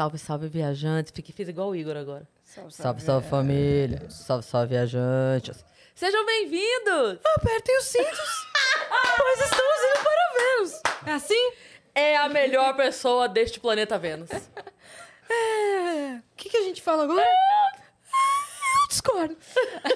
Salve, salve, viajantes. Fique, fiz igual o Igor agora. Salve, Salve, salve, família. Salve, salve, viajantes. Sejam bem-vindos! Apertem os cintos, pois estamos indo para Vênus. É assim? É a melhor pessoa deste planeta Vênus. É... O que, que a gente fala agora? Eu discordo.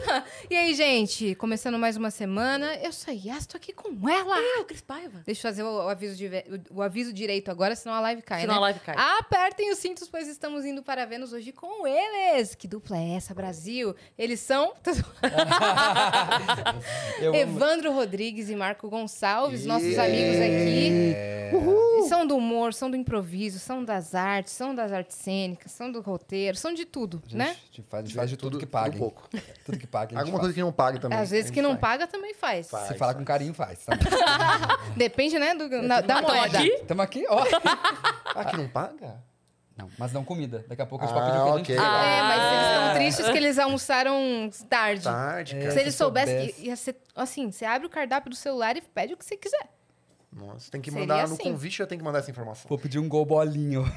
e aí, gente? Começando mais uma semana. Eu sou a Yas, tô aqui com ela. Eu, Cris Paiva. Deixa eu fazer o, o aviso, de, o, o aviso direito agora, senão a live cai, Senão né? a live cai. Apertem os cintos, pois estamos indo para Vênus hoje com eles. Que dupla é essa, Brasil? Eles são. Evandro Rodrigues e Marco Gonçalves, nossos amigos aqui. São do humor, são do improviso, são das artes, são das artes cênicas, são do roteiro, são de tudo, gente, né? a gente faz, faz de tudo, Tudo- que tudo pague. pouco. Tudo que pague. a gente Alguma faz. coisa que não paga também. Às vezes que não faz. paga também faz. Faz. Se falar com carinho, faz. Tá? Depende, né, do, na- da moeda. aqui? Tamo aqui, ó. Ah, que não paga? Não, mas não comida. Daqui a pouco a gente Ah, pode pedir o que a ok. gente Ah, É, mas eles Ah. estão tristes que eles almoçaram tarde. Tarde, É. cara. Se eles se soubessem ia ser assim, você abre o cardápio do celular e pede o que você quiser. Nossa, tem que Seria mandar no assim. convite, já tem que mandar essa informação. Vou pedir um gol bolinho.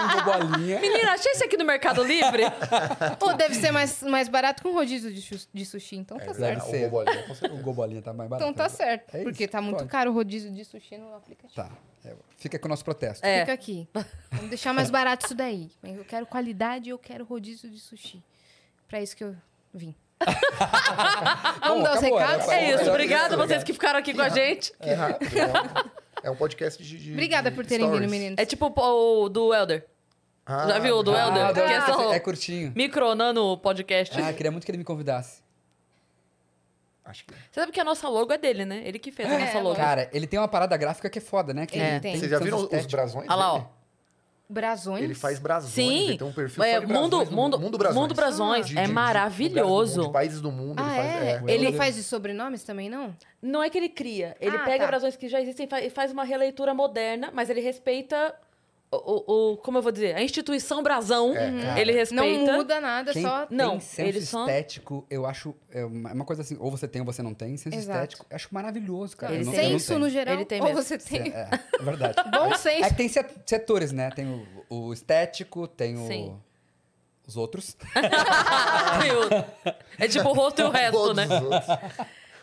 um gol bolinha. Menina, achei esse aqui no Mercado Livre. Ou deve ser mais, mais barato que um rodízio de, de sushi, então tá É, certo. Deve o ser. com certeza. O gol bolinha tá mais barato. Então tá certo. É isso, porque tá muito pode. caro o rodízio de sushi no aplicativo. Tá. É, Fica com o nosso protesto. É. Fica aqui. Vamos deixar mais barato isso daí. Eu quero qualidade e eu quero rodízio de sushi. Pra isso que eu vim. Vamos Bom, dar os acabou, né? recados? É isso. Obrigado. Obrigado a vocês que ficaram aqui com a gente. Que rápido. É um, é um podcast de, de Obrigada de por terem vindo, stories. meninos. É tipo o do Elder. Ah, Já viu o do ah, Elder? Ah, que é só é curtinho. micro nano podcast. Ah, queria muito que ele me convidasse. Acho que... Você sabe que a nossa logo é dele, né? Ele que fez a É, nossa logo. Cara, ele tem uma parada gráfica que é foda, né? Que Ele ele tem. Vocês já viram os brasões? Olha lá, ó. dele? Brasões. Ele faz brasões, Sim. ele tem um perfil É, mundo, brasões, mundo, mundo brasões. mundo brasões. De- é de- de- de maravilhoso. De países do mundo, Ah, ele faz... é? é. Ele faz de sobrenomes também, não? Não é que ele cria. Ele Ah, pega tá. brasões que já existem e faz uma releitura moderna, mas ele respeita o, o- como eu vou dizer, a instituição brasão. É, cara. ele respeita. Não muda nada, Quem só... Não, tem senso eles são- estético, eu acho. É uma é uma coisa assim, ou você tem ou você não tem. Senso Exato. estético, eu acho maravilhoso, cara. Ele Eu não- tem. não Senso no geral, Ele tem ou mesmo. você tem... É, é verdade. Bom senso. É que tem set- setores, né? Tem o, o estético, tem o. Sim. Os outros. é tipo o rosto e o resto, Todos né?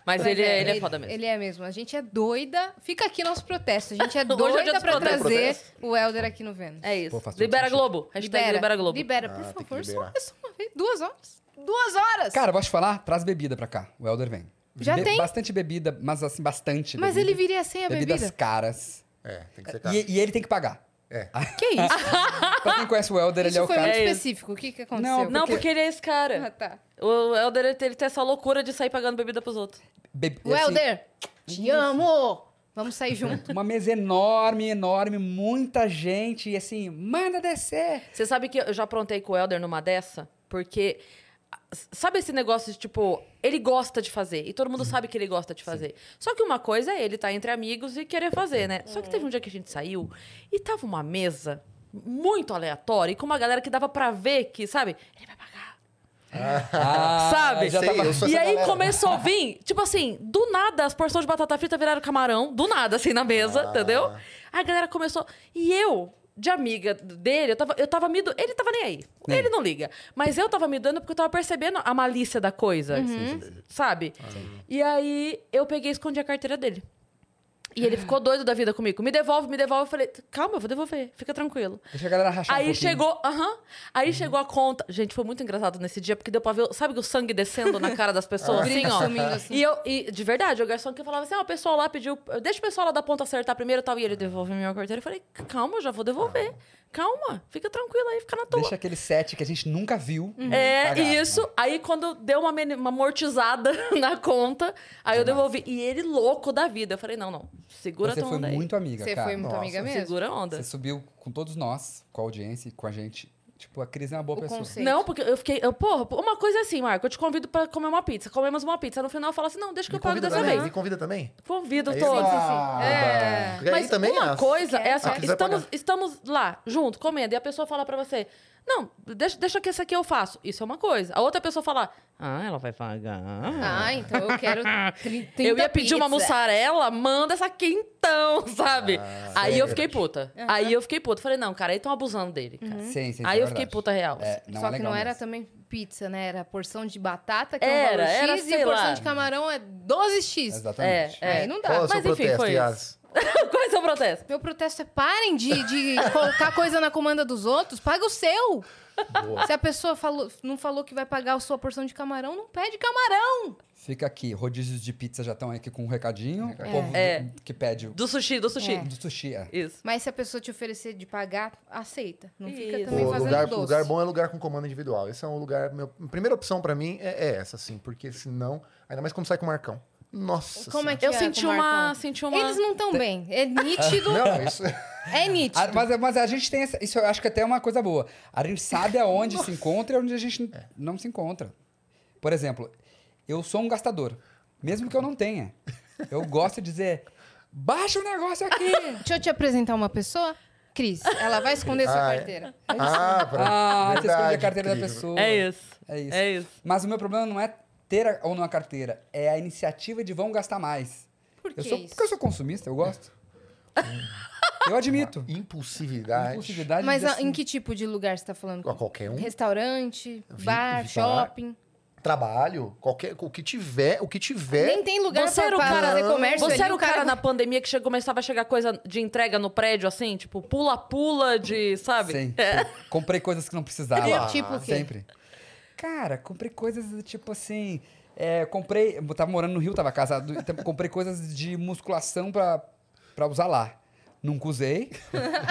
Os outros. Mas ele é, ele é foda mesmo. Ele é mesmo. A gente é doida. Fica aqui nosso protesto. A gente é é doida pra trazer o Helder aqui no Vênus. É isso. Pô, faz todo libera sentido. Globo. Hashtag libera, Globo. Libera, Ah, por tem que favor. Só, liberar. é só uma vez. Duas horas. Duas horas! Cara, posso te falar? Traz bebida pra cá. O Elder vem. Já tem? Bastante bebida, mas assim, bastante. Mas bebida. ele viria sem a Bebidas bebida. caras. É, tem que ser caro. E, e ele tem que pagar. É. Que isso? pra quem conhece o Elder, ele isso é o foi cara. muito É isso. específico. O que, que aconteceu? Não, Não, Porque- porque ele é esse Ah, cara. tá. O Helder, ele tem essa loucura de sair pagando bebida pros outros. Be- O assim, Helder, te amo! Vamos sair junto. Uma mesa enorme, enorme, muita gente. E assim, manda descer. Você sabe que eu já aprontei com o Helder numa dessa? Porque. Sabe esse negócio de, tipo, ele gosta de fazer. E todo mundo sabe que ele gosta de fazer. Só que uma coisa é ele estar entre amigos e querer fazer, né? Só que teve um dia que a gente saiu e tava uma mesa muito aleatória e com uma galera que dava pra ver que, sabe? Ele vai pagar. Ah, Sabe? Já Sei, tava... E aí galera. começou a vir, tipo assim, do nada as porções de batata frita viraram camarão, do nada, assim, na mesa, Ah. entendeu? Aí a galera começou. E eu, de amiga dele, eu tava, eu tava me. do- Ele tava nem aí. Nem. Ele não liga. Mas eu tava me dando porque eu tava percebendo a malícia da coisa. Sabe? E aí eu peguei e escondi a carteira dele. E ele ficou doido da vida comigo. Me devolve, me devolve. Eu falei, calma, eu vou devolver, fica tranquilo. Deixa a galera rachar um Aí pouquinho. chegou, aham. Aí chegou a conta. Gente, foi muito engraçado nesse dia, porque deu pra ver, sabe o sangue descendo na cara das pessoas, assim, Brilho ó. sumindo, assim. E eu, e de verdade, o garçom que falava assim: ah, o pessoal lá pediu, deixa o pessoal lá da ponta acertar primeiro e tal. E ele devolveu minha carteira. Eu falei, calma, eu já vou devolver. Calma, fica tranquilo aí, fica na tua. Deixa aquele set que a gente nunca viu. É, pagar, isso. Aí quando deu uma, uma amortizada na conta, aí eu devolvi. E ele louco da vida. Eu falei, não, não, segura Você tua foi onda aí. muito amiga, Você cara. foi muito Nossa, amiga mesmo? Segura a onda. Você subiu com todos nós, com a audiência e com a gente. Tipo, a Cris é uma boa O pessoa. conceito. Não, porque eu fiquei. Eu, porra, uma coisa é assim, Marco, eu te convido pra comer uma pizza. Comemos uma pizza. No final eu falo assim: não, deixa que Me eu pago convida dessa também. vez. Me convida também. Convido todos. ah, É. E aí Mas também, uma ah, coisa é assim, estamos, estamos lá, junto, comendo, e a pessoa fala pra você, não, deixa, deixa que esse aqui eu faço. Isso é uma coisa. A outra pessoa fala, ah, ela vai pagar. Ah, então eu quero. tri- 30 eu ia pedir uma pizza. mussarela, manda essa aqui então, sabe? Ah, aí é eu fiquei puta. Aí eu fiquei puta. Falei, não, cara, aí estão abusando dele, cara. Sim, sim, sim, Aí é eu fiquei puta real. É, não Só é que não era mesmo. também pizza, né? Era porção de batata, que Era, é um valor era, X, sei e porção lá. de camarão é 12X. Exatamente. É, Aí não dá. Qual é Mas enfim, protesto, foi Yas? Qual é o seu protesto? Meu protesto é parem de, de colocar coisa na comanda dos outros, paga o seu. Boa. Se a pessoa falou, não falou que vai pagar a sua porção de camarão, não pede camarão. Fica aqui, rodízios de pizza já estão aqui com um recadinho. O povo É. do- que pede o Do sushi, do sushi. É. do sushi. É. Isso. Mas se a pessoa te oferecer de pagar, aceita. Não fica Isso. também Pô, fazendo lugar, doce. lugar bom é lugar com comando individual. Esse é um lugar. Meu, a primeira opção pra mim é, é essa, assim, porque senão. Ainda mais quando sai com o Marcão. Nossa. Como é que Eu é senti uma, senti uma... Eles não estão bem. É nítido. Não, isso. É nítido. Ah, mas, mas a gente tem essa, isso eu acho que até é uma coisa boa. A gente sabe aonde se encontra e onde a gente não se encontra. Por exemplo, eu sou um gastador, mesmo que eu não tenha. Eu gosto de dizer, baixa o negócio aqui. Deixa eu te apresentar uma pessoa. Cris, ela vai esconder sua Ah, é? carteira. Ah, pra... ah, você esconde a verdade, carteira da pessoa. É isso. É isso. É isso. Mas o meu problema não é ter a- ou não a carteira, é a iniciativa de vão gastar mais. Por que Eu sou, isso? porque eu sou consumista, eu gosto. eu admito. Impulsividade. Impulsividade Mas de, a- assim, em que tipo de lugar você tá falando? A qualquer um. Restaurante, Vi- bar, shopping. Trabalho, qualquer, o que tiver, o que tiver. Nem tem lugar Você pra, cara- fazer comércio Você ali, era o cara na pandemia que chegou, começava a chegar coisa de entrega no prédio, assim? Tipo, pula-pula de, sabe? Sim. É. Comprei coisas que não precisava. Ah, Tipo o quê? Sempre. Cara, comprei coisas tipo assim. é, comprei. Eu tava morando no Rio, tava casado. então comprei coisas de musculação pra, pra usar lá. Nunca usei,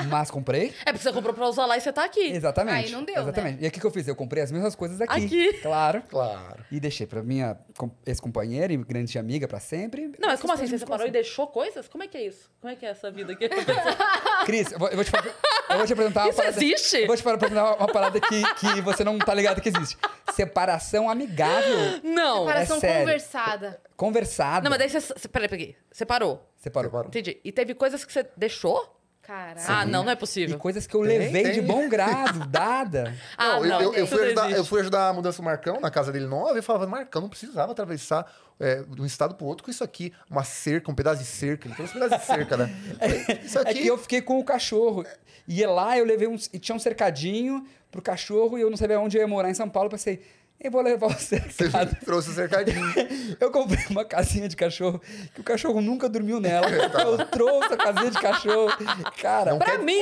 mas comprei. É porque você comprou pra usar lá e você tá aqui. Exatamente. Aí não deu, né? Exatamente. E o que eu fiz? Eu comprei as mesmas coisas aqui. Aqui. Claro. Claro. E deixei pra minha com- ex-companheira e grande amiga pra sempre. Não, mas como assim? Você separou e deixou coisas? Como é que é isso? Como é que é essa vida aqui? Cris, eu vou, eu vou te, eu vou te apresentar uma Isso parada. existe? Eu vou te apresentar uma, parada que, que você não tá ligado que existe. Separação amigável, Não. Separação é sério. conversada. Conversada. Não, mas daí você... você- Peraí, peraí. Separou. Separou. Separou. Entendi. E teve coisas que você deixou? Caralho. Ah, não, não é E possível. coisas que eu Tem, levei de tem. bom grado, dada. Ah, Não, não. eu, eu, fui ajudar, eu fui ajudar a mudança do Marcão na casa dele nova e falava, Marcão, não precisava atravessar é, de um estado pro outro com isso aqui. Uma cerca, um pedaço de cerca. Ele trouxe um pedaço de cerca, né? Isso É aqui. que eu fiquei com o cachorro. E lá eu levei uns. E tinha um cercadinho pro cachorro e eu não sabia onde eu ia morar em São Paulo. Pensei, eu vou levar o Você cercado. trouxe o cercadinho. Eu comprei uma casinha de cachorro que o cachorro nunca dormiu nela. Eu trouxe a casinha de cachorro. Cara, Não Pra quer- mim.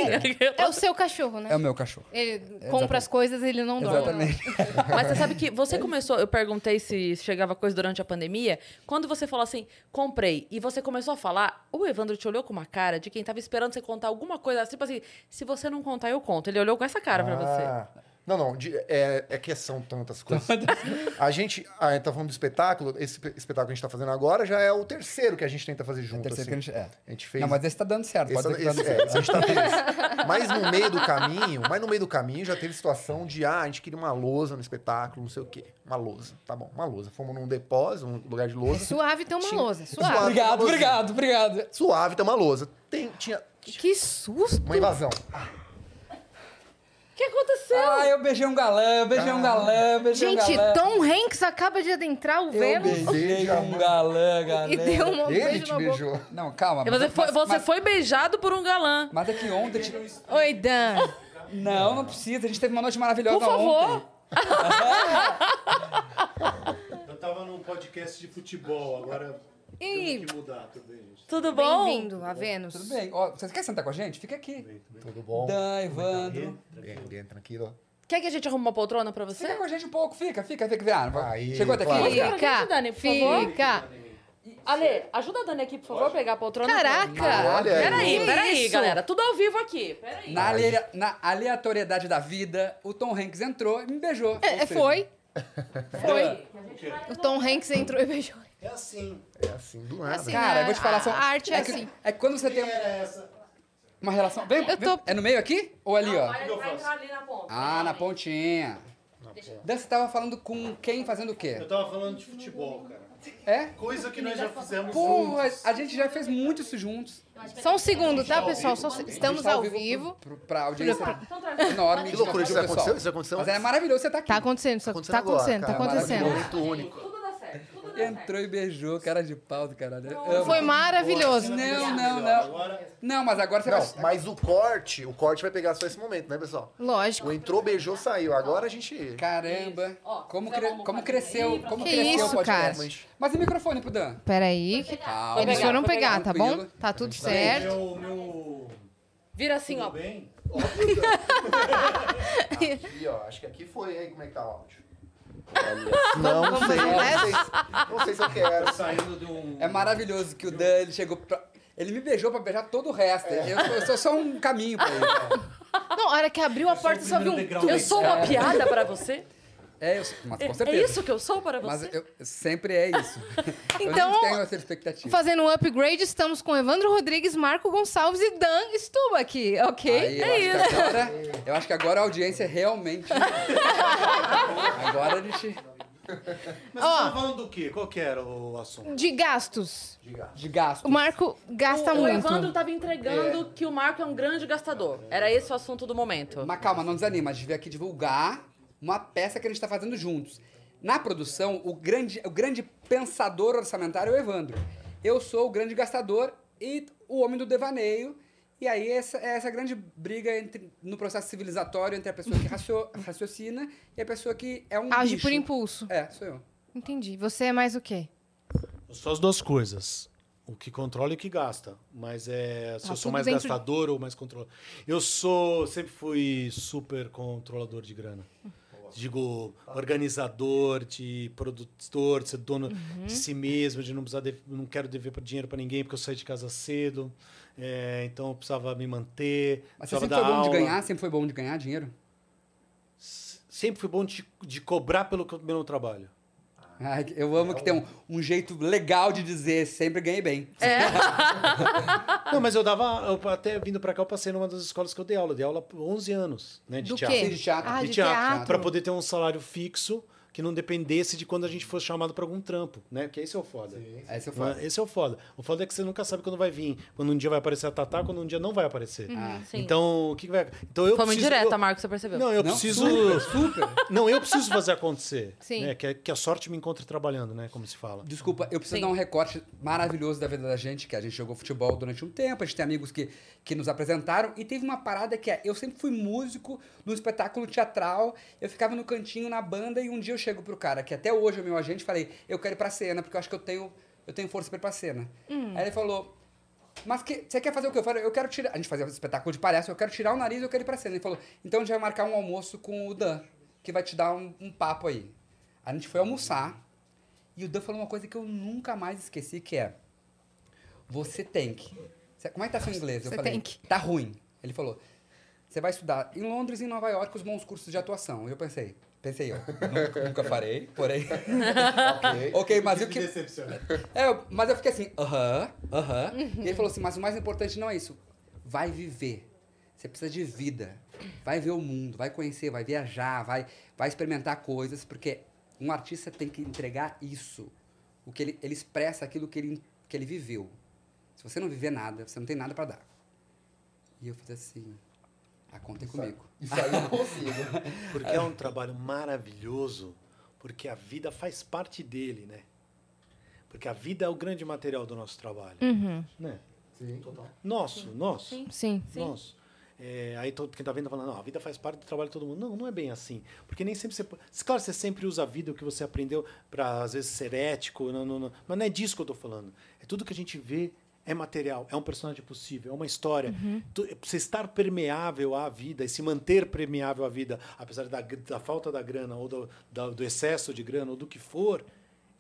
É o seu cachorro, né? é o meu cachorro. Ele compra as coisas e ele não dorme. Exatamente. Mas você sabe que você começou, eu perguntei se chegava coisa durante a pandemia. Quando você falou assim, comprei, e você começou a falar, o Evandro te olhou com uma cara de quem tava esperando você contar alguma coisa, tipo assim, se você não contar, eu conto. Ele olhou com essa cara pra você. Ah, Não, não, de- é, é que são tantas coisas. a gente, a gente tá falando do espetáculo, esse espe- espetáculo que a gente tá fazendo agora já é o terceiro que a gente tenta fazer junto. Terceiro assim. que a gente, é. A gente fez. Não, mas esse tá dando certo. Esse, tá esse- dando é, esse a gente tá feliz. Mas no meio do caminho, mas no meio do caminho já teve situação de, ah, a gente queria uma lousa no espetáculo, não sei o quê. Uma lousa. Tá bom, uma lousa. Fomos num depósito, um lugar de É lousa. suave ter uma Tinha- lousa. Suave. Suave. Obrigado, obrigado, obrigado. Suave, tem uma lousa. Tem, tinha Que susto. uma invasão. O que aconteceu? Ah, eu beijei um galã, eu beijei um galã, eu beijei Gente, um galã. Tom Hanks acaba de adentrar o Eu Vênus beijei Beija, um mano. galã, galera. e deu um Ele beijo te na boca. beijou. Não, calma. E você, foi, mas- você mas- foi beijado por um galã. Mas é que ontem... tipo, Oi, Dan. Não, não precisa. A gente teve uma noite maravilhosa Por favor. ontem. Eu tava num podcast de futebol, agora Temos que mudar também, gente. Tudo bom? bem-vindo a Vênus. Tudo bem. Ó, você quer sentar com a gente? Fica aqui. Tudo bom? Dan, Evandro. Bem, bem tranquilo. Quer que a gente arrume uma poltrona pra você? Fica com a gente um pouco. Fica, fica, fica. Ah, não- Aí, Chegou até aqui? Fica. Fica, Dani, por favor. fica. Ale, ajuda a Dani aqui, por favor, pegar a poltrona. Caraca. Olha aí. Peraí, peraí, isso? galera. Tudo ao vivo aqui. Peraí. Na, alea- na aleatoriedade da vida, o Tom Hanks entrou e me beijou. É, seja, foi. Foi. O Tom Hanks entrou e beijou. É assim. É assim, do nada. Assim, Cara, eu vou te falar só. A arte é que, assim. É que quando você tem. Era essa? Uma relação. Vem, Eu vem- tô- É no meio aqui? Ou ali, ó? Vai, vai entrar ali na ponta. Ah, na pontinha. Dan, você tava falando com quem fazendo o quê? Eu tava falando de futebol, cara. É? Coisa que nós já fizemos Porra, juntos. a gente já fez muito isso juntos. Só um segundo, tá, pessoal? Só- estamos tá ao vivo. Pro, pro, pra audiência Então traz. enorme. Que loucura, isso aconteceu? Isso aconteceu? Mas é maravilhoso você tá aqui. Tá acontecendo, só- tá acontecendo, tá acontecendo. Momento único. Tudo dá certo. Tudo dá certo. Entrou e beijou, cara de pau do caralho. Amo. Foi maravilhoso. Não, não, não. Não, mas agora você Não, vai... mas o corte, o corte vai pegar só esse momento, né, pessoal? Lógico. O entrou, beijou, saiu. Agora a gente. Caramba. Ó, Como, cre- como cresceu, como Que cresceu isso, o podcast. cara? Mas e o microfone pro Dan? Peraí. Calma. Eles foram pegar, tá bom? Tá tudo certo. meu, meu... Vira assim, ó. Tudo bem? Aqui, ó. Acho que aqui foi, hein? Como é que tá o áudio? Não, não sei, não sei. Não sei se eu quero. Saindo de um... É maravilhoso que o Dan, ele chegou pra... Ele me beijou pra beijar todo o resto. Eu, sou- eu sou só um caminho pra ele. Não, a hora que abriu a porta, só viu um... Eu sou uma piada pra você? É, eu, mas É, com é certeza. isso que eu sou para Mas você? eu, sempre é isso. Então, eu tenho essa expectativa. Fazendo um upgrade, estamos com Evandro Rodrigues, Marco Gonçalves e Dan Stuba aqui, ok? Aí, eu, É acho que agora, eu acho que agora a audiência realmente. agora a gente. Mas Ó. você tava falando do quê? Qual que era o assunto? De gastos. De gasto. O Marco gasta o, o muito. Evandro tava entregando que o Marco é um grande gastador. Era esse o assunto do momento. Mas calma, não desanima. A gente veio aqui divulgar uma peça que a gente tá fazendo juntos. Na produção, o grande, o grande pensador orçamentário é o Evandro. Eu sou o grande gastador e o homem do devaneio. E aí, essa é essa grande briga entre, no processo civilizatório entre a pessoa que racio- raciocina e a pessoa que é um Age bicho. por impulso. É, sou eu. Entendi. Você é mais o quê? Só as duas coisas. O que controla e o que gasta. Mas é. Se Ah, eu sou mais dentro de- gastador ou mais controlador. Eu sou. Sempre fui super controlador de grana. Digo, organizador, de produtor, de ser dono Uhum. de si mesmo, de não precisar. de- não quero dever dinheiro para ninguém porque eu saí de casa cedo. É, então eu precisava me manter. Mas você sempre foi bom de aula. ganhar? Sempre foi bom de ganhar dinheiro? Sempre fui bom de, de cobrar pelo meu trabalho. Ai, eu amo que tem um, um jeito legal de dizer sempre ganhei bem. Não, mas eu dava. Eu, até vindo pra cá, eu passei numa das escolas que eu dei aula. Eu dei aula por 11 anos, né? De Do teatro. quê? De teatro. Ah, de de teatro, teatro. Pra poder ter um salário fixo que não dependesse de quando a gente fosse chamado pra algum trampo, né? Que esse é o foda. Esse eu Não é? falo. Esse é o foda. O foda é que você nunca sabe quando vai vir. Quando um dia vai aparecer a Tatá, quando um dia não vai aparecer. Ah. Sim. Então, o que vai. Então eu Foi muito preciso. direta, eu- Marco, você percebeu? Não, eu Não? preciso. Super, super. Não, eu preciso fazer acontecer. Sim. Né? Que, a- que a sorte me encontre trabalhando, né? Como se fala. Desculpa, eu preciso Sim. dar um recorte maravilhoso da vida da gente, que a gente jogou futebol durante um tempo, a gente tem amigos que, que nos apresentaram, e teve uma parada que é, eu sempre fui músico no espetáculo teatral, eu ficava no cantinho na banda, e um dia eu chego pro cara, que até hoje é meu agente, falei, eu quero ir pra cena, porque eu acho que eu tenho, eu tenho força pra ir pra cena. Aí ele falou, mas que, você quer fazer o quê? Eu falei, eu quero tirar, a gente fazia um espetáculo de palhaço, eu quero tirar o nariz, eu quero ir pra cena. Ele falou, então a gente vai marcar um almoço com o Dan, que vai te dar um, um papo aí. A gente foi almoçar, e o Dan falou uma coisa que eu nunca mais esqueci, que é... Você tem que... Como é que tá seu inglês? Eu Você falei, tem que. tá ruim. Ele falou, você vai estudar em Londres e em Nova York os bons cursos de atuação. E eu pensei, pensei eu, nunca, nunca farei, porém... Ok. ok, mas e o que... decepciona. É, mas eu fiquei assim, aham, aham. E ele falou assim, mas o mais importante não é isso. Vai viver. Você precisa de vida. Vai ver o mundo, vai conhecer, vai viajar, vai, vai experimentar coisas, porque um artista tem que entregar isso. O que ele, ele expressa aquilo que ele, que ele viveu. Se você não viver nada, você não tem nada pra dar. E eu fiz assim, ah, contem comigo. Isso aí eu consigo. Porque é um trabalho maravilhoso, porque a vida faz parte dele, né? Porque a vida é o grande material do nosso trabalho, Uhum. né? Sim. Nosso, nosso, Sim. Sim. nosso. É, aí todo, quem tá vendo tá falando, não, a vida faz parte do trabalho de todo mundo. Não, não é bem assim. Porque nem sempre você. Claro, você sempre usa a vida, o que você aprendeu, para às vezes ser ético, não, não, não. mas não é disso que eu tô falando. É tudo que a gente vê é material, é um personagem possível, é uma história. Tu- Você estar permeável à vida e se manter permeável à vida, apesar da, da falta da grana ou do, da- do excesso de grana ou do que for,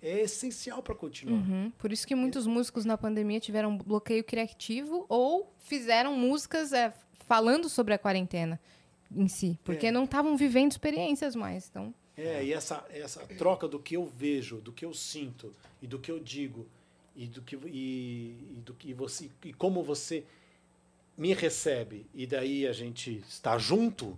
é essencial para continuar. Uhum. Por isso que muitos músicos na pandemia tiveram bloqueio criativo ou fizeram músicas é, falando sobre a quarentena em si, porque É. não estavam vivendo experiências mais. Então, É, e essa, essa troca do que eu vejo, do que eu sinto e do que eu digo e do que e, e do que você e como você me recebe e daí a gente está junto,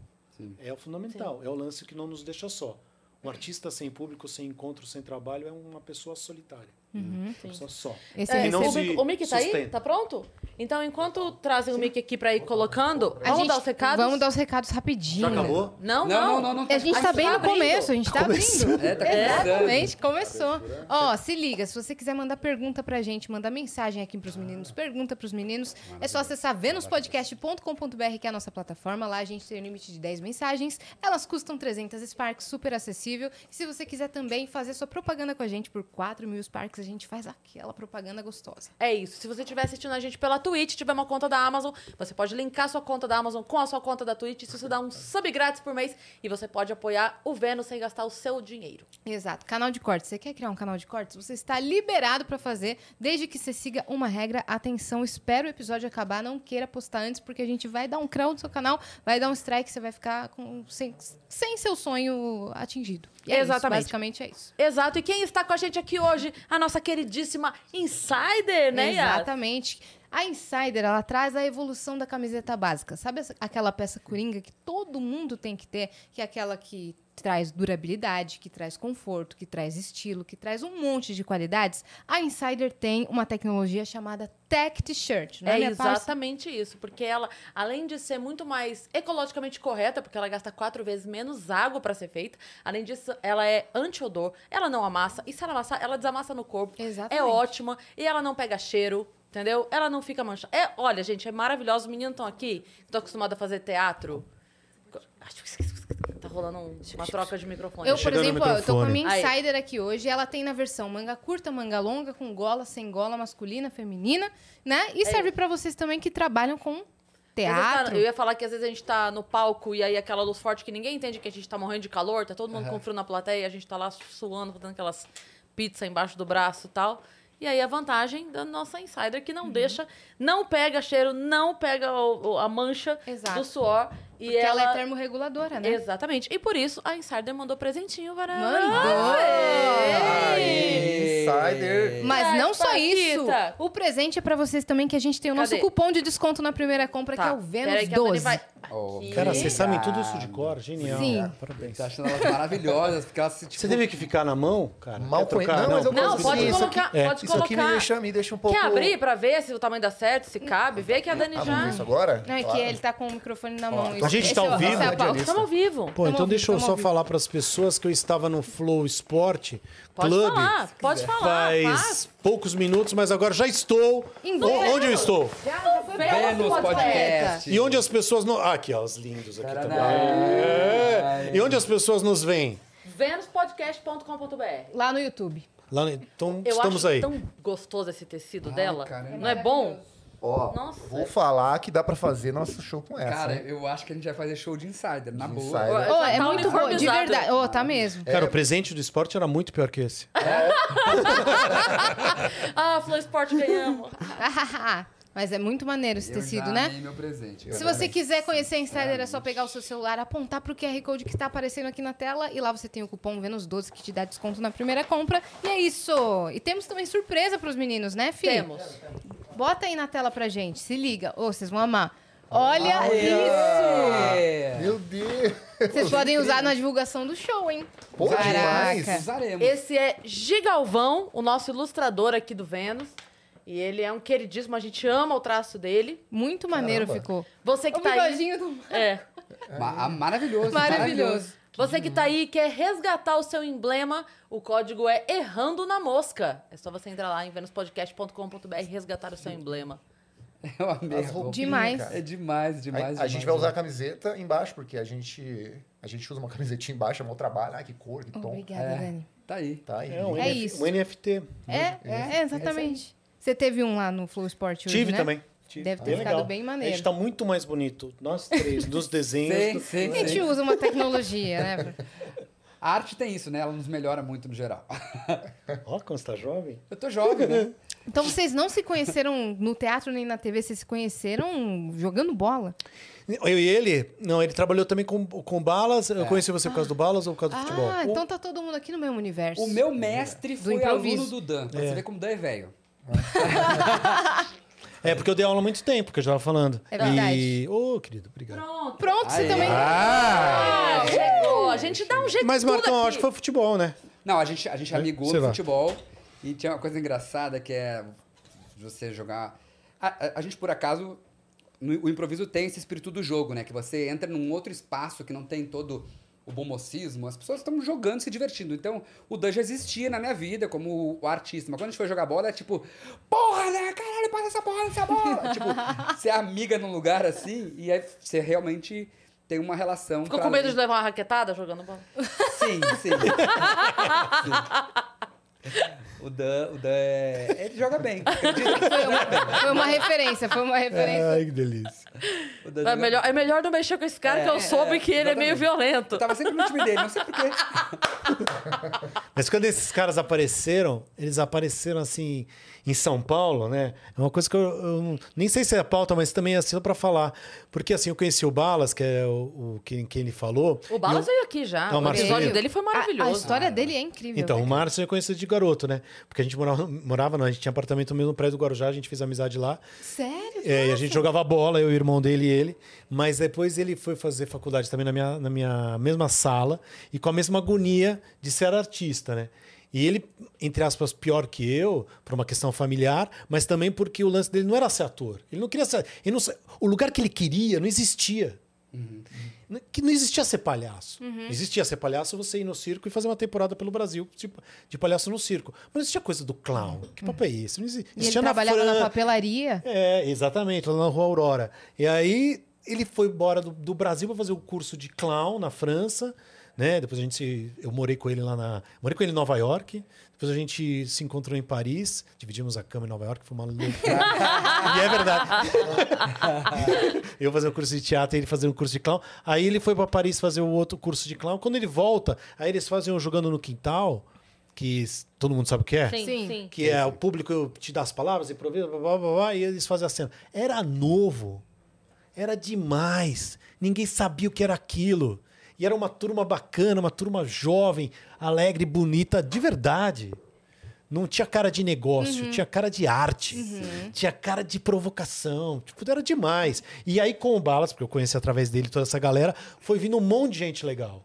é o fundamental. É o lance que não nos deixa só. Um artista sem público, sem encontro, sem trabalho é uma pessoa solitária. Uma pessoa só. Esse É, é, não o, se Mickey, o Mickey tá aí? Tá pronto? Então, enquanto trazem o Mickey aqui pra ir colocando, A vamos gente- dar os recados? Vamos dar os recados rapidinho. Já acabou? Não, Não, não. não, não, não. A gente A tá gente bem tá no abrindo. começo, a gente tá abrindo. É, tá começando. Exatamente, começou. Ó, se liga, se você quiser mandar pergunta pra gente, mandar mensagem aqui pros meninos, pergunta pros meninos, é só acessar venuspodcast.com.br, que é a nossa plataforma. Lá a gente tem um limite de 10 mensagens. Elas custam 300 Sparks, super acessível. E se você quiser também fazer sua propaganda com a gente por 4 mil Sparks, a gente faz aquela propaganda gostosa. É isso. Se você estiver assistindo a gente pela Twitch, tiver uma conta da Amazon, você pode linkar sua conta da Amazon com a sua conta da Twitch. Isso você dá um sub grátis por mês e você pode apoiar o Vênus sem gastar o seu dinheiro. Exato. Canal de cortes. Você quer criar um canal de cortes? Você está liberado para fazer, desde que você siga uma regra. Atenção, espera o episódio acabar, não queira postar antes, porque a gente vai dar um crowd no seu canal, vai dar um strike, você vai ficar com, sem, sem seu sonho atingido. E é isso, Exatamente. basicamente é isso. Exato. E quem está com a gente aqui hoje? A nossa queridíssima Insider, né? Exatamente. A Insider, ela traz a evolução da camiseta básica. Sabe essa- aquela peça coringa que todo mundo tem que ter? Que é aquela que traz durabilidade, que traz conforto, que traz estilo, que traz um monte de qualidades. A Insider tem uma tecnologia chamada Tech T-shirt, não é, É minha parça? exatamente isso, porque ela, além de ser muito mais ecologicamente correta, porque ela gasta quatro vezes menos água para ser feita, além disso, ela é anti-odor, ela não amassa, e se ela amassar, ela desamassa no corpo. Exatamente. É ótima, e ela não pega cheiro, entendeu? Ela não fica manchada. É, olha, gente, é maravilhosa. Os meninos estão aqui, estão acostumados a fazer teatro. Tá rolando um- uma troca de microfone. Eu, por Chegando exemplo, ó, eu tô com a minha Aí. Insider aqui hoje. Ela tem na versão manga curta, manga longa, com gola, sem gola, masculina, feminina, né? E serve pra vocês também que trabalham com teatro. eu ia falar que às vezes a gente tá no palco e aí aquela luz forte que ninguém entende que a gente tá morrendo de calor, tá todo mundo com frio na plateia, a gente tá lá suando, fazendo aquelas pizzas embaixo do braço e tal. E aí a vantagem da nossa insider que não Uhum. deixa, não pega cheiro, não pega o- o- a mancha Exato. do suor. E Porque ela... ela é termorreguladora, né? Exatamente. E por isso a Insider mandou presentinho para Mandou! Insider. Mas Ai, não só isso. O presente é pra vocês também, que a gente tem o nosso Cadê? cupom de desconto na primeira compra, que é o peraí Vênus que a Dani 12. vai- Oh, Aqui. Cara, vocês sabem tudo isso de cor, genial. Sim. Parabéns. Tá achando elas maravilhosas, porque elas se, tipo, Você teve que ficar na mão, cara? Mal conhe- trocar? Não, mas eu Não, pode disso. colocar, é. pode Isso aqui me colocar. deixa, me deixa um pouco... Quer abrir pra ver se o tamanho dá certo, se cabe? Vê que a Dani Ah, já... isso agora? Não, é que Claro. ele tá com o microfone na mão. a gente tá ao vivo? Estamos ao vivo. Pô, Tamo então deixa eu só falar para as pessoas que eu estava no Flow Sport Pode Club falar, pode falar. faz faz. poucos minutos, mas agora já estou. Em O-. Onde eu estou? Já, já foi Vênus outro Podcast. E onde as pessoas não. Ah, aqui, ó, os lindos aqui Taraná. também. É. E onde as pessoas nos veem? venuspodcast.com.br Lá no YouTube. Lá, no- então Eu estamos acho aí. tão gostoso esse tecido Ai, dela. caramba. Não é bom? Ó, Nossa. vou falar que dá pra fazer nosso show com essa. Cara, hein? eu acho que a gente vai fazer show de Insider, na De boa. Insider. Oh, já é tá muito bom, de verdade. Oh, tá mesmo. Cara, o presente do esporte era muito pior que esse. Ah, Flow Sport ganhamos. Mas é muito maneiro esse Eu tecido, né? meu presente. Se você quiser conhecer a Insider, é só pegar o seu celular, apontar pro QR Code que está aparecendo aqui na tela e lá você tem o cupom Vênus12 que te dá desconto na primeira compra. E é isso! E temos também surpresa pros meninos, né, Fih? Temos. Bota aí na tela pra gente, se liga. Ô, vocês vão amar. Olha É. Meu Deus! isso! Vocês podem usar na divulgação do show, hein? Pô, demais. Caraca. Usaremos. Esse é Gigalvão, o nosso ilustrador aqui do Vênus. E ele é um queridíssimo, a gente ama o traço dele. Muito maneiro Caramba. ficou. Você que O tá aí. do... É. Ma- ah, maravilhoso, Maravilhoso. Você que tá aí e quer resgatar o seu emblema, o código é Errando na Mosca. É só você entrar lá em venuspodcast.com.br e resgatar o seu emblema. Eu amei. As a roupa. roupinhas, Demais. cara. É demais, demais. A, a demais, gente vai usar a camiseta embaixo, porque a gente, a gente usa uma camisetinha embaixo, é meu trabalho. Ah, que cor, que tom. Obrigada, É. Dani. Tá aí. Tá aí. É um, É NF isso. um NFT. É, é, exatamente. Você teve um lá no Flow Sport hoje, Tive né? também. Tive. Deve ter Bem ficado legal. bem A maneiro. gente tá muito mais bonito, nós três, dos desenhos. Sim, do- sim, A gente sim. usa uma tecnologia, né? A arte tem isso, né? Ela nos melhora muito no geral. Ó, como você tá jovem. Eu tô jovem, né? Então vocês não se conheceram no teatro nem na TV, vocês se conheceram jogando bola. Eu e ele, não, ele trabalhou também com, com balas. Eu conheci você por causa do balas ou por causa do futebol? Ah, então tá todo mundo aqui no mesmo universo. O meu mestre foi improviso. aluno do Dan, pra É. você ver como Dan é velho. É, porque eu dei aula há muito tempo, que eu já tava falando. É verdade. E... Ô, querido, obrigado. Pronto. Pronto, você Aí. também. Ah! Ah, chegou. A gente dá um jeito Mas, tudo Marcão, aqui. acho que foi futebol, né? Não, a gente, a gente amigou Sei no lá. futebol e tinha uma coisa engraçada que é você jogar. A, a- a gente, por acaso, no- o improviso tem esse espírito do jogo, né? Que você entra num outro espaço que não tem todo o bom mocismo, as pessoas estão jogando, se divertindo. Então, o Dan já existia na minha vida como o artista. Mas quando a gente foi jogar bola, é tipo, porra, né? Caralho, passa essa porra nessa bola. tipo, você é amiga num lugar assim e aí você realmente tem uma relação. Ficou com medo além- de levar uma raquetada jogando bola? Sim, sim. Sim. O Dan, o Dan é... Ele joga bem. Foi uma, foi uma referência, foi uma referência. Ai, que delícia. É melhor, é melhor não mexer com esse cara É, que eu soube é, que ele é meio violento. Eu tava sempre no time dele, não sei porquê. Mas quando esses caras apareceram, eles apareceram assim em São Paulo, né? É uma coisa que eu, eu nem sei se é a pauta, mas também é assim pra falar. Porque assim, eu conheci o Balas, que é o, o quem, quem ele falou. O Balas eu- veio aqui já. Não, o Marcelo. episódio dele foi A, maravilhoso. a história dele é incrível. Então, né, o Márcio eu conheci de garoto, né? Porque a gente morava, morava não, a gente tinha apartamento no mesmo prédio do Guarujá, a gente fez amizade lá. Sério? É, e a gente jogava bola, eu, o irmão dele e ele. Mas depois ele foi fazer faculdade também na minha, na minha mesma sala e com a mesma agonia de ser artista, né? E ele, entre aspas, pior que eu, por uma questão familiar, mas também porque o lance dele não era ser ator. Ele não queria ser. Ele não, o lugar que ele queria não existia. N- Que não existia ser palhaço. Existia ser palhaço você ir no circo e fazer uma temporada pelo Brasil de, de palhaço no circo. Mas não existia coisa do clown. Que papo é esse? Não exi- E ele existia na trabalhava na Fran- papelaria. é, exatamente, lá na Rua Aurora. E aí ele foi embora do, do Brasil para fazer o curso de clown na França, né? Depois a gente se, eu morei com ele lá na, morei com ele em Nova York. Depois a gente se encontrou em Paris, dividimos a cama em Nova York, foi uma loucura. e é verdade. eu fazer o curso de teatro e ele fazer um curso de clown. Aí ele foi para Paris fazer o outro curso de clown. Quando ele volta, aí eles fazem um jogando no quintal, que todo mundo sabe o que é. Sim, Sim. sim. Que é o público te dá as palavras, improvisa, blá, blá, blá, blá, e eles fazem a cena. Era novo. Era demais. Ninguém sabia o que era aquilo. E era uma turma bacana, uma turma jovem, alegre, bonita, de verdade. Não tinha cara de negócio, tinha cara de arte, tinha cara de provocação. Tipo, era demais. E aí, com o Balas, porque eu conheci através dele toda essa galera, foi vindo um monte de gente legal.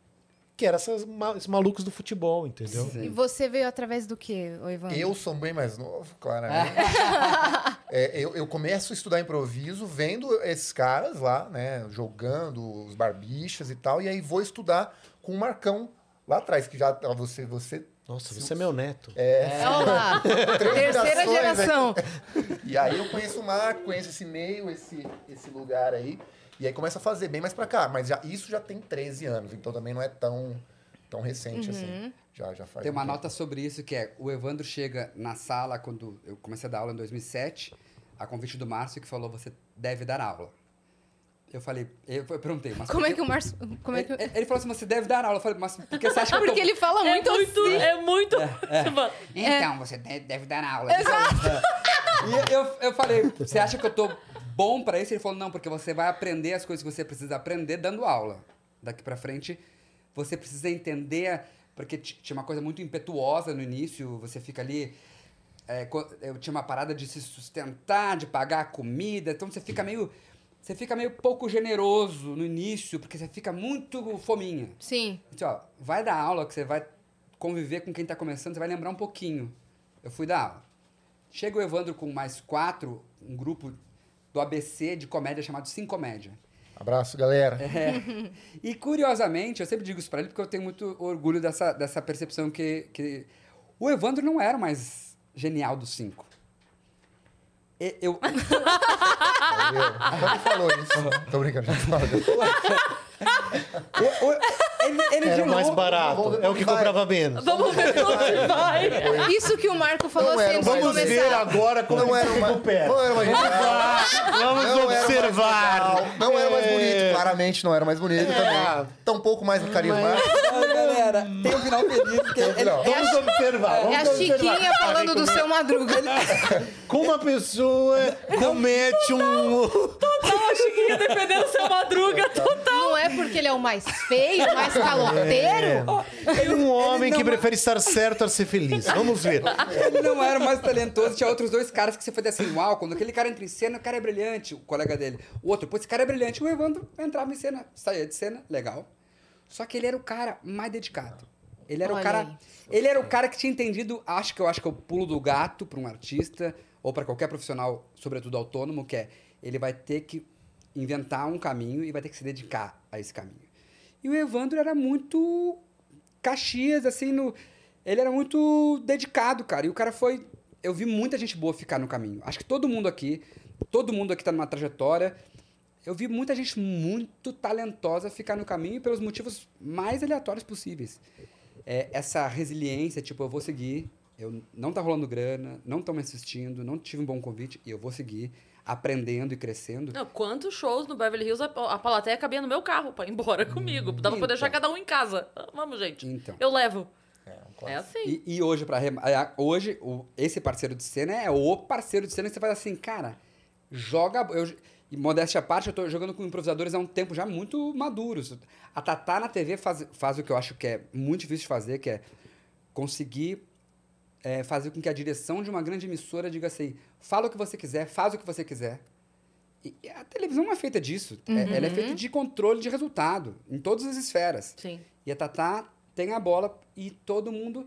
Que eram esses malucos do futebol, entendeu? E você veio através do quê, ô Evandro? Eu sou bem mais novo, claramente. É, eu, eu começo a estudar improviso vendo esses caras lá, né? Jogando os barbichas e tal. E aí vou estudar com o Marcão lá atrás, que já você, você Nossa, você é meu neto. Olha lá, três terceira gerações, né? geração. E aí eu conheço o Marco, conheço esse meio, esse, esse lugar aí. E aí começa a fazer bem mais pra cá. Mas já, isso já tem 13 anos, então também não é tão, tão recente assim. Já, já faz Tem uma um tempo. nota sobre isso que é: o Evandro chega na sala quando eu comecei a dar aula em 2007, a convite do Márcio, que falou: você deve dar aula. Eu falei, eu perguntei, mas. Como é que o Márcio... Como é que... Ele, ele falou assim: você deve dar aula. Eu falei, mas por que você acha que eu tô... Porque ele fala É muito, muito, assim. é muito. Tipo, Então, você de- deve dar aula. E eu, eu falei, você acha que eu tô bom pra isso? Ele falou, não, porque você vai aprender as coisas que você precisa aprender dando aula. Daqui pra frente, você precisa entender, porque tinha uma coisa muito impetuosa no início, você fica ali... é, eu tinha uma parada de se sustentar, de pagar a comida, então você fica meio... Você fica meio pouco generoso no início, porque você fica muito fominha. Sim. Assim, ó, vai dar aula que você vai conviver com quem tá começando, você vai lembrar um pouquinho. Eu fui dar aula. Chega o Evandro com mais quatro, um grupo do ABC de comédia chamado Sim Comédia. Abraço, galera. É. E curiosamente, eu sempre digo isso pra ele porque eu tenho muito orgulho dessa, dessa percepção que, que o Evandro não era o mais genial dos cinco. E- Eu, Valeu. Já me falou isso. Tô brincando, o- o- ele, ele Era de o mais novo- barato. vamos É o que comprava menos. vamos ver onde vai. Isso que o Marco falou Não assim era Vamos começar. ver agora como Não é era uma, ficou perto. não era mais legal. Vamos Não era mais observar. Não era mais É. bonito, claramente não era mais bonito também. Tão pouco mais carismático. Ai, galera, tem um final feliz. Porque Tem um ele- final. Vamos observar. É Vamos a observar. Chiquinha falando do seu Madruga. Como uma pessoa comete um. Total, a Chiquinha defendendo seu madruga, total. Não é porque porque ele é o mais feio, o mais caloteiro? Ele é um homem não que prefere estar certo a ser feliz. Vamos ver. Ele não era o mais talentoso, tinha outros dois caras que você fazia assim, uau, quando aquele cara entra em cena, o cara é brilhante, o colega dele. O outro, pô, esse cara é brilhante. O Evandro entrava em cena, saía de cena, legal. Só que ele era o cara mais dedicado. Ele era Olha o cara. aí. Ele era o cara que tinha entendido, acho que eu acho que é o pulo do gato para um artista, ou para qualquer profissional, sobretudo autônomo, que é ele vai ter que inventar um caminho e vai ter que se dedicar a esse caminho. E o Evandro era muito Caxias, assim, no. Ele era muito dedicado, cara. E o cara foi. Eu vi muita gente boa ficar no caminho. Acho que todo mundo aqui, todo mundo aqui tá numa trajetória. Eu vi muita gente muito talentosa ficar no caminho pelos motivos mais aleatórios possíveis. É, essa resiliência, tipo, eu vou seguir, eu não tá rolando grana, não estão me assistindo, não tive um bom convite, e eu vou seguir aprendendo e crescendo. Não, quantos shows no Beverly Hills a, a plateia cabia no meu carro pra ir embora comigo? Dava pra deixar então. cada um em casa. Ah, Vamos, gente. Então. Eu levo. É, É assim. E, e hoje, para hoje, o- esse parceiro de cena é o parceiro de cena que você faz assim, cara, joga. Eu, e modéstia à parte, eu tô jogando com improvisadores há um tempo já muito maduros. A Tatá na TV faz, faz o que eu acho que é muito difícil de fazer, que é conseguir é, fazer com que a direção de uma grande emissora diga assim: fala o que você quiser, faz o que você quiser. E a televisão não é feita disso. É- ela é feita de controle de resultado, em todas as esferas. Sim. E a Tatá tem a bola e todo mundo.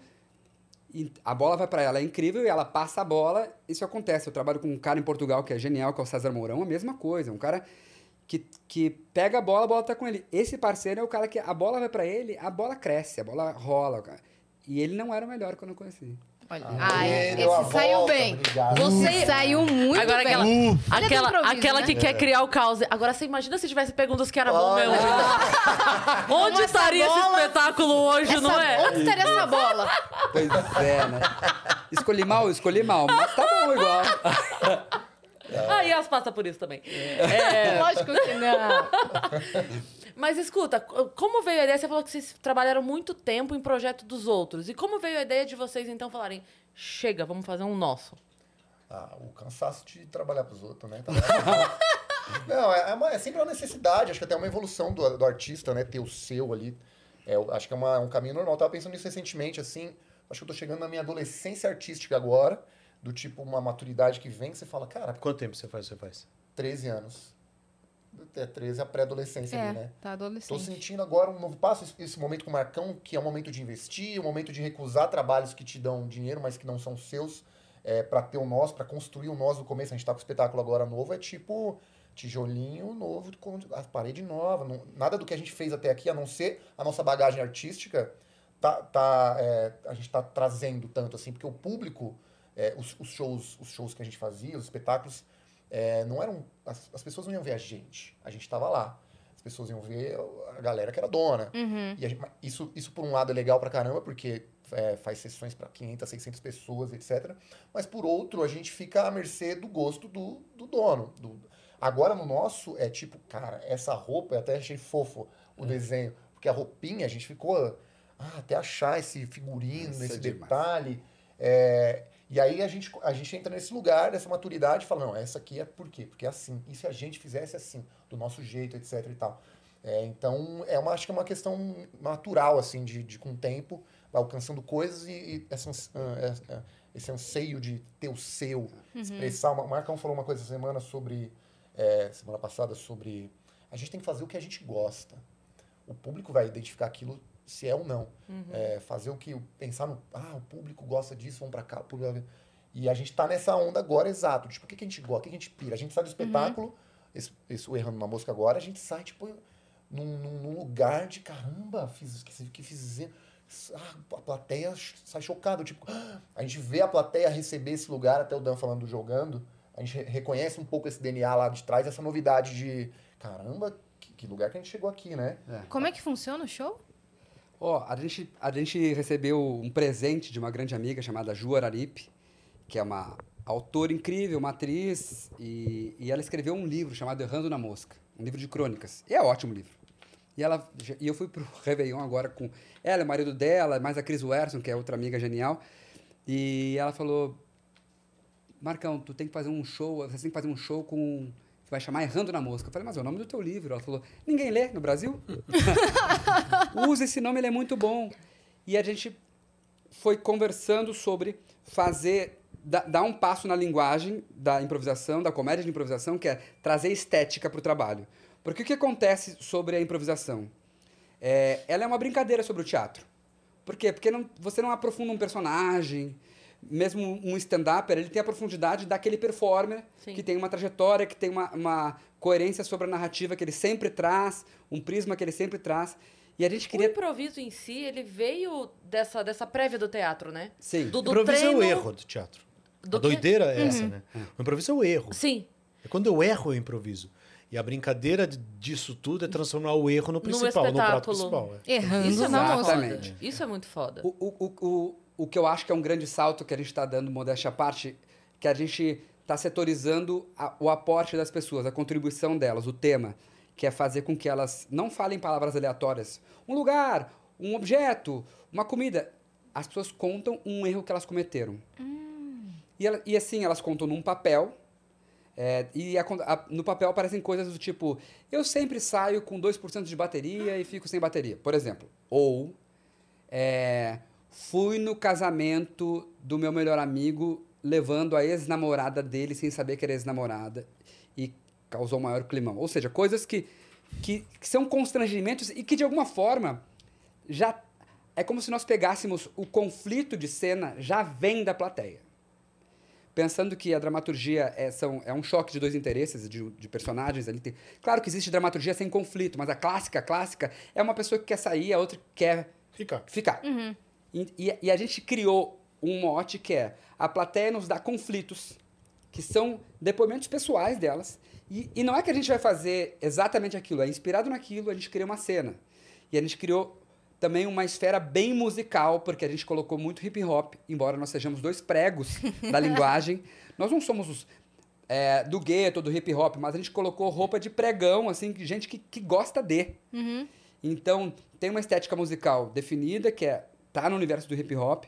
e a bola vai para ela, é incrível, e ela passa a bola. Isso acontece. Eu trabalho com um cara em Portugal que é genial, que é o César Mourão, a mesma coisa. Um cara que, que pega a bola, a bola tá com ele. Esse parceiro é o cara que a bola vai para ele, a bola cresce, a bola rola. E ele não era o melhor quando eu conheci. Olha, Ah, ai, a esse saiu volta, bem. obrigado. Você saiu muito Agora bem. aquela, é do aquela, improviso, aquela né? que quer criar o caos. Agora você imagina se tivesse dos que era bom mesmo. Onde Como estaria esse bola- espetáculo hoje, Essa- não é? Onde estaria essa bola? Pois é, né? Escolhi mal, escolhi mal, mas tá bom igual. Ah, e as passa por isso também. É, Lógico que não. Mas escuta, como veio a ideia? Você falou que vocês trabalharam muito tempo em projeto dos outros. E como veio a ideia de vocês então falarem: chega, vamos fazer um nosso? Ah, o cansaço de trabalhar pros outros, né? Não, é, é uma- é sempre uma necessidade, acho que até uma evolução do, do artista, né? Ter o seu ali. É, acho que é uma- um caminho normal. Eu tava pensando nisso recentemente, assim. Acho que eu tô chegando na minha adolescência artística agora, do tipo uma maturidade que vem, que você fala, cara, Quanto tempo você faz? Você faz? 13 anos. Até 13 é a pré-adolescência ali, É, né? tá Tô adolescente. sentindo agora um novo passo, esse- esse momento com o Marcão, que é um momento de investir, um momento de recusar trabalhos que te dão dinheiro, mas que não são seus, é, para ter o nós, para construir o nós do começo. A gente tá com o espetáculo agora novo, é tipo tijolinho novo, com a parede nova. não- nada do que a gente fez até aqui, a não ser a nossa bagagem artística, tá, tá, é, a gente tá trazendo tanto assim, porque o público, é, os, os shows, os shows que a gente fazia, os espetáculos, é, não eram. As, as pessoas não iam ver a gente. A gente tava lá. As pessoas iam ver a galera que era dona. Uhum. E a gente- isso, isso, por um lado, é legal pra caramba, porque é, faz sessões pra 500, 600 pessoas, etc. Mas, por outro, a gente fica à mercê do gosto do, do dono. do- Agora, no nosso, é tipo, cara, essa roupa, eu até achei fofo o desenho, porque a roupinha, a gente ficou ah, até achar esse figurino, Isso é esse demais. detalhe. É, e aí a gente, a gente entra nesse lugar, dessa maturidade, e fala, não, essa aqui é por quê? Porque é assim. E se a gente fizesse assim, do nosso jeito, etc e tal. É, então, é uma, acho que é uma questão natural, assim, de, de com o tempo, vai alcançando coisas e, e essa é- esse anseio de ter o seu, expressar. uma- O Marcão falou uma coisa essa semana sobre, é, semana passada, sobre a gente tem que fazer o que a gente gosta. O público vai identificar aquilo se é ou não. É, fazer o que, pensar no, ah, o público gosta disso, vamos pra cá, o público... E a gente tá nessa onda agora, exato. Tipo, o que, que a gente gosta, o que, que a gente pira? A gente sai do espetáculo, esse, esse o Errando uma Mosca agora, a gente sai, tipo, num, num- num lugar de caramba, fiz que, que fiz. Ah, a plateia sai chocada. Tipo, ah, a gente vê a plateia receber esse lugar, até o Dan falando do jogando, a gente re- reconhece um pouco esse DNA lá de trás, essa novidade de caramba, que, que lugar que a gente chegou aqui, né? Como é que funciona o show? Ó, a gente, a gente recebeu um presente de uma grande amiga chamada Ju Araripe, que é uma autora incrível, uma atriz, e, e ela escreveu um livro chamado Errando na Mosca, um livro de crônicas. E é um ótimo livro. E, ela, e eu fui pro Réveillon agora com ela, o marido dela, mais a Cris Werson, que é outra amiga genial, e ela falou, Marcão, tu tem que fazer um show, você tem que fazer um show com que vai chamar Errando na Mosca. Eu falei, mas é o nome do teu livro. Ela falou, ninguém lê no Brasil? Usa esse nome, ele é muito bom. E a gente foi conversando sobre fazer, da- dar um passo na linguagem da improvisação, da comédia de improvisação, que é trazer estética para o trabalho. Porque o que acontece sobre a improvisação? É, ela é uma brincadeira sobre o teatro. Por quê? Porque não- você não aprofunda um personagem, mesmo um stand-upper, ele tem a profundidade daquele performer Sim. que tem uma trajetória, que tem uma, uma coerência sobre a narrativa que ele sempre traz, um prisma que ele sempre traz. E a gente O queria... improviso em si, ele veio dessa, dessa prévia do teatro, né? Sim. Do, O do improviso treino... é o erro do teatro. Do a quê? doideira é essa, né? O improviso é o erro. Sim. É quando eu erro, eu improviso. E a brincadeira de- disso tudo é transformar o erro no principal, no, prato espetáculo. principal. é. Errando Isso é. Exatamente. foda. Isso é muito foda. O, o, o, o, que eu acho que é um grande salto que a gente está dando, modéstia à parte, que a gente está setorizando a- o aporte das pessoas, a contribuição delas, o tema, que é fazer com que elas não falem palavras aleatórias. Um lugar, um objeto, uma comida. As pessoas contam um erro que elas cometeram. E, ela- e assim, elas contam num papel. é, e a- a- no papel aparecem coisas do tipo: eu sempre saio com 2% de bateria e fico sem bateria, por exemplo. Ou é, fui no casamento do meu melhor amigo levando a ex-namorada dele sem saber que era ex-namorada e causou maior climão. Ou seja, coisas que, que, que são constrangimentos e que de alguma forma já é como se nós pegássemos o conflito de cena já vem da plateia. Pensando que a dramaturgia é, são, é um choque de dois interesses, de, de personagens ali. Tem, claro que existe dramaturgia sem conflito, mas a clássica, a clássica, é uma pessoa que quer sair, a outra que quer Fica. ficar. E, e- e a gente criou um mote que é a plateia nos dá conflitos, que são depoimentos pessoais delas. E, e não é que a gente vai fazer exatamente aquilo, é inspirado naquilo, a gente cria uma cena. E a gente criou também uma esfera bem musical, porque a gente colocou muito hip hop, embora nós sejamos dois pregos da linguagem. Nós não somos os, é, do gueto, do hip hop, mas a gente colocou roupa de pregão, assim, gente que, que gosta de. Então, tem uma estética musical definida, que é tá no universo do hip hop,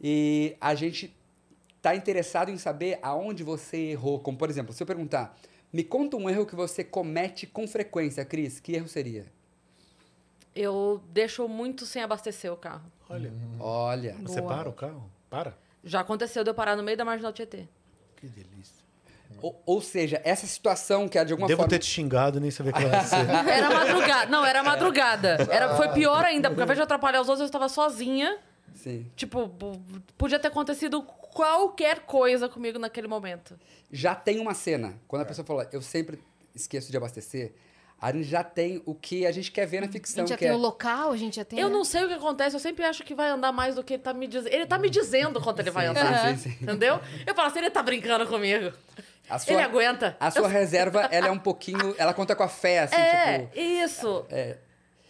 e a gente tá interessado em saber aonde você errou. Como, por exemplo, se eu perguntar, me conta um erro que você comete com frequência, Cris, que erro seria? Eu deixo muito sem abastecer o carro. Olha, Olha, você Boa. para o carro? Para. Já aconteceu de eu parar no meio da Marginal Tietê. Que delícia. Ou, ou seja, essa situação que é de alguma Devo forma... ter te xingado, nem saber o que vai ser. Era madrugada. Não, era madrugada. Era, foi pior ainda, porque ao invés de atrapalhar os outros, eu estava sozinha. Sim. Tipo, podia ter acontecido qualquer coisa comigo naquele momento. já tem uma cena. Quando a pessoa fala, eu sempre esqueço de abastecer, a gente já tem o que a gente quer ver na A ficção, gente já que tem é... o local, a gente já tem. Eu né? não sei o que acontece, eu sempre acho que vai andar mais do que ele tá me dizendo. Ele tá me dizendo quanto ele vai andar. Sim, sim, sim. Entendeu? Eu falo assim, ele tá brincando comigo. A sua, Ele aguenta. A sua reserva, ela é um pouquinho... Ela conta com a fé, assim, é, tipo... isso. É,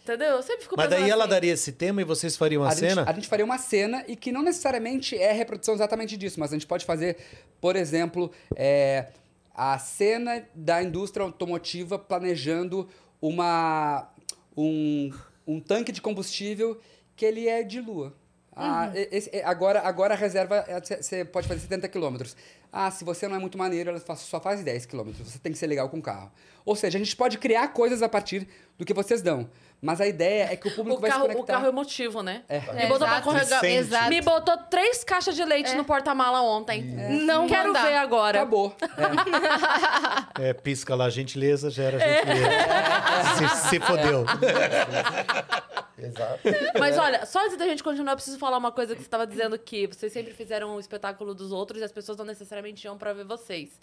Entendeu? Eu sempre fico Mas daí ela assim, daria esse tema e vocês fariam a, a, gente, cena? a gente faria uma cena e que não necessariamente é reprodução exatamente disso, mas a gente pode fazer, por exemplo, é, a cena da indústria automotiva planejando uma, um, um tanque de combustível que ele é de lua. Ah, e- esse- agora, agora a reserva, você pode fazer 70 quilômetros. Ah, se você não é muito maneiro, ela só faz 10 quilômetros. Você tem que ser legal com o carro. Ou seja, a gente pode criar coisas a partir do que vocês dão. Mas a ideia é que o público O vai carro, se o conectar. carro emotivo, né? É. Me botou pra Exato. Vicente. Exato. Me botou três caixas de leite É. no porta-mala ontem. Não Quero mandar. ver agora. Acabou. É. É, pisca lá, gentileza, gera gentileza. Se, se fodeu. Exato. Mas olha, só antes da gente continuar, eu preciso falar uma coisa que você estava dizendo que vocês sempre fizeram o espetáculo dos outros e as pessoas não necessariamente iam pra ver vocês.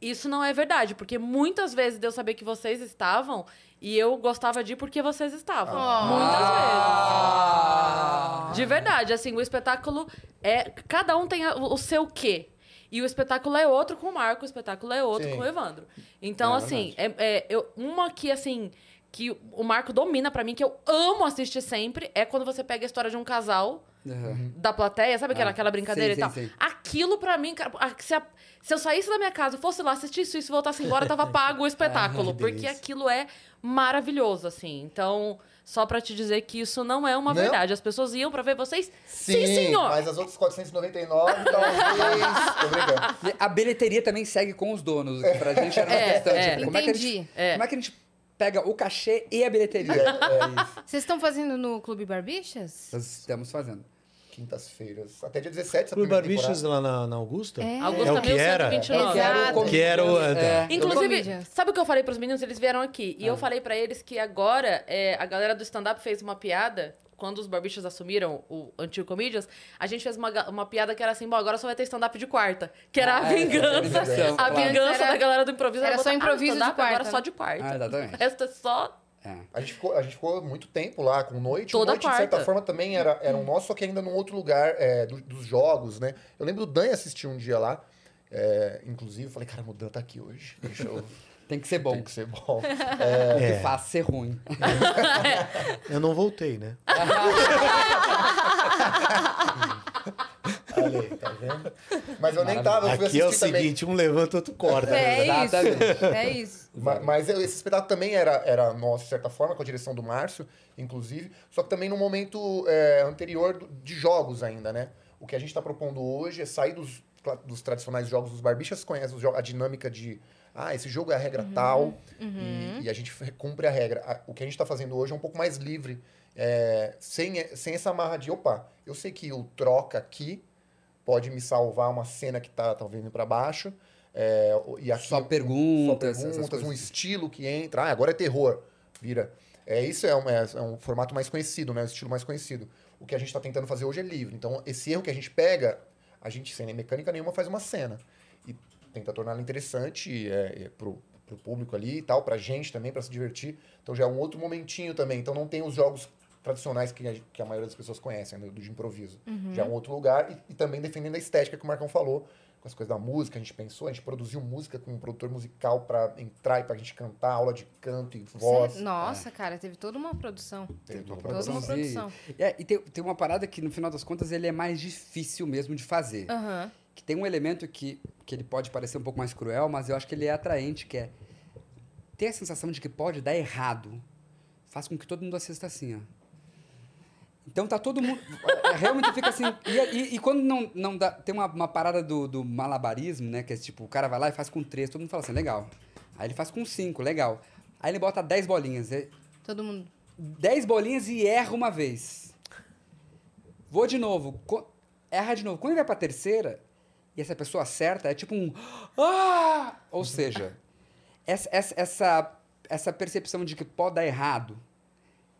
Isso não é verdade, porque muitas vezes deu saber que vocês estavam e eu gostava de ir porque vocês estavam. Muitas vezes. De verdade, assim, o espetáculo é. Cada um tem o seu quê. E o espetáculo é outro com o Marco, o espetáculo é outro Sim. com o Evandro. Então, É assim, é, é, eu, uma que, assim, que o Marco domina pra mim, que eu amo assistir sempre, é quando você pega a história de um casal Uhum. da plateia, sabe aquela, Ah, aquela brincadeira sim, e tal? sim, sim. Aquilo pra mim, cara, se, a- se eu saísse da minha casa, fosse lá, assistisse isso e voltasse embora, tava pago o espetáculo. que porque aquilo é maravilhoso, assim. Então, Só pra te dizer que isso não é uma Não? verdade. As pessoas iam pra ver vocês. Sim, senhor! mas as outras 499, talvez. Tô brincando. E A bilheteria também segue com os donos, que pra gente era uma É, questão. é. Tipo, como, é que a gente, Entendi. É. como é que a gente pega o cachê e a bilheteria? É, é isso. Vocês estão fazendo no Clube Barbichas? Nós estamos fazendo. Quintas-feiras. Até dia 17, essa Clube Barbichas lá na, na Augusta? É. Augusta É o que era? 1129. Exato. Que era o- É. Inclusive, Comedians. sabe o que eu falei pros meninos? Eles vieram aqui. Ah. E eu falei pra eles que agora é, a galera do stand-up fez uma piada. Quando os barbichas assumiram o antigo Comedians, a gente fez uma, uma piada que era assim: bom, agora só vai ter stand-up de quarta. Que era a Ah, é, vingança. organização, a vingança da galera do improviso. era só improviso de quarta, Agora né? só de quarta. Ah, exatamente. O resto é só. É. A gente, ficou, a gente ficou muito tempo lá com noite. Toda noite, de certa quarta. forma, também era, era um nosso, só que ainda num outro lugar é, do- dos jogos, né? Eu lembro do Dan assistir um dia lá. é, inclusive, eu falei, cara, o Dan tá aqui hoje. Deixa eu. Tem que ser bom. Tem que ser bom. O É. que faz ser ruim. Eu não voltei, né? Olha aí, tá vendo? Mas eu nem tava, eu fui Aqui é o assistir também. seguinte, um levanta, outro corta. né? É isso. Exatamente. É isso. Ma- Mas eu- esse espetáculo também era, era nosso, de certa forma, com a direção do Márcio, inclusive, só que também no momento é, anterior do- de jogos ainda, né? O que a gente está propondo hoje é sair dos, dos tradicionais jogos dos barbichas, conhece a dinâmica de, ah, esse jogo é a regra tal, E, e a gente cumpre a regra. O que a gente está fazendo hoje é um pouco mais livre, é, sem, sem essa amarra de, opa, eu sei que o troca aqui pode me salvar uma cena que tá, tá vindo para baixo, é, e aqui Só só perguntas, essas perguntas, um estilo que entra. Ah, agora é terror. Vira. É, isso é um, é, é um formato mais conhecido, né? O estilo mais conhecido. O que a gente está tentando fazer hoje é livre. Então, esse erro que a gente pega, a gente, sem mecânica nenhuma, faz uma cena. E tenta torná-la interessante é, é, pro, pro público ali e tal, pra gente também, pra se divertir. Então, já é um outro momentinho também. Então, não tem os jogos tradicionais que a, que a maioria das pessoas conhecem, né, do de improviso. Já é um outro lugar. E, e também defendendo a estética que o Marcão falou, com as coisas da música, a gente pensou, a gente produziu música com um produtor musical pra entrar e pra gente cantar, aula de canto e voz. Cê- Nossa, cara, teve toda uma produção. Teve uma Toda uma produção. produção. É, e tem, tem uma parada que, no final das contas, ele é mais difícil mesmo de fazer. Aham. Que tem um elemento que, que ele pode parecer um pouco mais cruel, mas eu acho que ele é atraente, que é ter a sensação de que pode dar errado. Faz com que todo mundo assista assim, ó. Então tá todo mundo. é, Realmente fica assim. E, e- e quando não, não dá. Tem uma, uma parada do, do malabarismo, né? Que é tipo, o cara vai lá e faz com três, todo mundo fala assim, legal. Aí ele faz com cinco, legal. Aí ele bota dez bolinhas. Todo mundo. 10 bolinhas e erra uma vez. Vou de novo. Erra de novo. Quando ele vai pra terceira e essa pessoa acerta, é tipo um. Ah! Ou seja, essa, essa, essa, essa percepção de que pode dar errado,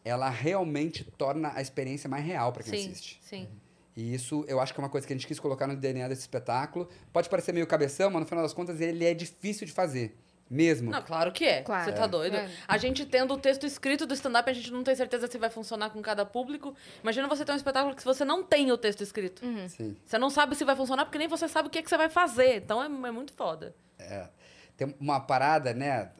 ela realmente torna a experiência mais real pra quem Sim, assiste. sim. E isso eu acho que é uma coisa que a gente quis colocar no DNA desse espetáculo. Pode parecer meio cabeção, mas no final das contas ele é difícil de fazer. Mesmo. Não, claro que é. Claro. Você tá doido? É. A gente tendo o texto escrito do stand-up, a gente não tem certeza se vai funcionar com cada público. Imagina você ter um espetáculo que você não tem o texto escrito. Sim. Você não sabe se vai funcionar porque nem você sabe o que, é que você vai fazer. Então é, é muito foda. tem uma parada, né?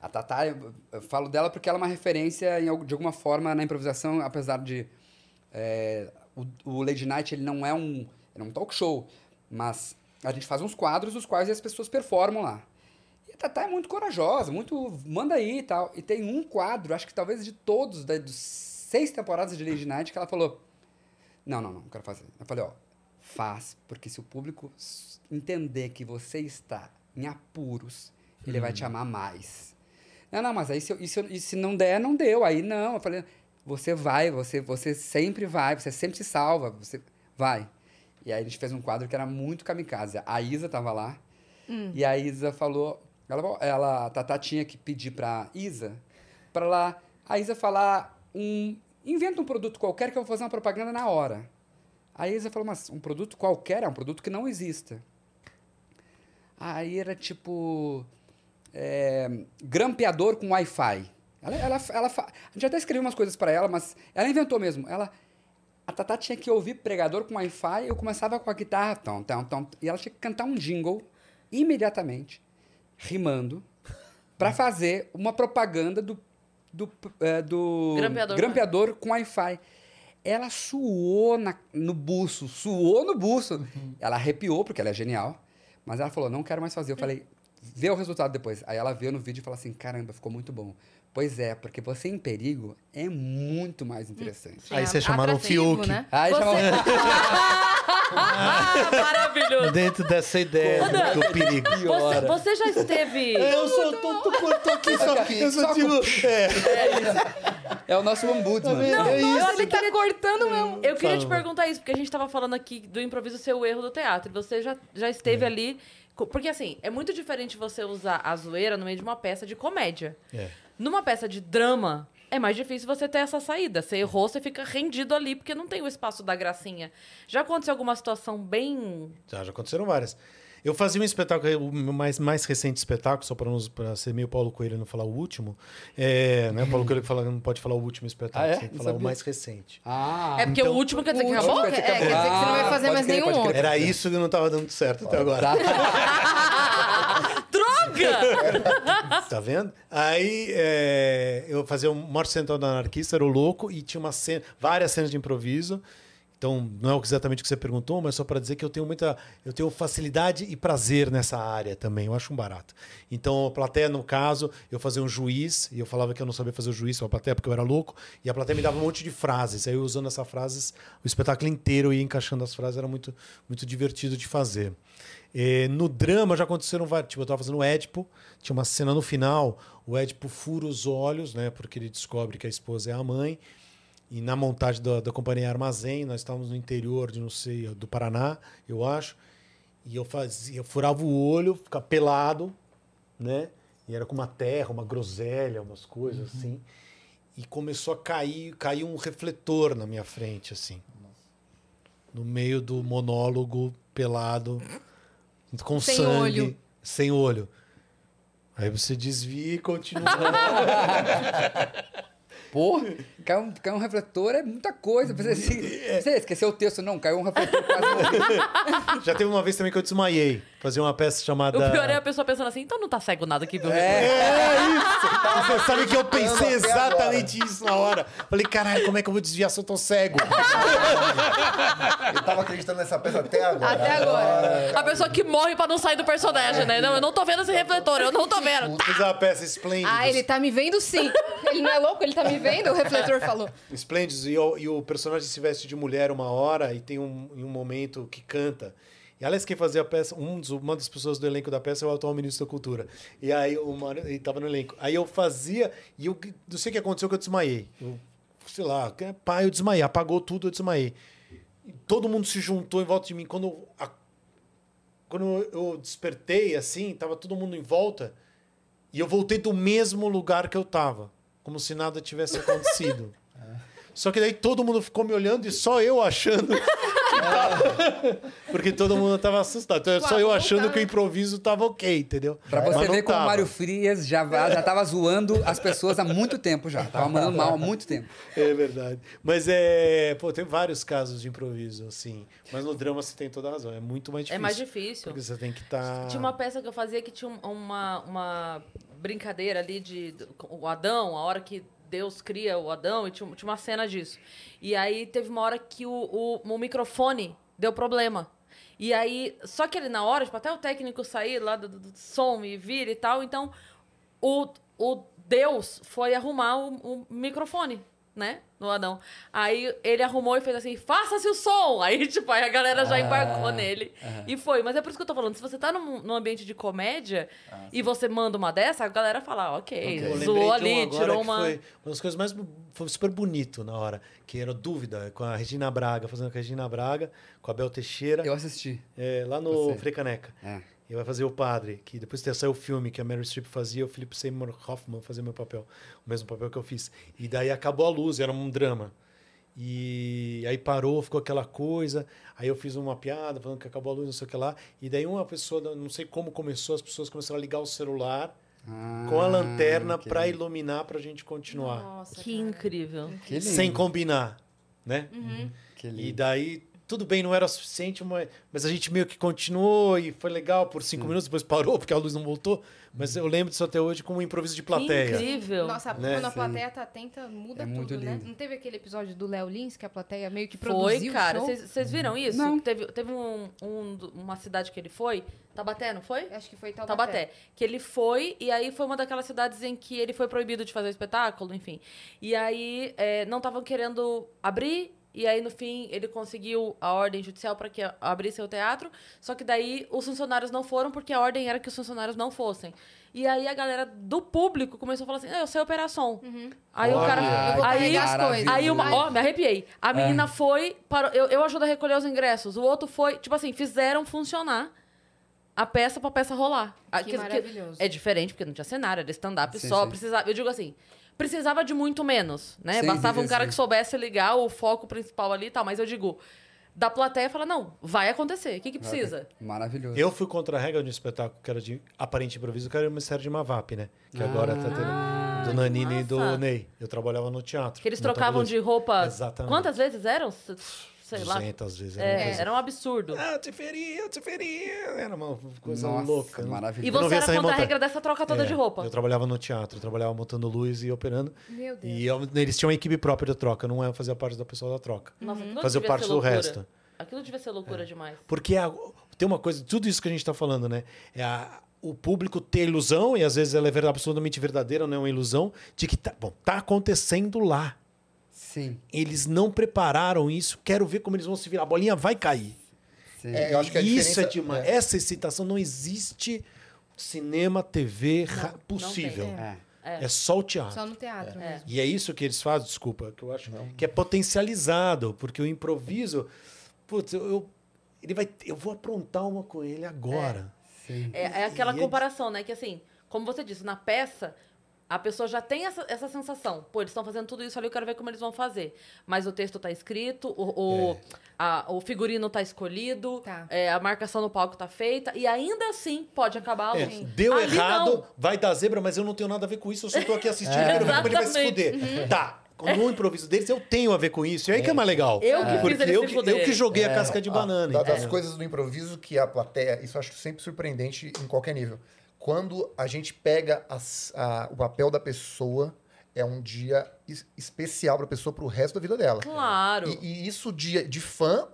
A, Tatá, eu, eu falo dela porque ela é uma referência em, de alguma forma na improvisação, apesar de é, o, o Lady Night ele não é um, é um talk show, mas a gente faz uns quadros os quais as pessoas performam lá. E Tatá é muito corajosa, muito manda aí e tal. E tem um quadro, acho que talvez de todos, da, dos seis temporadas de Lady Night, que ela falou: Não, não, não, não quero fazer. Eu falei: Ó, faz, porque se o público entender que você está em apuros, ele vai te amar mais. Não, não, mas aí se, eu- e se, eu- e se não der, não deu. Aí não. Eu falei: Você vai, você, você sempre vai, você sempre se salva, você vai. E aí a gente fez um quadro que era muito kamikaze. A Isa tava lá. E a Isa falou. Ela, ela, a Tatá tinha que pedir pra Isa pra lá. A Isa falar um. Inventa um produto qualquer que eu vou fazer uma propaganda na hora. A Isa falou, mas um produto qualquer é um produto que não exista. Aí era tipo. é, grampeador com Wi-Fi. Ela, ela, ela, a gente até escreveu umas coisas pra ela, mas ela inventou mesmo. Ela, a Tatá tinha que ouvir pregador com Wi-Fi, eu começava com a guitarra, tom, tom, e ela tinha que cantar um jingle imediatamente, rimando, pra fazer uma propaganda do, do, eh, do Grampeador. grampeador com Wi-Fi. Ela suou na- no buço, suou no buço. Ela arrepiou, porque ela é genial, mas ela falou, não quero mais fazer. Eu falei, vê o resultado depois. Aí ela veio no vídeo e falou assim, caramba, ficou muito bom. Pois é, porque você em perigo é muito mais interessante. Aí É você chamaram o Fiuk. Né? Aí Você- chama- Ah, maravilhoso. Dentro dessa ideia do, do perigo. Você, você já esteve. Eu sou tô, tô, tô, tô aqui só aqui, Eu só só digo. É. É o nosso ombudsman. Não, É nossa, Ele tá cortando mesmo. Eu queria Fala. te perguntar isso, porque a gente tava falando aqui do improviso ser o erro do teatro. E você já, já esteve É. ali. Porque assim, é muito diferente você usar a zoeira no meio de uma peça de comédia. É. Numa peça de drama, é mais difícil você ter essa saída. Você errou, você fica rendido ali, porque não tem o espaço da gracinha. Já aconteceu alguma situação bem. Já, já aconteceram várias. Eu fazia um espetáculo, o meu mais, mais recente espetáculo, só para ser meio Paulo Coelho e não falar o último. É, né? Paulo Coelho fala, não pode falar o último espetáculo, Ah, é? tem que falar o sabia. mais recente. Ah, é porque então- o último quer dizer que o acabou? É, quer dizer que você não vai fazer Ah, mais crer, nenhum outro. Era isso que não estava dando certo até agora. tá. Droga! Tá vendo? Aí é, eu fazia o Morte Central da Anarquista, era o louco, e tinha uma cena, várias cenas de improviso. Então, não é exatamente o que você perguntou, mas só para dizer que eu tenho muita. Eu tenho facilidade e prazer nessa área também. Eu acho um barato. Então, a plateia, no caso, eu fazia um juiz, e eu falava que eu não sabia fazer o juiz a plateia porque eu era louco, e a plateia me dava um monte de frases. Aí eu usando essas frases, o espetáculo inteiro ia encaixando as frases, era muito, muito divertido de fazer. Eh, no drama já aconteceram vários. Tipo, eu estava fazendo o Édipo, tinha uma cena no final, o Édipo fura os olhos, né? Porque ele descobre que a esposa é a mãe. E na montagem da, da companhia Armazém, nós estávamos no interior de não sei, do Paraná, eu acho. E eu fazia, eu furava o olho, ficava pelado, né? E era com uma terra, uma groselha, umas coisas assim. E começou a cair, caiu um refletor na minha frente, assim. No meio do monólogo, pelado, com Sem sangue, olho. sem olho. Aí você desvia e continua. Pô, caiu um, caiu um refletor é muita coisa. Você, você esqueceu o texto, não, caiu um refletor quase. Já teve uma vez também que eu desmaiei. Fazia uma peça chamada. O pior é a pessoa pensando assim, então não tá cego nada aqui, viu? É isso! Você sabe que eu pensei exatamente isso na hora. Falei, caralho, como é que eu vou desviar se eu tô cego? Eu tava acreditando nessa peça até agora. Até agora. A pessoa que morre pra não sair do personagem, né? Não, eu não tô vendo esse refletor, eu não tô vendo. Fiz uma peça esplêndida. Ah, ele tá me vendo sim. Ele não é louco? Ele tá me vendo? O refletor falou. Esplêndidos, e, o- e o personagem se veste de mulher uma hora e tem um, um momento que canta. E aliás, quem fazia a peça, um dos- uma das pessoas do elenco da peça é o atual ministro da Cultura. E aí, uma, ele tava no elenco. Aí eu fazia, e eu não sei o que aconteceu que eu desmaiei. Eu, sei lá, que- pá, eu desmaiei, apagou tudo, eu desmaiei. E todo mundo se juntou em volta de mim. Quando, a- quando eu despertei, assim, tava todo mundo em volta, e eu voltei do mesmo lugar que eu tava, como se nada tivesse acontecido. Só que daí todo mundo ficou me olhando e só eu achando Porque todo mundo tava assustado. Então, só eu Uau, achando tá. que o improviso tava ok, entendeu? Pra você ver como o. Mário Frias já, já tava zoando as pessoas há muito tempo já. Tava mandando mal há muito tempo. É verdade. Mas é. Pô, tem vários casos de improviso, assim. Mas no drama você tem toda a razão. É muito mais difícil. É mais difícil. Porque você tem que tá estar. Tinha uma peça que eu fazia que tinha um- uma, uma brincadeira ali de o Adão, a hora que Deus cria o Adão, e tinha, tinha uma cena disso. E aí teve uma hora que o, o, o microfone deu problema. E aí, só que ele na hora, tipo, até o técnico sair lá do, do- do som e vir e tal, então o, o Deus foi arrumar o, o microfone, né? No Adão. Aí ele arrumou e fez assim, faça-se o som! Aí, tipo, aí a galera já embarcou nele. E foi. Mas é por isso que eu tô falando. Se você tá num, num ambiente de comédia e você manda uma dessa, a galera fala, ah, ok, de zoou um ali, agora tirou uma... Foi uma das coisas mais. Foi super bonito na hora. Que era dúvida com a Regina Braga, fazendo com a Regina Braga, com a Bel Teixeira, Eu assisti. é, lá no. Frecaneca. É. E vai fazer o padre, que depois que saiu o filme que a Meryl Streep fazia, o Philip Seymour Hoffman fazia meu papel, o mesmo papel que eu fiz. E daí acabou a luz, era um drama. E aí parou, ficou aquela coisa. Aí eu fiz uma piada falando que acabou a luz, não sei o que lá. E daí uma pessoa, não sei como começou, as pessoas começaram a ligar o celular com a lanterna Ah, que para iluminar pra gente continuar. Nossa, Que incrível. Que lindo. Sem combinar, né? Que E daí tudo bem, não era suficiente, mas, mas a gente meio que continuou e foi legal por cinco minutos, depois parou porque a luz não voltou. Mas eu lembro disso até hoje como um improviso de Que plateia. incrível. Nossa, Né? quando a plateia tá atenta, muda É tudo, né? Não teve aquele episódio do Léo Lins que a plateia meio que Foi, produziu cara. o show? Vocês viram isso? Não. Teve, teve um, um- uma cidade que ele foi, Tabaté, não foi? Acho que foi Taubaté. Taubaté. Que ele foi, e aí foi uma daquelas cidades em que ele foi proibido de fazer o espetáculo, enfim. E aí é, não estavam querendo abrir, e aí no fim ele conseguiu a ordem judicial para que abrisse o teatro, só que daí os funcionários não foram porque a ordem era que os funcionários não fossem. E aí a galera do público começou a falar assim: "Ah, eu sei operar som. Aí o Olha. cara. Eu vou aí, as coisas. Aí uma, Ai. ó, me arrepiei. A menina foi, parou, eu, eu ajudo a recolher os ingressos. O outro foi, tipo assim, fizeram funcionar a peça pra peça rolar. Que Aquilo maravilhoso. É diferente, porque não tinha cenário, era stand-up só. sim. Precisava, eu digo assim, precisava de muito menos, né? Sem Bastava um cara sim. que soubesse ligar o foco principal ali e tal. Mas eu digo, da plateia fala, não, vai acontecer. O que, que precisa? Maravilhoso. Eu fui contra a regra de um espetáculo que era de aparente improviso, que era o Mistério de Mavap, né? Que agora tá tendo do Nanini e do. Ney. Eu trabalhava no teatro. Que eles trocavam de roupa. Exatamente. Quantas vezes eram? Sei lá. 200 vezes. Era É, coisa- era um absurdo. Ah, te feria, te feria. Era uma coisa Nossa, louca. E maravilhoso. Eu não você era essa contra a regra dessa troca toda É, de roupa. Eu trabalhava no teatro, eu trabalhava montando luz e operando. Meu Deus. E eu- eles tinham uma equipe própria de troca, não é fazer parte da pessoa da troca. Nossa, Fazer devia parte ser do resto. Aquilo devia ser loucura demais. Porque a- tem uma coisa, tudo isso que a gente está falando, né? É a- o público ter ilusão, e às vezes ela é absolutamente verdadeira, não é uma ilusão, de que tá, bom, tá acontecendo lá. Sim, Eles não prepararam isso, quero ver como eles vão se virar. A bolinha vai cair. sim. É, eu acho que a isso é demais. é. Essa excitação não existe cinema, TV não possível. tem. É. É. só o teatro. Só no teatro É. mesmo. E é isso que eles fazem, desculpa, que eu acho que é potencializado, porque o improviso, putz, eu, eu- ele vai, eu vou aprontar uma com ele agora. Sim. É, é aquela E é- comparação, né? Que assim, como você disse, na peça, a pessoa já tem essa, essa sensação. Pô, eles estão fazendo tudo isso ali, eu quero ver como eles vão fazer. Mas o texto tá escrito, o, o, a- o figurino tá escolhido, Tá. é, a marcação no palco tá feita, e ainda assim pode acabar a É, deu Ali errado, não. vai dar zebra, mas eu não tenho nada a ver com isso, eu só tô aqui assistindo, quero ver como ele vai se fuder. Tá. No improviso deles, eu tenho a ver com isso. E aí que é mais legal. Eu que Porque ele eu, que, eu que joguei a casca de Ah, banana. da- das entendeu? coisas do improviso que a plateia, isso eu acho sempre surpreendente em qualquer nível. Quando a gente pega as- a- o papel da pessoa, é um dia es- especial para a pessoa pro resto da vida dela. Claro. E, e isso de, de fã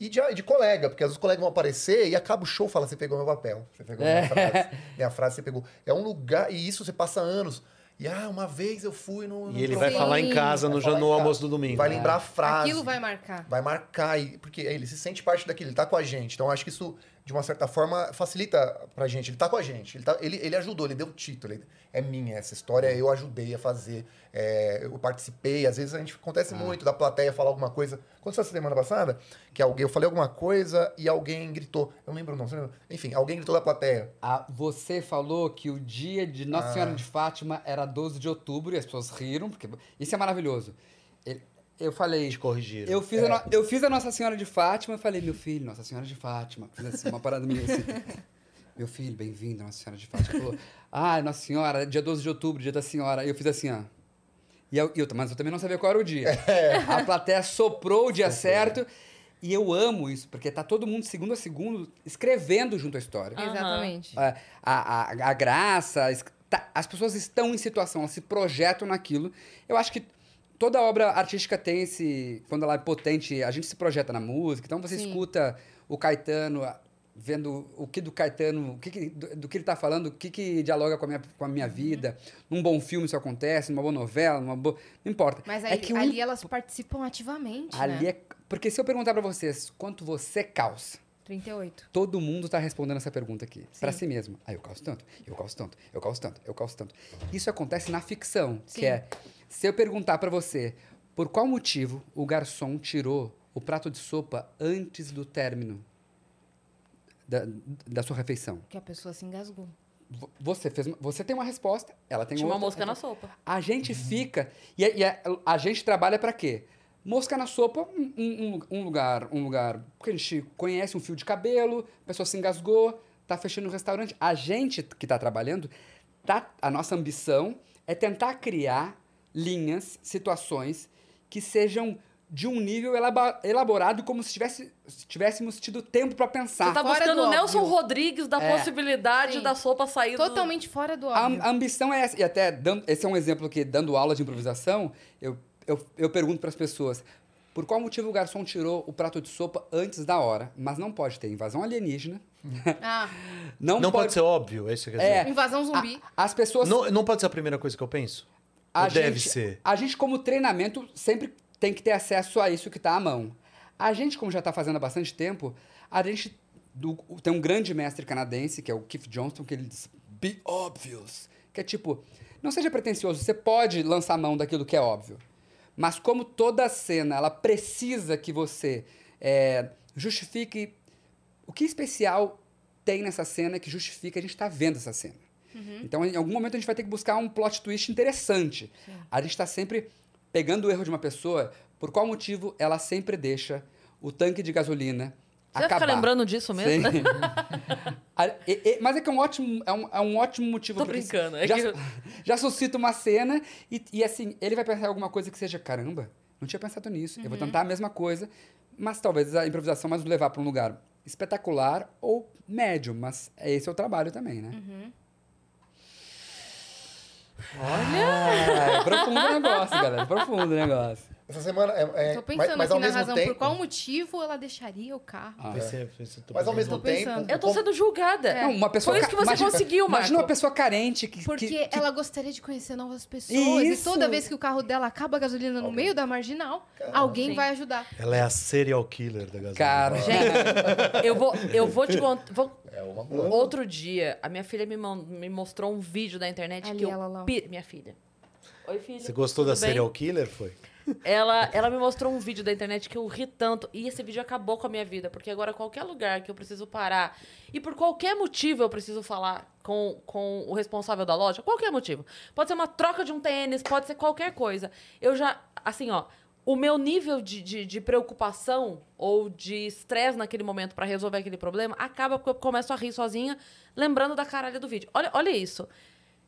e de, de colega, porque às vezes os colegas vão aparecer e acaba o show e fala: Você pegou meu papel, você pegou minha frase. Minha frase você pegou. É um lugar, e isso você passa anos. E ah, uma vez eu fui no. no E ele vai falar em casa no, no almoço do domingo. Vai lembrar a frase. Aquilo vai marcar. Vai marcar, e- porque ele se sente parte daquilo, ele tá com a gente. Então, acho que isso, de uma certa forma, facilita pra gente. Ele tá com a gente, ele, tá- ele, ele ajudou, ele deu o título. ele- é minha essa história, eu ajudei a fazer, é, eu participei. Às vezes a gente acontece muito da plateia falar alguma coisa. Aconteceu essa semana passada, que alguém, eu falei alguma coisa e alguém gritou. Eu não lembro não, você lembra? Enfim, alguém gritou da plateia. Ah, você falou que o dia de Nossa Ah. Senhora de Fátima era 12 de outubro e as pessoas riram, porque isso é maravilhoso. Eu falei, Te corrigiram. eu fiz, a no- eu fiz a Nossa Senhora de Fátima, eu falei, meu filho, Nossa Senhora de Fátima. Fiz assim, uma parada minha assim. Meu filho, bem-vindo, Nossa Senhora de Fátima. Falou, ah, Nossa Senhora, dia 12 de outubro, dia da Senhora. E eu fiz assim, ó. E eu, eu- mas eu também não sabia qual era o dia. A plateia soprou o dia certo. E eu amo isso, porque tá todo mundo, segundo a segundo, escrevendo junto à história. Exatamente. A, a, a, a graça, tá- as pessoas estão em situação, elas se projetam naquilo. Eu acho que toda obra artística tem esse. Quando ela é potente, a gente se projeta na música. Então você Sim. escuta o Caetano vendo o que do Caetano, o que, que- do, do que ele está falando, o que, que dialoga com a minha, com a minha vida. Num bom filme isso acontece, numa boa novela, numa boa. Não importa. Mas é aí, que o ali elas participam ativamente, Ali né? é. Porque se eu perguntar pra vocês quanto você calça, 38. todo mundo tá respondendo essa pergunta aqui. Pra Sim. si mesmo. Ah, eu calço tanto, eu calço tanto, eu calço tanto, eu calço tanto. Isso acontece na ficção, Sim. que é se eu perguntar pra você por qual motivo o garçom tirou o prato de sopa antes do término da, da sua refeição. Que a pessoa se engasgou. Vo- Você, fez, uma- você tem uma resposta, ela tem Tinha uma outra. mosca na sopa. A gente fica. E, a- e a, a gente trabalha pra quê? Mosca na sopa, um, um- um lugar, um lugar. Porque a gente conhece um fio de cabelo, a pessoa se engasgou, tá fechando o restaurante. A gente que tá trabalhando, tá, a nossa ambição é tentar criar linhas, situações que sejam de um nível elaborado como se, tivesse, se tivéssemos tido tempo pra pensar. Você tá Fora buscando do o Nelson óbvio. Rodrigues da É. possibilidade Sim. da sopa sair do... Totalmente fora do A, óbvio. a ambição é essa. E até, dando, esse é um exemplo que, dando aula de improvisação, eu, eu, eu pergunto para as pessoas por qual motivo o garçom tirou o prato de sopa antes da hora, mas não pode ter invasão alienígena. Ah, Não, Não pode ser óbvio, é isso quer É. dizer. invasão zumbi. A- as pessoas. Não, não pode ser a primeira coisa que eu penso? A Ou deve gente- ser? A gente, como treinamento, sempre tem que ter acesso a isso que está à mão. A gente, como já está fazendo há bastante tempo, a gente do- tem um grande mestre canadense, que é o Keith Johnston, que ele diz, be obvious. Que é tipo, não seja pretencioso, você pode lançar a mão daquilo que é óbvio. Mas como toda cena, ela precisa que você é, justifique o que especial tem nessa cena que justifica a gente estar vendo essa cena. Então, em algum momento, a gente vai ter que buscar um plot twist interessante. A gente está sempre pegando o erro de uma pessoa, por qual motivo ela sempre deixa o tanque de gasolina Você acabar. ficar lembrando disso mesmo? Sim. E- e- mas é que é um ótimo, é um, é um ótimo motivo. Tô brincando, é Já, já suscita uma cena e, e, assim, ele vai pensar em alguma coisa que seja, caramba, não tinha pensado nisso. Eu vou tentar a mesma coisa, mas talvez a improvisação vai nos levar para um lugar espetacular ou médio, mas esse é o trabalho também, né? Olha! é profundo o negócio, galera. Profundo o negócio. Essa semana é. é Tô mas, pensando mas ao aqui na mesmo razão tempo, por qual motivo ela deixaria o carro. Ah, ser- vai ser- tô Mas ao mesmo Tô tempo. pensando. Eu tô como- sendo julgada. Não, uma pessoa Foi isso que você imagina- conseguiu, Marco. Imagina uma pessoa carente que. Porque que- que- ela gostaria de conhecer novas pessoas. E Isso. toda vez que o carro dela acaba a gasolina no meio da marginal, alguém Sim. vai ajudar. Ela é a serial killer da gasolina. Cara. Gente, eu vou, eu vou te contar. vou- É uma boa. Outro dia, a minha filha me, me mostrou um vídeo da internet Ali que eu. ela lá. pi- Minha filha. Oi, filha. Você gostou tudo da bem? serial killer, foi? Ela, ela me mostrou um vídeo da internet que eu ri tanto. E esse vídeo acabou com a minha vida. Porque agora, qualquer lugar que eu preciso parar e por qualquer motivo eu preciso falar com, com o responsável da loja, qualquer motivo. Pode ser uma troca de um tênis, pode ser qualquer coisa. Eu já, assim, ó. O meu nível de, de, de preocupação ou de estresse naquele momento pra resolver aquele problema acaba porque eu começo a rir sozinha, lembrando da caralho do vídeo. Olha, olha isso.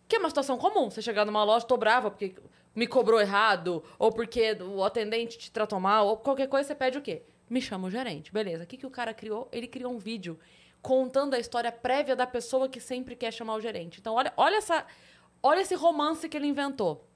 Que é uma situação comum. Você chegar numa loja, tô brava porque me cobrou errado, ou porque o atendente te tratou mal, ou qualquer coisa, você pede o quê? Me chama o gerente. Beleza. O que, que o cara criou? Ele criou um vídeo contando a história prévia da pessoa que sempre quer chamar o gerente. Então, olha, olha essa. Olha esse romance que ele inventou.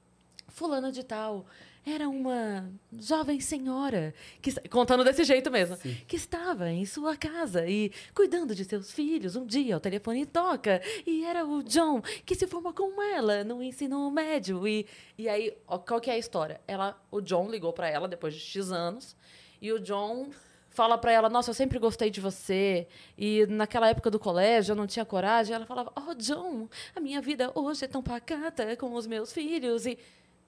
Fulana de tal era uma jovem senhora que contando desse jeito mesmo, que estava em sua casa e cuidando de seus filhos. Um dia o telefone toca e era o John que se formou com ela no ensino médio e e aí ó, qual que é a história? Ela, o John ligou pra ela depois de X anos e o John fala pra ela, nossa, eu sempre gostei de você. E naquela época do colégio eu não tinha coragem. Ela falava, oh, John, a minha vida hoje é tão pacata com os meus filhos. E,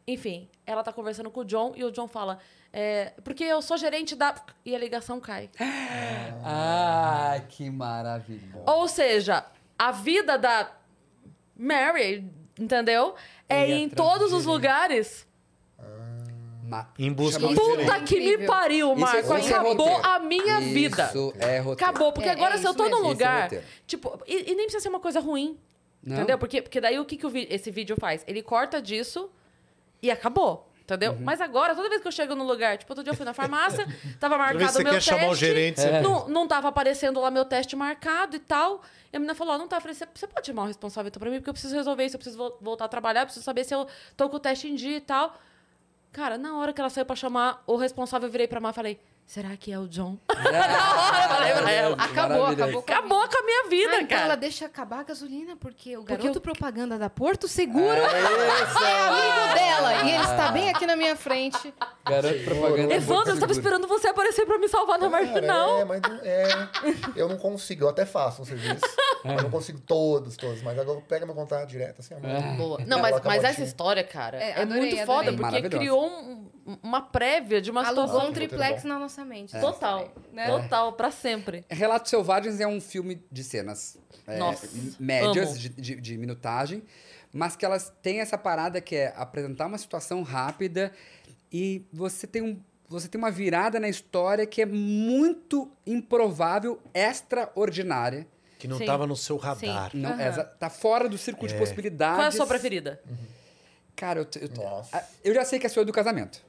enfim, ela tá conversando com o John e o John fala, é, porque eu sou gerente da... E a ligação cai. Ah, que maravilha. Ou seja, a vida da Mary, entendeu? É Ia em atrás todos do os lugares. Ma- Em busca gerente. Puta que me pariu, Isso é- Marco. isso é Acabou roteiro. a minha vida. Isso é roteiro. Acabou, porque É, agora é se eu isso tô num mesmo. É lugar. tipo, e, e nem precisa ser uma coisa ruim. Não? Entendeu? Porque, porque daí o que, que o vi- esse vídeo faz? Ele corta disso e acabou. Entendeu? Uhum. Mas agora, toda vez que eu chego no lugar, tipo, outro dia eu fui na farmácia, tava marcado você o meu quer teste. chamar o gerente, você... Não, não tava aparecendo lá meu teste marcado e tal. E a menina falou: ó, não tá. Eu falei: "Você- pode chamar o responsável então pra mim? Porque eu preciso resolver isso, eu preciso vol- voltar a trabalhar, eu preciso saber se eu tô com o teste em dia e tal. Cara, na hora que ela saiu pra chamar o responsável, eu virei pra Mar e falei: será que é o John? na hora eu falei pra ela. Acabou, acabou. com a Acabou com a minha vida, Ah, então cara. ela deixa acabar a gasolina porque o Porque garoto o- propaganda da Porto Seguro é amigo dela. E ele está bem aqui na minha frente. Garoto propaganda. Evandro, eu tava esperando você aparecer pra me salvar na Cara, marginal. É, mas não- é, eu não consigo, eu até faço um serviço. mas não consigo todos, todos. Mas agora pega meu contato direto, assim, amor. Boa. Não, mas, mas essa história, cara, É, é, adorei, muito adorei. foda, porque criou um- uma prévia de uma Alugou situação um triplex na nossa mente. total. Né? Total, pra sempre. Relatos Selvagens é um filme de cenas é, Nossa, médias de, de- de minutagem, mas que elas têm essa parada que é apresentar uma situação rápida e você tem, um, você tem uma virada na história que é muito improvável, extraordinária. Que não Sim. tava no seu radar. Não, Aham. exa- tá fora do círculo de possibilidades. Qual é a sua preferida? Cara, eu, eu, eu já sei que é a sua é do casamento.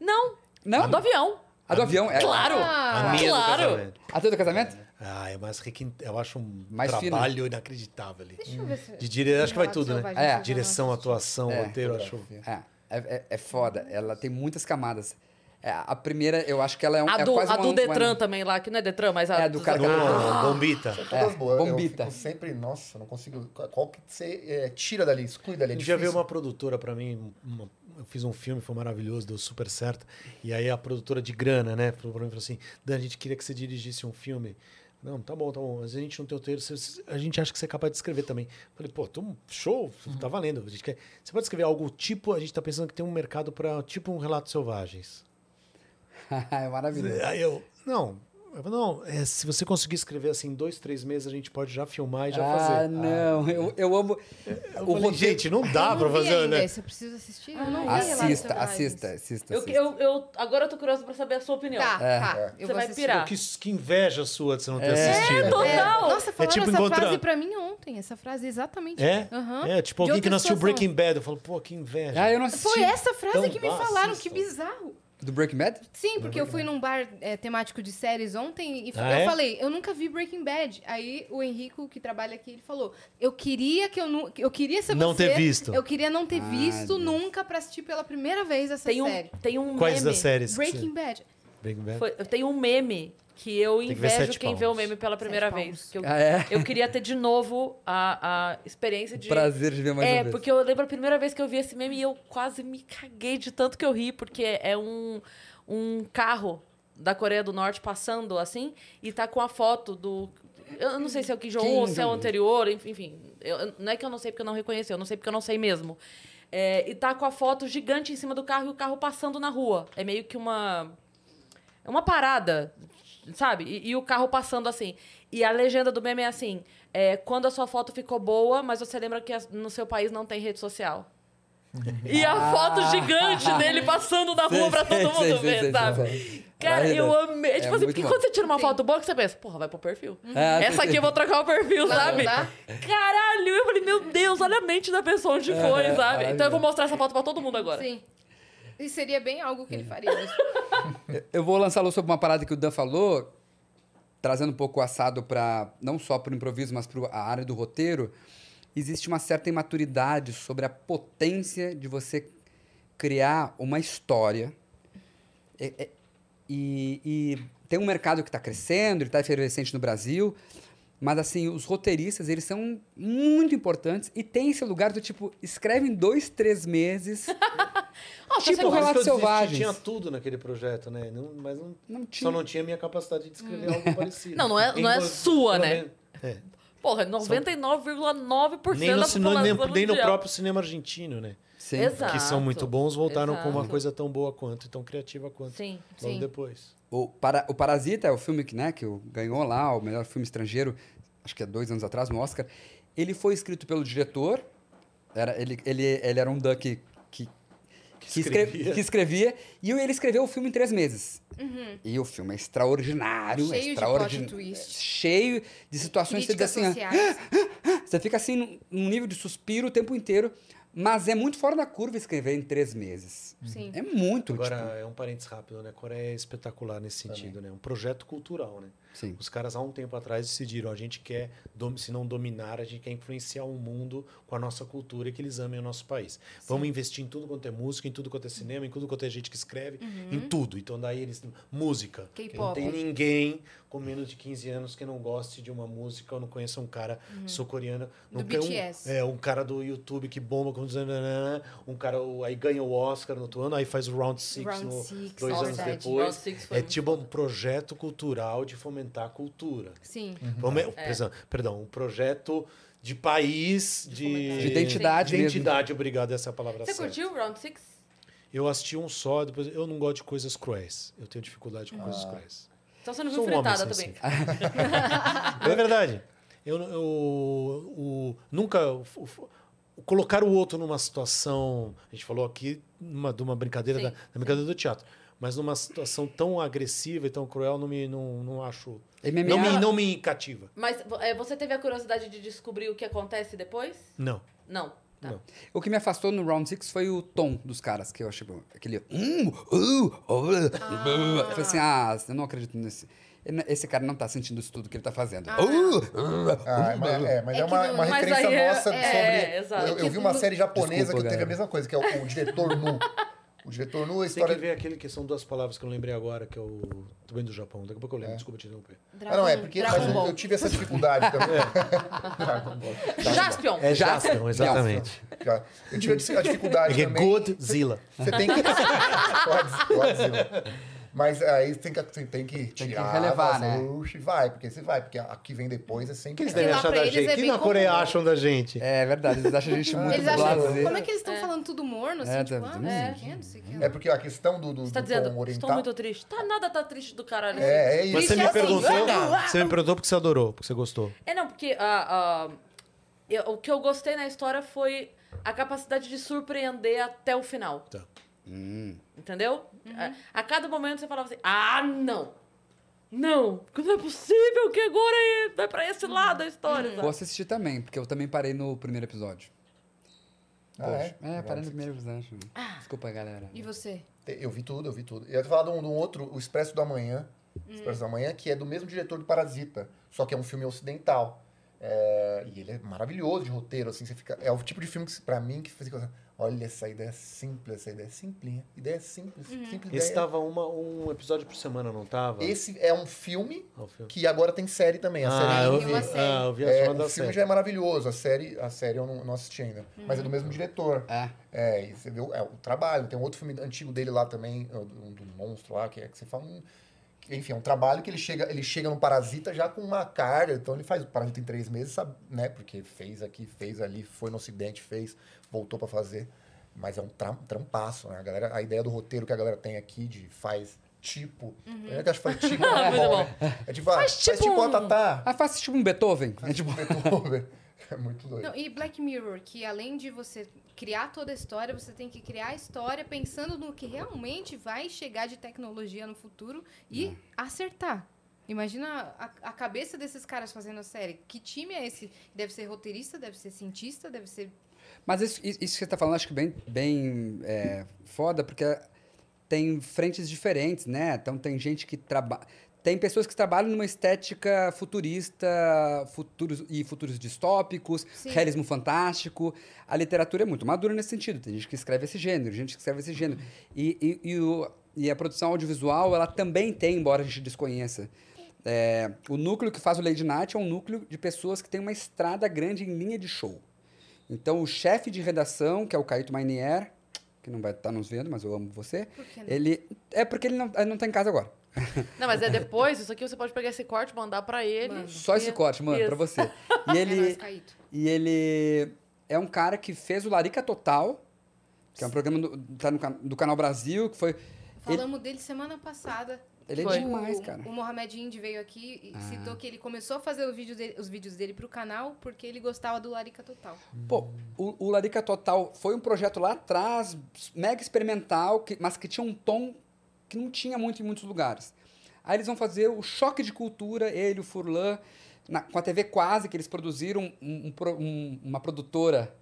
Não, Não, A do avião. A do avião. É, Claro. Ah, A minha do claro. casamento. A tua do casamento? Ah, é mais requin... eu acho um Mais fino. trabalho inacreditável ali. Deixa eu ver se... De dire... Acho que vai tudo, né? É. Direção, atuação, É. roteiro, acho. É, é, é- é foda. Ela tem muitas camadas. É, a primeira, eu acho que ela é, um, A é do, quase a do uma- Detran também lá, que não é Detran, mas a É, do cara que- Não, bombita. Todas É, boas. bombita. Eu fico sempre, nossa, não consigo. Qual que você é, tira dali, exclui dali? É Um dia veio uma produtora pra mim, uma- eu fiz um filme, foi maravilhoso, deu super certo. E aí a produtora de grana, né, falou pra mim falou assim: Dan, a gente queria que você dirigisse um filme. Não, tá bom, tá bom. Mas a gente não tem o você- a gente acha que você é capaz de escrever também. Falei, pô, tô, show, tá valendo. A gente quer, você pode escrever algo tipo, a gente tá pensando que tem um mercado pra tipo um relato selvagens. é maravilhoso. Aí eu, não, eu falei, não, é, se você conseguir escrever assim em dois, três meses, a gente pode já filmar e já ah, fazer. não. Eu, eu amo. Eu o falei, roteiro- gente, não dá Eu pra fazer, ainda né? esse, eu preciso assistir. Eu não vi Assista, assista, assista. Eu, assista. eu, eu, agora eu tô curiosa pra saber a sua opinião. Tá, É. tá. É. Eu Você vou vai assistir. pirar. Que, que inveja sua de você não ter É. assistido. Total. É, nossa, falaram tipo essa encontrar- frase pra mim ontem. Essa frase exatamente. É? Aham. É, tipo alguém que não assistiu. Breaking Bad. Eu falo, pô, que inveja. Ah, eu não assisti. Foi essa frase Então que me falaram, que bizarro. Do Breaking Bad? Sim, porque eu fui num bar é, temático de séries ontem e Ah, eu é? falei, eu nunca vi Breaking Bad. Aí o Henrico, que trabalha aqui, ele falou: Eu queria que eu nu- eu queria ser Não você, ter visto. Eu queria não ter Ah, visto Deus. nunca pra assistir pela primeira vez essa Tem um, série. tem um Quais meme. das séries? Breaking Bad. Breaking Bad? Foi, tem um meme que eu que invejo quem vê o meme pela primeira Sete vez. Que eu, Ah, é? eu queria ter de novo a, a experiência de. Prazer de ver mais é, uma vez. porque eu lembro a primeira vez que eu vi esse meme e eu quase me caguei de tanto que eu ri, porque é um, um carro da Coreia do Norte passando assim e tá com a foto do. Eu não sei se é o Kim Jong-un ou se é o anterior, enfim. eu- não é que eu não sei porque eu não reconheci, eu não sei porque eu não sei mesmo. É, e tá com a foto gigante em cima do carro e o carro passando na rua. É meio que uma. É uma parada, sabe? E, e o carro passando assim. E a legenda do meme é assim: é, quando a sua foto ficou boa, mas você lembra que no seu país não tem rede social. E a foto gigante dele passando na rua pra todo mundo ver, sabe? Cara, eu amei. É tipo assim, muito porque bom. quando você tira uma Sim. foto boa, que você pensa, porra, vai pro perfil. Ah, Essa sei, aqui eu vou trocar o perfil, Não, sabe? não. Caralho, eu falei, meu Deus, olha a mente da pessoa onde É, foi, é, sabe? Então eu vou mostrar essa foto pra todo mundo agora. Sim. E seria bem algo que ele faria. mesmo. Eu vou lançar luz sobre uma parada que o Dan falou, trazendo um pouco o assado para não só para o improviso, mas para a área do roteiro. Existe uma certa imaturidade sobre a potência de você criar uma história. É- é- e, e tem um mercado que está crescendo, ele está efervescente no Brasil. Mas, assim, os roteiristas, eles são muito importantes e tem esse lugar do tipo, escreve em dois, três meses. Nossa, Tipo o desisti, Selvagens. Tinha tudo naquele projeto, né? Não- mas não, Não só tinha. não tinha minha capacidade de escrever algo parecido. Não, não é- não é sua, né? É. Porra, 99,9% Nem, no, da cine- população nem, nem no próprio cinema argentino, né? Sim. Exato. Que são muito bons, voltaram com uma exato. coisa tão boa quanto e tão criativa quanto. Sim. Logo Sim. depois. O, para, o Parasita é o filme que, né, que ganhou lá o melhor filme estrangeiro, acho que é dois anos atrás, no Oscar. Ele foi escrito pelo diretor. Era, ele, ele, ele era um duck que, que, escre- escrevia. que escrevia. E ele escreveu o filme em três meses. E o filme é extraordinário. Cheio de extraordin- plot twist. Cheio de situações que você diz assim, ó, sociais. você fica assim num nível de suspiro o tempo inteiro. Mas é muito fora da curva escrever em três meses. Sim. É muito, Agora, tipo, é um parênteses rápido, né? A Coreia é espetacular nesse sentido, né? Um projeto cultural, né? sim. Os caras há um tempo atrás decidiram, a gente quer, se não dominar, a gente quer influenciar o mundo com a nossa cultura e que eles amem o nosso país. Vamos investir em tudo quanto é música, em tudo quanto é cinema, em tudo quanto é gente que escreve, em tudo. Então daí eles música. K-pop. Não tem ninguém com menos de 15 anos que não goste de uma música ou não conheça um cara sul-coreano. Do tem um- BTS. é, um cara do YouTube que bomba com um cara aí ganha o Oscar no outro ano, aí faz o Round Six Round no- Six, dois é anos verdade. depois. É tipo um projeto cultural de fomentar a cultura. Sim. Vamos- perdão, Perdão, um projeto de país, de, De identidade De mesmo. identidade, obrigado, essa é a palavra Você certa. curtiu o Round Six? Eu assisti um só, depois eu não gosto de coisas cruéis. Eu tenho dificuldade com coisas cruéis. Então você não Sou viu um homem fritada também. sensível. É verdade. Eu, eu o- nunca o- o- colocar o outro numa situação. A gente falou aqui numa, de uma brincadeira Sim, da, da brincadeira do teatro. Mas numa situação tão agressiva e tão cruel, não me não, não acho. MMA, Não me, não me cativa. Mas é, você teve a curiosidade de descobrir o que acontece depois? Não. Não. Não. O que me afastou no Round Six foi o tom dos caras, que eu achei bom. aquele. Hum, uh, uh, Eu falei assim, ah, eu não acredito nesse. Esse cara não tá sentindo isso tudo que ele tá fazendo. Ah. Uh, uh, Ah, mas é, mas É é, uma, no- uma Mas referência é- nossa é, sobre. exato. Eu, eu vi uma série japonesa Desculpa, que teve a mesma coisa, que é o, o diretor nu. O diretor nu, a Tem história. que ver aquele que são duas palavras que eu não lembrei agora, que é o. Também do Japão. Daqui a pouco eu lembro, desculpa te interromper. Ah, não, é porque eu, eu tive essa dificuldade também. Jaspion! É Jaspion, exatamente. Eu tive a dificuldade É também. Godzilla. Você tem que. pode, pode ser. Mas aí tem que, tem, tem que que tirar. relevar, nossa, né? Uxi, vai, porque você vai, porque aqui vem depois é O sempre. que eles devem achar da eles gente? é O que bem na Coreia comum. acham da gente? É verdade, eles acham a gente muito Eles acham, como é que eles estão falando tudo morno, assim, É, tipo, tá- ah, o quê. É porque a questão do, do, Você tá do dizendo, tom estou oriental. muito triste. Tá, nada tá triste do caralho. assim. É, é isso. Mas você me assim, perguntou. Você me perguntou porque você adorou, porque você gostou. É, não, porque ah, ah, o que eu gostei na história foi a capacidade de surpreender até o final. Tá. Entendeu? A, a cada momento você falava assim: ah, não! Não! Porque não é possível que agora é- vai pra esse lado da história. Vou sabe? assistir também, porque eu também parei no primeiro episódio. Ah, é? É, parei no primeiro episódio. Desculpa, galera. E você? Eu vi tudo, eu vi tudo. Eu ia falar de um, de um outro, o Expresso da Manhã. Expresso da Manhã, que é do mesmo diretor do Parasita, só que é um filme ocidental. É, e ele é maravilhoso de roteiro, assim, você fica. É o tipo de filme que, pra mim, que fica. Olha, essa ideia é simples, essa ideia é simplinha. Ideia simples, simples Esse ideia. tava uma, um episódio por semana, não tava? Esse é um filme Ah, filme. que agora tem série também. A Ah, série eu vi. série. Ah, eu vi a é, o filme série. já é maravilhoso, a série, a série eu não, não assisti ainda. Mas é do mesmo diretor. É. É, e você vê o, é, o trabalho. Tem um outro filme antigo dele lá também, do, do monstro lá, que é que você fala. Um, enfim, é um trabalho que ele chega, ele chega no Parasita já com uma carga. Então ele faz o Parasita em três meses, sabe, né? Porque fez aqui, fez ali, foi no Ocidente, fez, voltou pra fazer. Mas é um tra- trampaço, né? A, galera, a ideia do roteiro que a galera tem aqui de faz tipo. Eu acho que faz tipo. é, bom, né? é tipo, ah, Faz faz tipo tipo, um- a Tatá. Ah, faça tipo um Beethoven. É tipo, Beethoven. É muito doido. Não, e Black Mirror, que além de você criar toda a história, você tem que criar a história pensando no que realmente vai chegar de tecnologia no futuro e acertar. Imagina a, a cabeça desses caras fazendo a série. Que time é esse? Deve ser roteirista, deve ser cientista, deve ser. Mas isso, isso que você está falando, acho que bem, bem é, foda, porque tem frentes diferentes, né? Então tem gente que trabalha. Tem pessoas que trabalham numa estética futurista futuros, e futuros distópicos, Sim. realismo fantástico. A literatura é muito madura nesse sentido. Tem gente que escreve esse gênero, gente que escreve esse gênero. E, e, e, o- e a produção audiovisual, ela também tem, embora a gente desconheça. É, o núcleo que faz o Lady Night é um núcleo de pessoas que tem uma estrada grande em linha de show. Então, o chefe de redação, que é o Caíto Mainier, que não vai estar nos vendo, mas eu amo você, Por que não? ele... É porque ele não, ele não tá em casa agora. Não, mas é depois, isso aqui você pode pegar esse corte, mandar pra ele. Manda. Só esse corte, mano, isso. pra você. E É ele, Caíto. e ele é um cara que fez o Larica Total, que é um programa do, tá no, do Canal Brasil, que foi... Falamos dele semana passada. Ele é Foi. demais, o, cara. O Mohamed Indy veio aqui e Ah. citou que ele começou a fazer os vídeos, dele, os vídeos dele pro canal porque ele gostava do Larica Total. Pô, o, o Larica Total foi um projeto lá atrás, mega experimental, que- mas que tinha um tom que não tinha muito em muitos lugares. Aí eles vão fazer o choque de cultura, ele, o Furlan, na- com a TV Quase, que eles produziram um- um um- uma produtora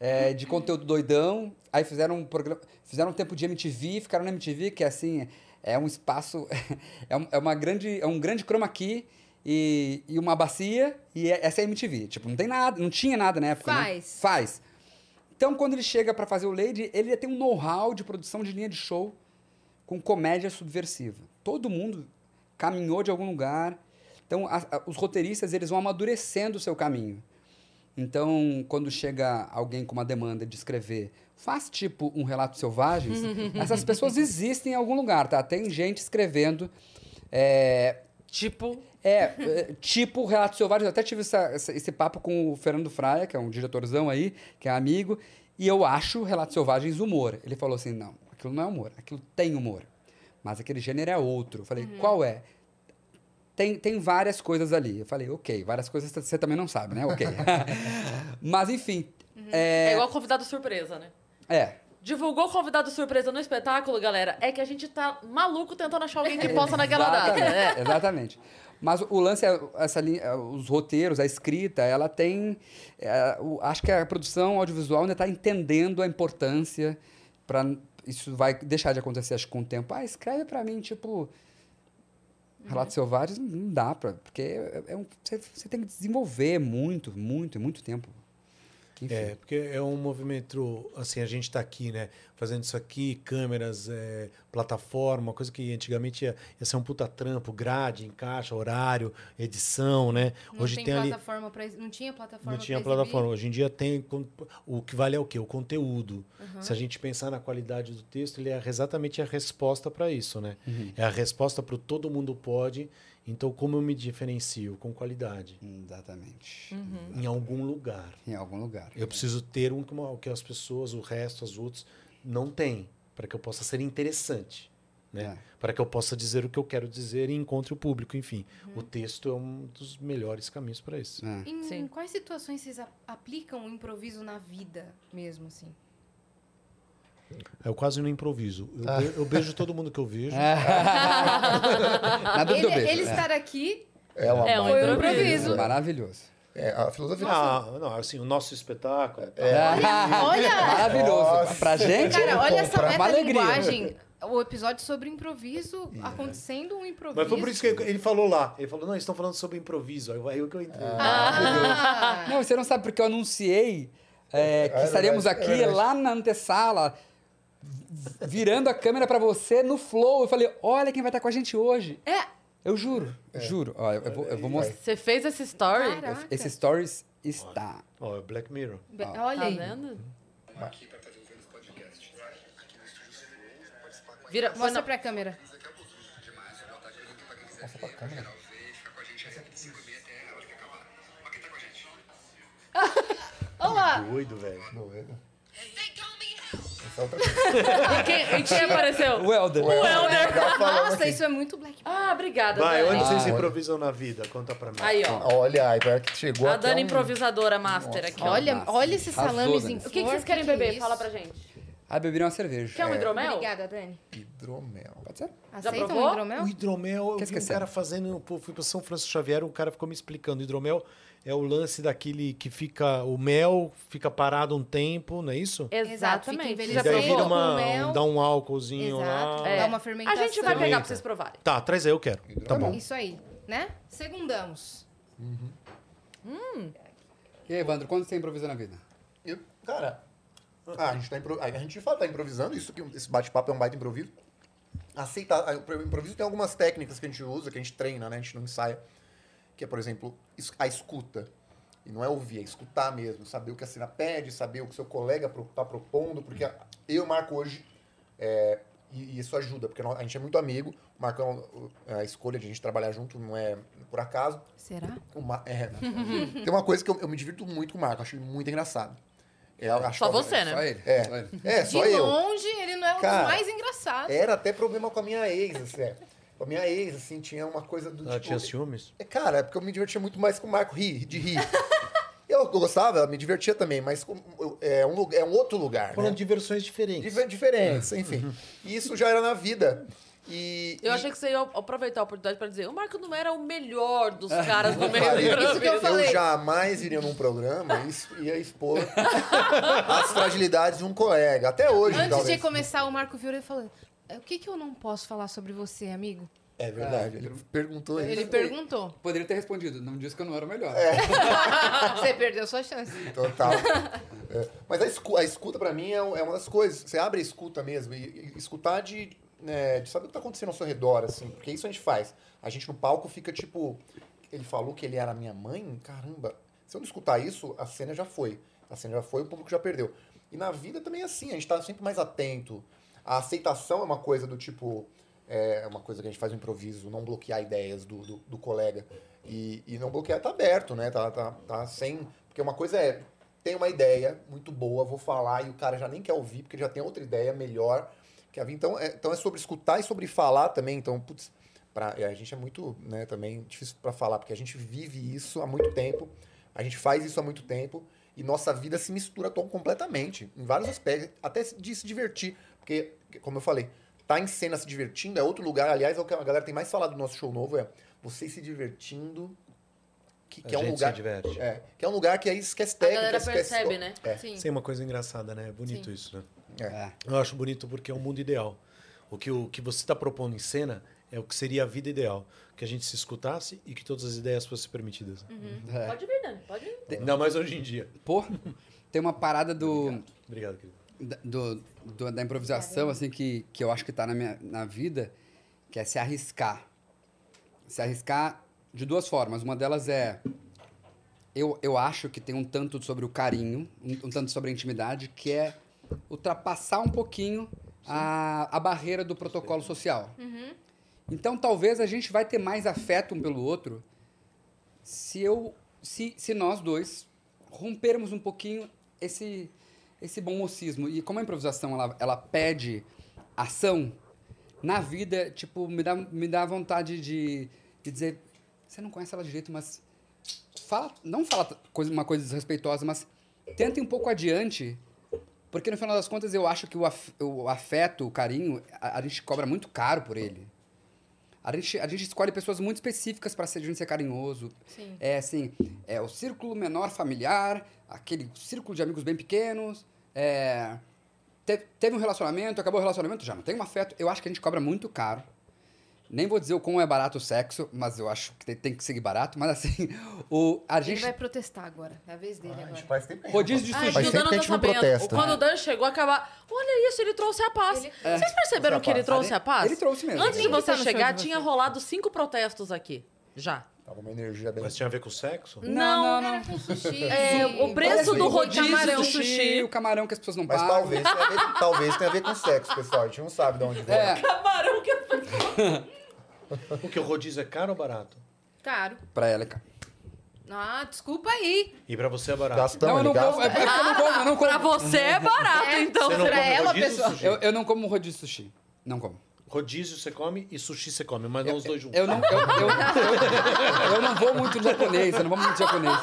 é, de conteúdo doidão. Aí fizeram um programa, fizeram um tempo de MTV, ficaram na MTV, que é assim, é um espaço, é, um- é uma grande, é um grande chroma key e, e uma bacia, e é- essa é a MTV. Tipo, não tem nada, não tinha nada na época, né? Faz. Faz. Então, quando ele chega pra fazer o Lady, ele tem um know-how de produção de linha de show com comédia subversiva. Todo mundo caminhou de algum lugar. Então, a- a- os roteiristas, eles vão amadurecendo o seu caminho. Então, quando chega alguém com uma demanda de escrever, faz tipo um relato selvagens, essas pessoas existem em algum lugar, tá? Tem gente escrevendo é, Tipo, é, é, tipo Relatos Selvagens. Eu até tive essa- essa- esse papo com o Fernando Fraia, que é um diretorzão aí, que é amigo, e eu acho Relatos Selvagens humor. Ele falou assim: não, aquilo não é humor, aquilo tem humor. Mas aquele gênero é outro. Eu falei, qual é? Tem, tem várias coisas ali. Eu falei, ok, várias coisas você também não sabe, né? Ok. Mas enfim. é, É, igual convidado surpresa, né? é. divulgou convidado surpresa no espetáculo, galera, é que a gente tá maluco tentando achar alguém que possa naquela data. Exatamente, É. Exatamente. Mas o lance é essa linha, os roteiros, a escrita, ela tem. é, o- acho que a produção audiovisual ainda está entendendo a importância para isso vai deixar de acontecer acho que com o tempo. Ah, escreve para mim tipo Relatos Selvagens não dá para porque é, é um, você, você tem que desenvolver muito, muito, muito tempo. Enfim. É, porque é um movimento, assim, a gente está aqui, né, fazendo isso aqui, câmeras, é, plataforma, coisa que antigamente ia, ia ser um puta trampo, grade, encaixa, horário, edição, né? Não Hoje tem, tem ali... plataforma pra, não tinha plataforma Não tinha plataforma. Hoje em dia tem. O que vale é o quê? O conteúdo. Se a gente pensar na qualidade do texto, ele é exatamente a resposta para isso, né? É a resposta para o todo mundo pode. Então, como eu me diferencio? Com qualidade. Exatamente. Em algum lugar. Em algum lugar. Eu preciso ter um que uma- que as pessoas, o resto, as outras, não têm. Para que eu possa ser interessante. Né? É. Para que eu possa dizer o que eu quero dizer e encontre o público. Enfim, o texto é um dos melhores caminhos para isso. É. Em Sim. quais situações vocês aplicam o improviso na vida mesmo, assim? Eu quase não improviso. Eu, be- eu beijo todo mundo que eu vejo. Dúvida Ele, eu ele é. estar aqui É, uma, É um foi um improviso. improviso. Maravilhoso. É, a filosofia Não, não, assim, o nosso espetáculo. tá? Olha! Maravilhoso. Nossa. Pra gente, Cara, olha essa metalinguagem. O episódio sobre improviso, acontecendo um improviso. Mas foi por isso que ele falou lá. Ele falou, não, eles estão falando sobre improviso. Aí eu- que eu entrei. Ah, Não, você não sabe porque eu anunciei é, que É estaremos verdade, é aqui lá na antessala, virando a câmera pra você no flow. Eu falei, olha quem vai estar com a gente hoje. É. Eu juro, juro. Ó, eu, vou, eu vou mostrar. Você fez esse story? Caraca. Esse stories está. Ó, é Black Mirror. Be- Ó. Olha Tá aí. vendo? Vira, Mostra pra câmera. Nossa, pra câmera. Olá! Doido, velho. Doido. Essa é outra coisa. E quem, e quem apareceu? O Helder. O Helder. Nossa, aqui. isso é muito Black Ah, obrigada, Vai, Dani. onde vocês Ah, improvisam na vida? Conta pra mim. Aí, ó. Olha, aí, pior que chegou A até Dani um- improvisadora master aqui, ó. Olha, Nossa, olha esses arrasou, salames Dani. em O que, que vocês querem que que é beber? isso? Fala pra gente. Ah, bebi uma cerveja. Quer um hidromel? Obrigada, Dani. Hidromel. Pode ser? Aceitam provou? um hidromel? O hidromel, eu Quer vi um cara fazendo, pô, fui para São Francisco Xavier, um cara ficou me explicando. O hidromel é o lance daquele que fica, o mel fica parado um tempo, não é isso? Exatamente. E daí vira uma, um- dá um álcoolzinho Exato. lá. É. Dá uma A fermentação. gente vai pegar pra Fermenta. vocês provarem. Tá, traz aí, eu quero. Tá bom. Isso aí, né? Segundamos. E aí, Evandro, quando você improvisa na vida? Eu- cara, ah, a gente tá impro- a gente de fato tá improvisando, isso que esse bate-papo é um baita improviso. Aceitar, a- o improviso tem algumas técnicas que a gente usa, que a gente treina, né? A gente não ensaia. Que é, por exemplo, a escuta. E não é ouvir, é escutar mesmo. Saber o que a cena pede, saber o que seu colega pro- tá propondo. Porque eu o Marco hoje, é, e, e isso ajuda, porque a gente é muito amigo. O Marcão, o- a escolha de a gente trabalhar junto não é por acaso. Será? O Ma- é? Tem uma coisa que eu, eu me divirto muito com o Marco, acho muito engraçado. É, Só que- você, né? Só ele. É. Só ele. É, só de eu. longe, ele não é um Cara, dos mais engraçados. Era até problema com a minha ex, assim. É. Com a minha ex, assim, tinha uma coisa do Ela tipo... tinha ciúmes? É, cara, é porque eu me divertia muito mais com o Marco rir, de rir. eu gostava, eu me divertia também, mas é, um, lugar- é um outro lugar, Falando né? de versões diferentes. Difer- Diferentes, enfim. E isso já era na vida. E, Eu e- achei que você ia aproveitar a oportunidade pra dizer o Marco não era o melhor dos caras do meio do Isso que eu falei. Eu jamais iria num programa e ia expor as fragilidades de um colega. Até hoje, Antes talvez. de começar, o Marco virou e falou: O que, que eu não posso falar sobre você, amigo? É verdade, ele perguntou isso. Ele perguntou. Poderia ter respondido. Não disse que eu não era o melhor. Você perdeu sua chance. Total. É, Mas a escuta, a escuta para mim, é um- é uma das coisas. Você abre a escuta mesmo e, e escutar de, né, de saber o que tá acontecendo ao seu redor, assim. Porque isso a gente faz. A gente no palco fica tipo... Ele falou que ele era minha mãe? Caramba. Se eu não escutar isso, a cena já foi. A cena já foi, o público já perdeu. E na vida também é assim. A gente tá sempre mais atento. A aceitação é uma coisa do tipo... É uma coisa que a gente faz no improviso. Não bloquear ideias do, do, do colega. E, e não bloquear, tá aberto, né? Tá, tá, tá sem... Porque uma coisa é tem uma ideia muito boa, vou falar, e o cara já nem quer ouvir, porque já tem outra ideia melhor que a vir. Então é, então é sobre escutar e sobre falar também. Então, putz, pra, a gente é muito, né, também difícil para falar, porque a gente vive isso há muito tempo, a gente faz isso há muito tempo, E nossa vida se mistura tão completamente, em vários aspectos, até de se divertir. Porque, como eu falei, tá em cena se divertindo é outro lugar. Aliás, é o que a galera tem mais falado do nosso show novo, é vocês se divertindo, que, que A é um gente lugar... se diverte. É, que é um lugar que aí esquece A técnica, galera esquece... percebe, né? É. Sim. Tem uma coisa engraçada, né? É bonito Sim. isso, né? É. Eu acho bonito porque é um mundo ideal. O que, o que você está propondo em cena é o que seria a vida ideal. Que a gente se escutasse e que todas as ideias fossem permitidas. É. Pode vir, Dani, pode vir. Ainda mais hoje em dia. Pô, tem uma parada do, Obrigado, querido. Da, do- do- da improvisação, assim, que, que eu acho que tá na minha na vida, que é se arriscar. Se arriscar de duas formas. Uma delas é. Eu, eu acho que tem um tanto sobre o carinho, um, um tanto sobre a intimidade, que é ultrapassar um pouquinho a, a barreira do protocolo social. Então, talvez a gente vai ter mais afeto um pelo outro se eu se, se nós dois rompermos um pouquinho esse esse bom mocismo e como a improvisação ela, ela pede ação na vida tipo me dá me dá vontade de, de dizer você não conhece ela direito mas fala não fala coisa, uma coisa desrespeitosa mas tente um pouco adiante porque no final das contas eu acho que o, af- o afeto o carinho a, a gente cobra muito caro por ele a gente, a gente escolhe pessoas muito específicas para ser, gente ser carinhoso. Sim. É assim, é o círculo menor familiar, aquele círculo de amigos bem pequenos. É, te- teve um relacionamento, acabou o relacionamento, já não tem um afeto. Eu acho que a gente cobra muito caro. Nem vou dizer o quão é barato o sexo, mas eu acho que tem, que seguir barato. Mas assim, o, a Ele gente. vai protestar agora. É a vez dele A agora. gente faz tempo que a gente Rodízio de sushi. Faz que o tempo Dan que a não gente não sabendo. protesta. Quando o Dan chegou a acabar. Olha isso, ele trouxe a paz. Ele- Vocês perceberam que ele trouxe a paz? Ele trouxe mesmo. Antes de você tá chegar, de tinha rolado cinco protestos aqui. Já. Tava uma energia bem... Mas tinha a ver com sexo? Não, não, não. Com sushi. É, o preço do o rodízio camarão. do sushi. O camarão que as pessoas não Mas pagam. talvez tenha, ver, talvez tenha a ver com sexo, pessoal. A gente não sabe de onde vem. É, Camarão que Porque o rodízio é caro ou barato? Caro. pra ela, cara. Ah, desculpa aí. E pra você é barato. Gastão, Não, eu ele não como. É gasta. porque eu não como, eu não como. Pra você é barato, É, então. Você não pra come ela, pessoal. Eu, eu não como rodízio de sushi. Não como. Rodízio você come e sushi você come, mas não os dois juntos. Eu não, eu, eu, eu, eu não vou muito de japonês, eu não vou muito de japonês.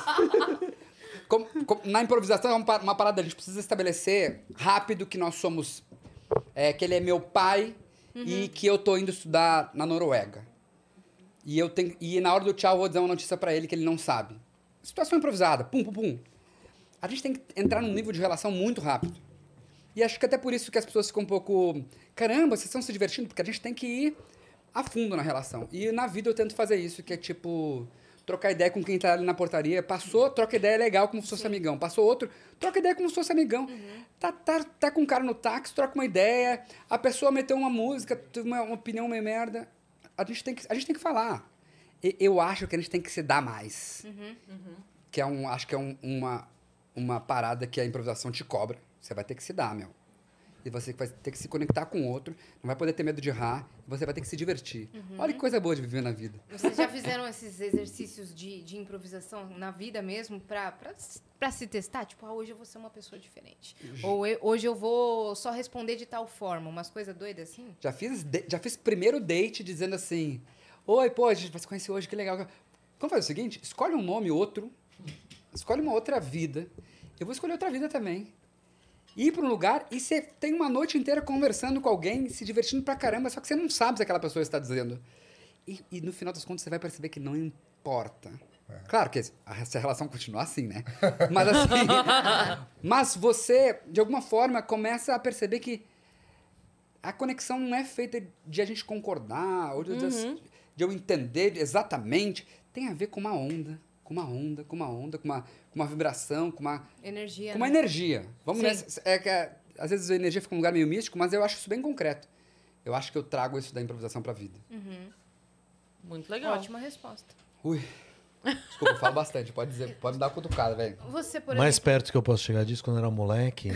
Como- como- na improvisação é uma, pa- uma parada, a gente precisa estabelecer rápido que nós somos. é, que ele é meu pai e que eu tô indo estudar na Noruega. E, eu tenho, e na hora do tchau eu vou dizer uma notícia pra ele que ele não sabe. Situação improvisada, pum, pum, pum. A gente tem que entrar num nível de relação muito rápido. E acho que até por isso que as pessoas ficam um pouco. Caramba, vocês estão se divertindo, porque a gente tem que ir a fundo na relação. E na vida eu tento fazer isso, que é tipo. Trocar ideia com quem tá ali na portaria. Passou, troca ideia legal como se fosse amigão. Passou outro, troca ideia como se fosse amigão. Tá, tá, tá com um cara no táxi, troca uma ideia. A pessoa meteu uma música, teve uma, uma opinião meio merda. A gente tem que, a gente tem que falar. E- Eu acho que a gente tem que se dar mais. Que é um, acho que é um- uma, uma parada que a improvisação te cobra. Você vai ter que se dar, meu. E você vai ter que se conectar com o outro, não vai poder ter medo de errar, você vai ter que se divertir. Olha que coisa boa de viver na vida. Vocês já fizeram esses exercícios de, de improvisação na vida mesmo pra, pra, pra se testar? Tipo, ah, hoje eu vou ser uma pessoa diferente. Ou eu- hoje eu vou só responder de tal forma. Umas coisas doidas assim? Já fiz, de- já fiz primeiro date dizendo assim: Oi, pô, a gente vai se conhecer hoje, que legal. Vamos fazer o seguinte: escolhe um nome outro, escolhe uma outra vida. Eu vou escolher outra vida também. Ir para um lugar e você tem uma noite inteira conversando com alguém, se divertindo pra caramba, só que você não sabe se aquela pessoa está dizendo. E, e no final das contas você vai perceber que não importa. Claro que a- se a relação continuar assim, né? Mas assim. mas você, de alguma forma, começa a perceber que a conexão não é feita de a gente concordar, ou de, de eu entender exatamente. Tem a ver com uma onda, com uma onda, com uma onda, com uma, com uma vibração, com uma, Energia. com uma né? energia. Vamos Sim. nessa, é que é- às vezes a energia fica um lugar meio místico, mas eu acho isso bem concreto. Eu acho que eu trago isso da improvisação pra vida. Muito legal. Ótima resposta. Ui. Desculpa, eu falo bastante. Pode dizer, pode me dar uma cutucada, velho. Você, por Mais exemplo. perto que eu posso chegar disso, quando eu era moleque,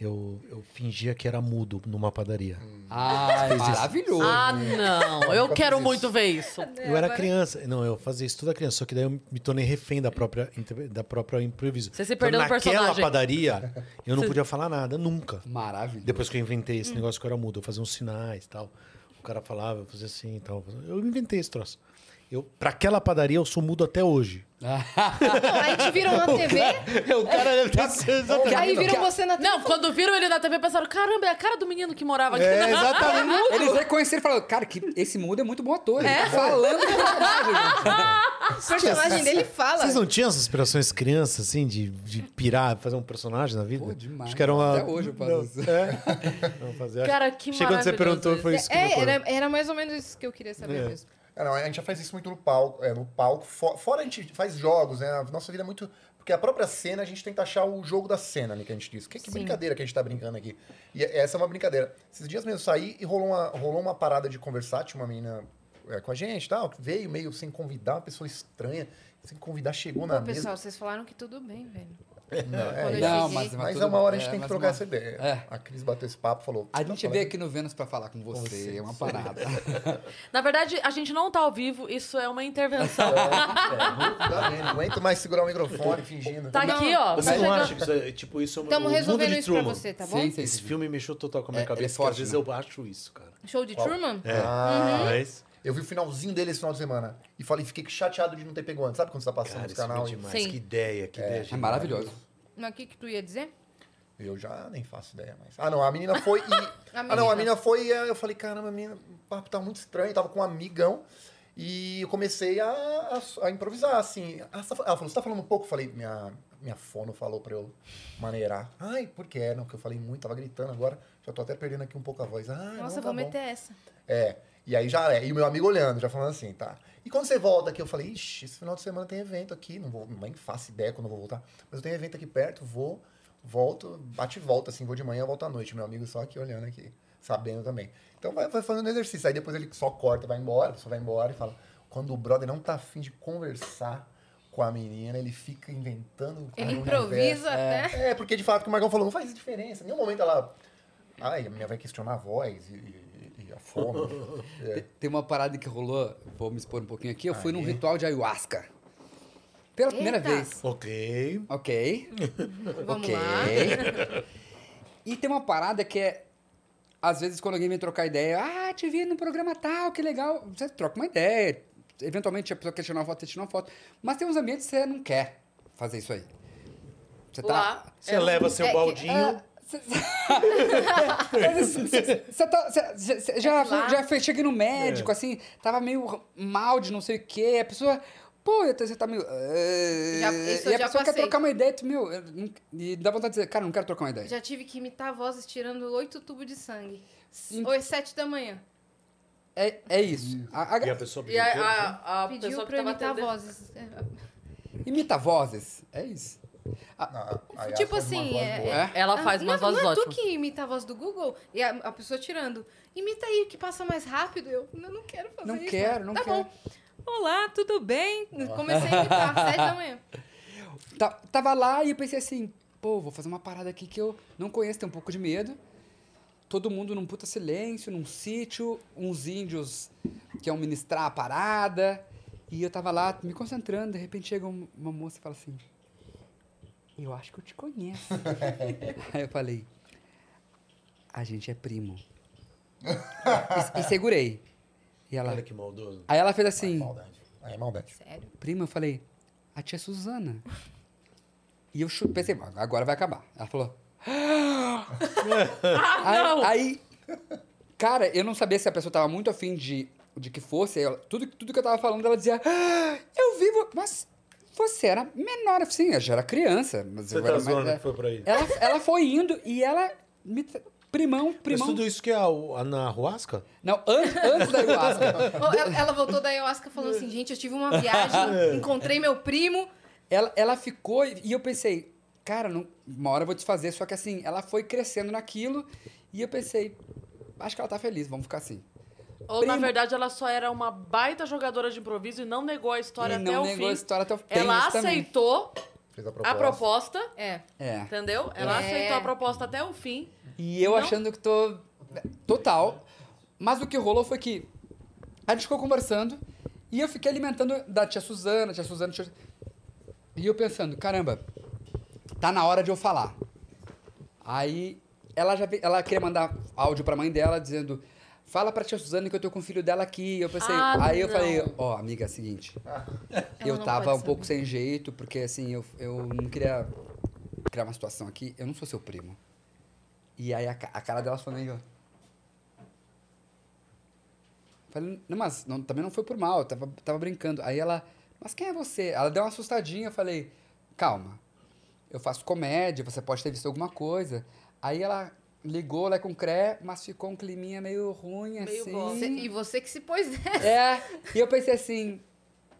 eu, eu fingia que era mudo numa padaria. Ai, maravilhoso. Ah, não. Eu quero muito ver isso. Eu era criança. Não, eu fazia isso tudo a criança. Só que daí eu me tornei refém da própria, da própria improviso. Você se Então, perdeu no naquela personagem. padaria, eu não podia falar nada, nunca. Maravilhoso. Depois que eu inventei esse negócio que eu era mudo, eu fazia uns sinais e tal. O cara falava, eu fazia assim e tal. Eu inventei esse troço. Eu, pra aquela padaria, eu sou mudo até hoje. Aí te viram na TV, o cara deve ter sido aí viram você na TV. Não, quando viram ele na TV, pensaram, caramba, é a cara do menino que morava aqui. É, exatamente. Eles reconheceram e falaram, cara, que esse mudo é muito bom ator. Ele tá falando do personagem. O personagem dele fala. Vocês não tinham essas aspirações crianças, assim, de, de pirar, fazer um personagem na vida? Pô, demais. Acho que era uma... Até hoje eu faço Não, isso. É. Não fazia. Cara, que Chegou quando você perguntou, foi isso que É, era, era mais ou menos isso que eu queria saber É. mesmo. É, não, a gente já faz isso muito no palco. É, no palco. Fo- Fora a gente faz jogos, né? A nossa vida é muito. Porque a própria cena, a gente tenta achar o jogo da cena, né? Que a gente diz. Que, que Sim. brincadeira que a gente tá brincando aqui. E essa é uma brincadeira. Esses dias mesmo eu saí e rolou uma, rolou uma parada de conversar. Tinha uma menina é, com a gente tal. Veio meio sem convidar, uma pessoa estranha. Sem convidar, chegou na Pô, mesa. pessoal, vocês falaram que tudo bem, velho. Não, é, Não, mas, mas tudo é uma hora a gente tem que mas trocar uma- essa ideia. É. A Cris bateu esse papo falou. A "Tá gente falando?" veio aqui no Vênus pra falar com você, você, é uma parada. Na verdade, a gente não tá ao vivo, isso é uma intervenção. É, tá vendo? Não aguento mais segurar o microfone fingindo. Tá aqui, ó. Você não acha que isso é, tipo, isso é Estamos mundo resolvendo isso pra você, tá bom? sim, sim, Esse sim. filme mexeu total com a minha É, é cabeça, forte, às vezes né? eu acho isso, cara. Show de? Truman? É. Ah, Mas, Eu vi o finalzinho dele esse final de semana. E falei, fiquei chateado de não ter pego antes. Sabe quando você tá passando cara, esse canal? é demais. Sim. Que ideia, que ideia. É genial. maravilhoso. Mas o que, que tu ia dizer? Eu já nem faço ideia mais. Ah, não, a menina foi e. A Ah, não, a menina foi e eu falei, caramba, a menina, o papo tá muito estranho. Eu tava com um amigão e eu comecei a, a, a improvisar, assim. Ah, você tá- Ela falou, você tá falando um pouco? Eu falei, minha, minha fono falou pra eu maneirar. Ai, por que? Não, que eu falei muito, tava gritando agora. Já tô até perdendo aqui um pouco a voz. Ah, Nossa, não, tá vou bom. meter essa. É. E aí já é. E o meu amigo olhando, já falando assim, tá. E quando você volta aqui, eu falei, ixi, esse final de semana tem evento aqui. Não vou, nem faço ideia quando eu vou voltar. Mas eu tenho evento aqui perto, vou, volto, bate e volta, assim, vou de manhã, volto à noite. Meu amigo só aqui olhando aqui, sabendo também. Então vai, vai fazendo exercício. Aí depois ele só corta, vai embora, pessoa vai embora e fala. Quando o brother não tá afim de conversar com a menina, ele fica inventando. Ele improvisa até. É, porque de fato, o Marcão falou, não faz diferença. Em nenhum momento ela. Ai, a minha vai questionar a voz e- e a fome. É. Tem uma parada que rolou, vou me expor um pouquinho aqui. Eu fui num ritual de ayahuasca. Pela primeira Eita. vez. Ok. Ok. Vamos ok. lá. E tem uma parada que é. Às vezes, quando alguém vem trocar ideia, ah, te vi no programa tal, que legal. Você troca uma ideia. Eventualmente a pessoa quer tirar uma foto, você tira uma foto. Mas tem uns ambientes que você não quer fazer isso aí. Você tá. Lá. Você leva seu É que- baldinho. Você tá, já, Lá. já fez, cheguei no médico, assim, tava meio mal de não sei o quê. A pessoa, pô, você tá meio. ah", Já- e a já pessoa quer trocar uma ideia, tu, meu, e dá vontade de dizer, cara, não quero trocar uma ideia. Já tive que imitar vozes tirando oito tubos de sangue. Sim. Ou sete da manhã. É, é isso. A- a- E a pessoa E a, pediu a, a Pediu pessoa pra imitar atendendo... vozes. É, imita vozes. É isso. Ah, Tipo ela faz uma assim, é-. É? Ela Ah, faz umas não, vozes não é tu que imita a voz do Google e a, a pessoa tirando. Imita aí, que passa mais rápido. Eu não, não quero fazer Não isso. quero, não tá quero. bom. Olá, tudo bem? Comecei a imitar, sete da manhã. Tá- tava lá e eu pensei assim, pô, vou fazer uma parada aqui que eu não conheço, tenho um pouco de medo. Todo mundo num puta silêncio, num sítio, uns índios que iam ministrar a parada. E eu tava lá me concentrando, de repente chega um- uma moça e fala assim: Eu acho que eu te conheço. Aí eu falei: A gente é primo. e, e segurei. E ela, Olha que maldoso. aí ela fez É assim: maldade. Aí é maldade. Sério. prima, eu falei, a tia Suzana. E eu pensei, "Bom, agora vai acabar. Ela falou. Ah, não! Aí, aí, cara, eu não sabia se a pessoa tava muito afim de, de que fosse. Ela- tudo, tudo que eu tava falando, ela dizia, "Ah, eu vivo. Mas você era menor, sim, eu já era criança. Mas Você eu tá era é." que foi por aí. ela, ela foi indo e ela me. tra- Primão, Mas primão. tudo isso que é a, a, na Ruasca? Não, antes, antes da ayahuasca. Ela, ela voltou da ayahuasca falando assim, gente, eu tive uma viagem, encontrei meu primo. Ela, ela ficou e e eu pensei, cara, não- uma hora eu vou desfazer. Só que assim, ela foi crescendo naquilo e eu pensei, acho que ela tá feliz, vamos ficar assim. Ou, na Primo. verdade, ela só era uma baita jogadora de improviso e não negou a história e até não o negou a fim. história até o Tem Ela aceitou Fez a a proposta, É. É. entendeu? Ela É. aceitou a proposta até o fim. E eu Não? achando que tô. Total. Mas o que rolou foi que a gente ficou conversando e eu fiquei alimentando da tia Suzana, tia Suzana, tia... E eu pensando, caramba, tá na hora de eu falar. Aí ela já ela queria mandar áudio pra mãe dela dizendo: fala pra tia Suzana que eu tô com o filho dela aqui. Eu pensei, Ah, aí eu não. falei, ó, amiga, é o seguinte. eu não tava um pouco saber. sem jeito, porque assim, eu, eu não queria criar uma situação aqui. Eu não sou seu primo. E aí a, a cara dela foi meio. Falei, não, mas não- também não foi por mal, eu tava, tava brincando. Aí ela, mas quem é você? Ela deu uma assustadinha, eu falei, calma, eu faço comédia, você pode ter visto alguma coisa. Aí ela ligou lá com o Cré, mas ficou um climinha meio ruim, Meio assim. e você que se pôs nessa. É, e eu pensei assim,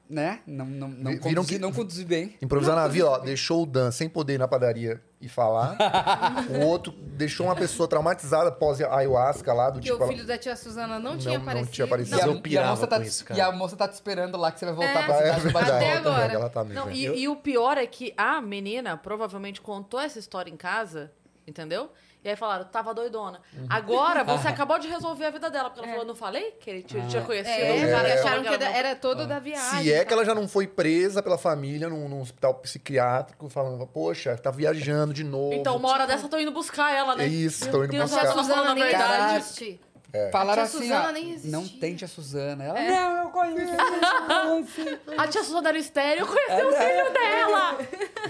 né? Não, não, não, Vi- viram conduzi, que- não conduzi bem. Improvisar na vila, ó, deixou o Dan sem poder ir na padaria e falar. o outro deixou uma pessoa traumatizada pós ayahuasca lá, do Porque tipo. o ela- filho da tia Suzana não, Não- tinha não aparecido. tinha aparecido. Mas e, a, eu e a pirava moça tá, com te- isso, cara. e a moça tá te esperando lá que você vai voltar É. pra cidade. é verdade, Até ela tá agora. ela tá meio Não, e, e o pior é que a menina provavelmente contou essa história em casa, entendeu? E aí falaram, tava doidona. Uhum. Agora você acabou de resolver a vida dela, porque ela falou, não falei que ele tinha, tinha conhecido É, um porque cara que acharam que que era, todo da viagem. Se é tá? que ela já não foi presa pela família num, num hospital psiquiátrico, falando, poxa, tá viajando de novo. Então, uma hora dessa eu tô indo buscar ela, né? É isso, Meu tô indo Deus, buscar. ela tá falando a nem verdade. existe. Falaram A assim, tia Suzana ó, nem existia. não tente a Suzana. Ela, É. não, eu conheço, eu conheço. A tia Suzana era estéreo, eu conheci o filho dela.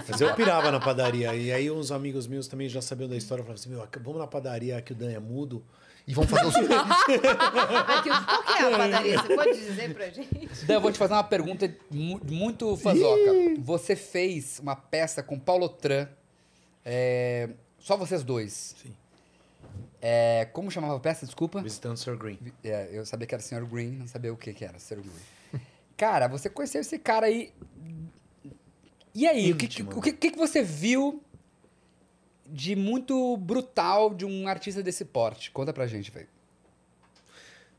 Mas eu pirava na padaria. E aí uns amigos meus também já sabiam da história. Falavam assim, meu, vamos na padaria que o Dan é mudo. E vão fazer os. Aqui, qual que é a padaria? Você pode dizer pra gente? Dan, eu vou te fazer uma pergunta mu- muito fazoca. Você fez uma peça com Paulo Tran, é, só vocês dois. Sim. É, como chamava a peça, desculpa? Visitando o Sr. Green. É, eu sabia que era Sr. Green, não sabia o que, que era Sr. Green. Cara, você conheceu esse cara aí. E aí, o que, Íntimo. o que, que que você viu de muito brutal de um artista desse porte? Conta pra gente, velho.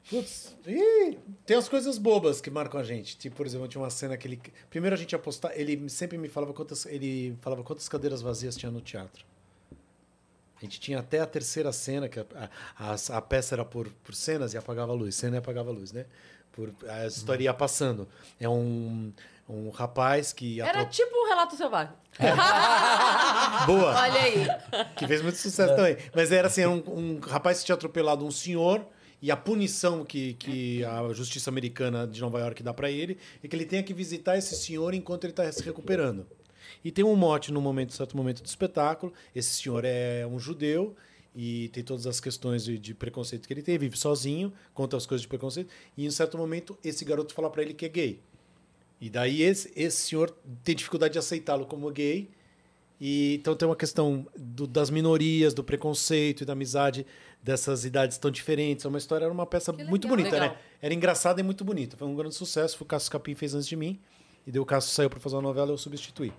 Putz, ih, tem as coisas bobas que marcam a gente. Tipo, por exemplo, tinha uma cena que ele. Primeiro a gente ia postar. Ele sempre me falava quantas. Ele falava quantas cadeiras vazias tinha no teatro. A gente tinha até a terceira cena, que a, a, a- peça era por, por cenas e apagava a luz. Cena e apagava a luz, né? Por, a história ia passando. É um, um rapaz que. Era tipo um relato selvagem. Boa! Olha aí. que fez muito sucesso também. Mas era assim, era um, um rapaz que tinha atropelado um senhor e a punição que, que a justiça americana de Nova York dá pra ele é que ele tenha que visitar esse senhor enquanto ele tá se recuperando. E tem um mote no momento, certo momento do espetáculo. Esse senhor é um judeu e tem todas as questões de, de preconceito que ele tem, vive sozinho, conta as coisas de preconceito. E em certo momento esse garoto fala pra ele que é gay. E daí esse, esse senhor tem dificuldade de aceitá-lo como gay. E então tem uma questão do- das minorias, do preconceito e da amizade dessas idades tão diferentes. É uma história, era uma peça Que muito legal. bonita, Legal. né? Era engraçada e muito bonita. Foi um grande sucesso. O Cássio Capim fez antes de mim. E daí o Cássio saiu para fazer uma novela e eu substituí.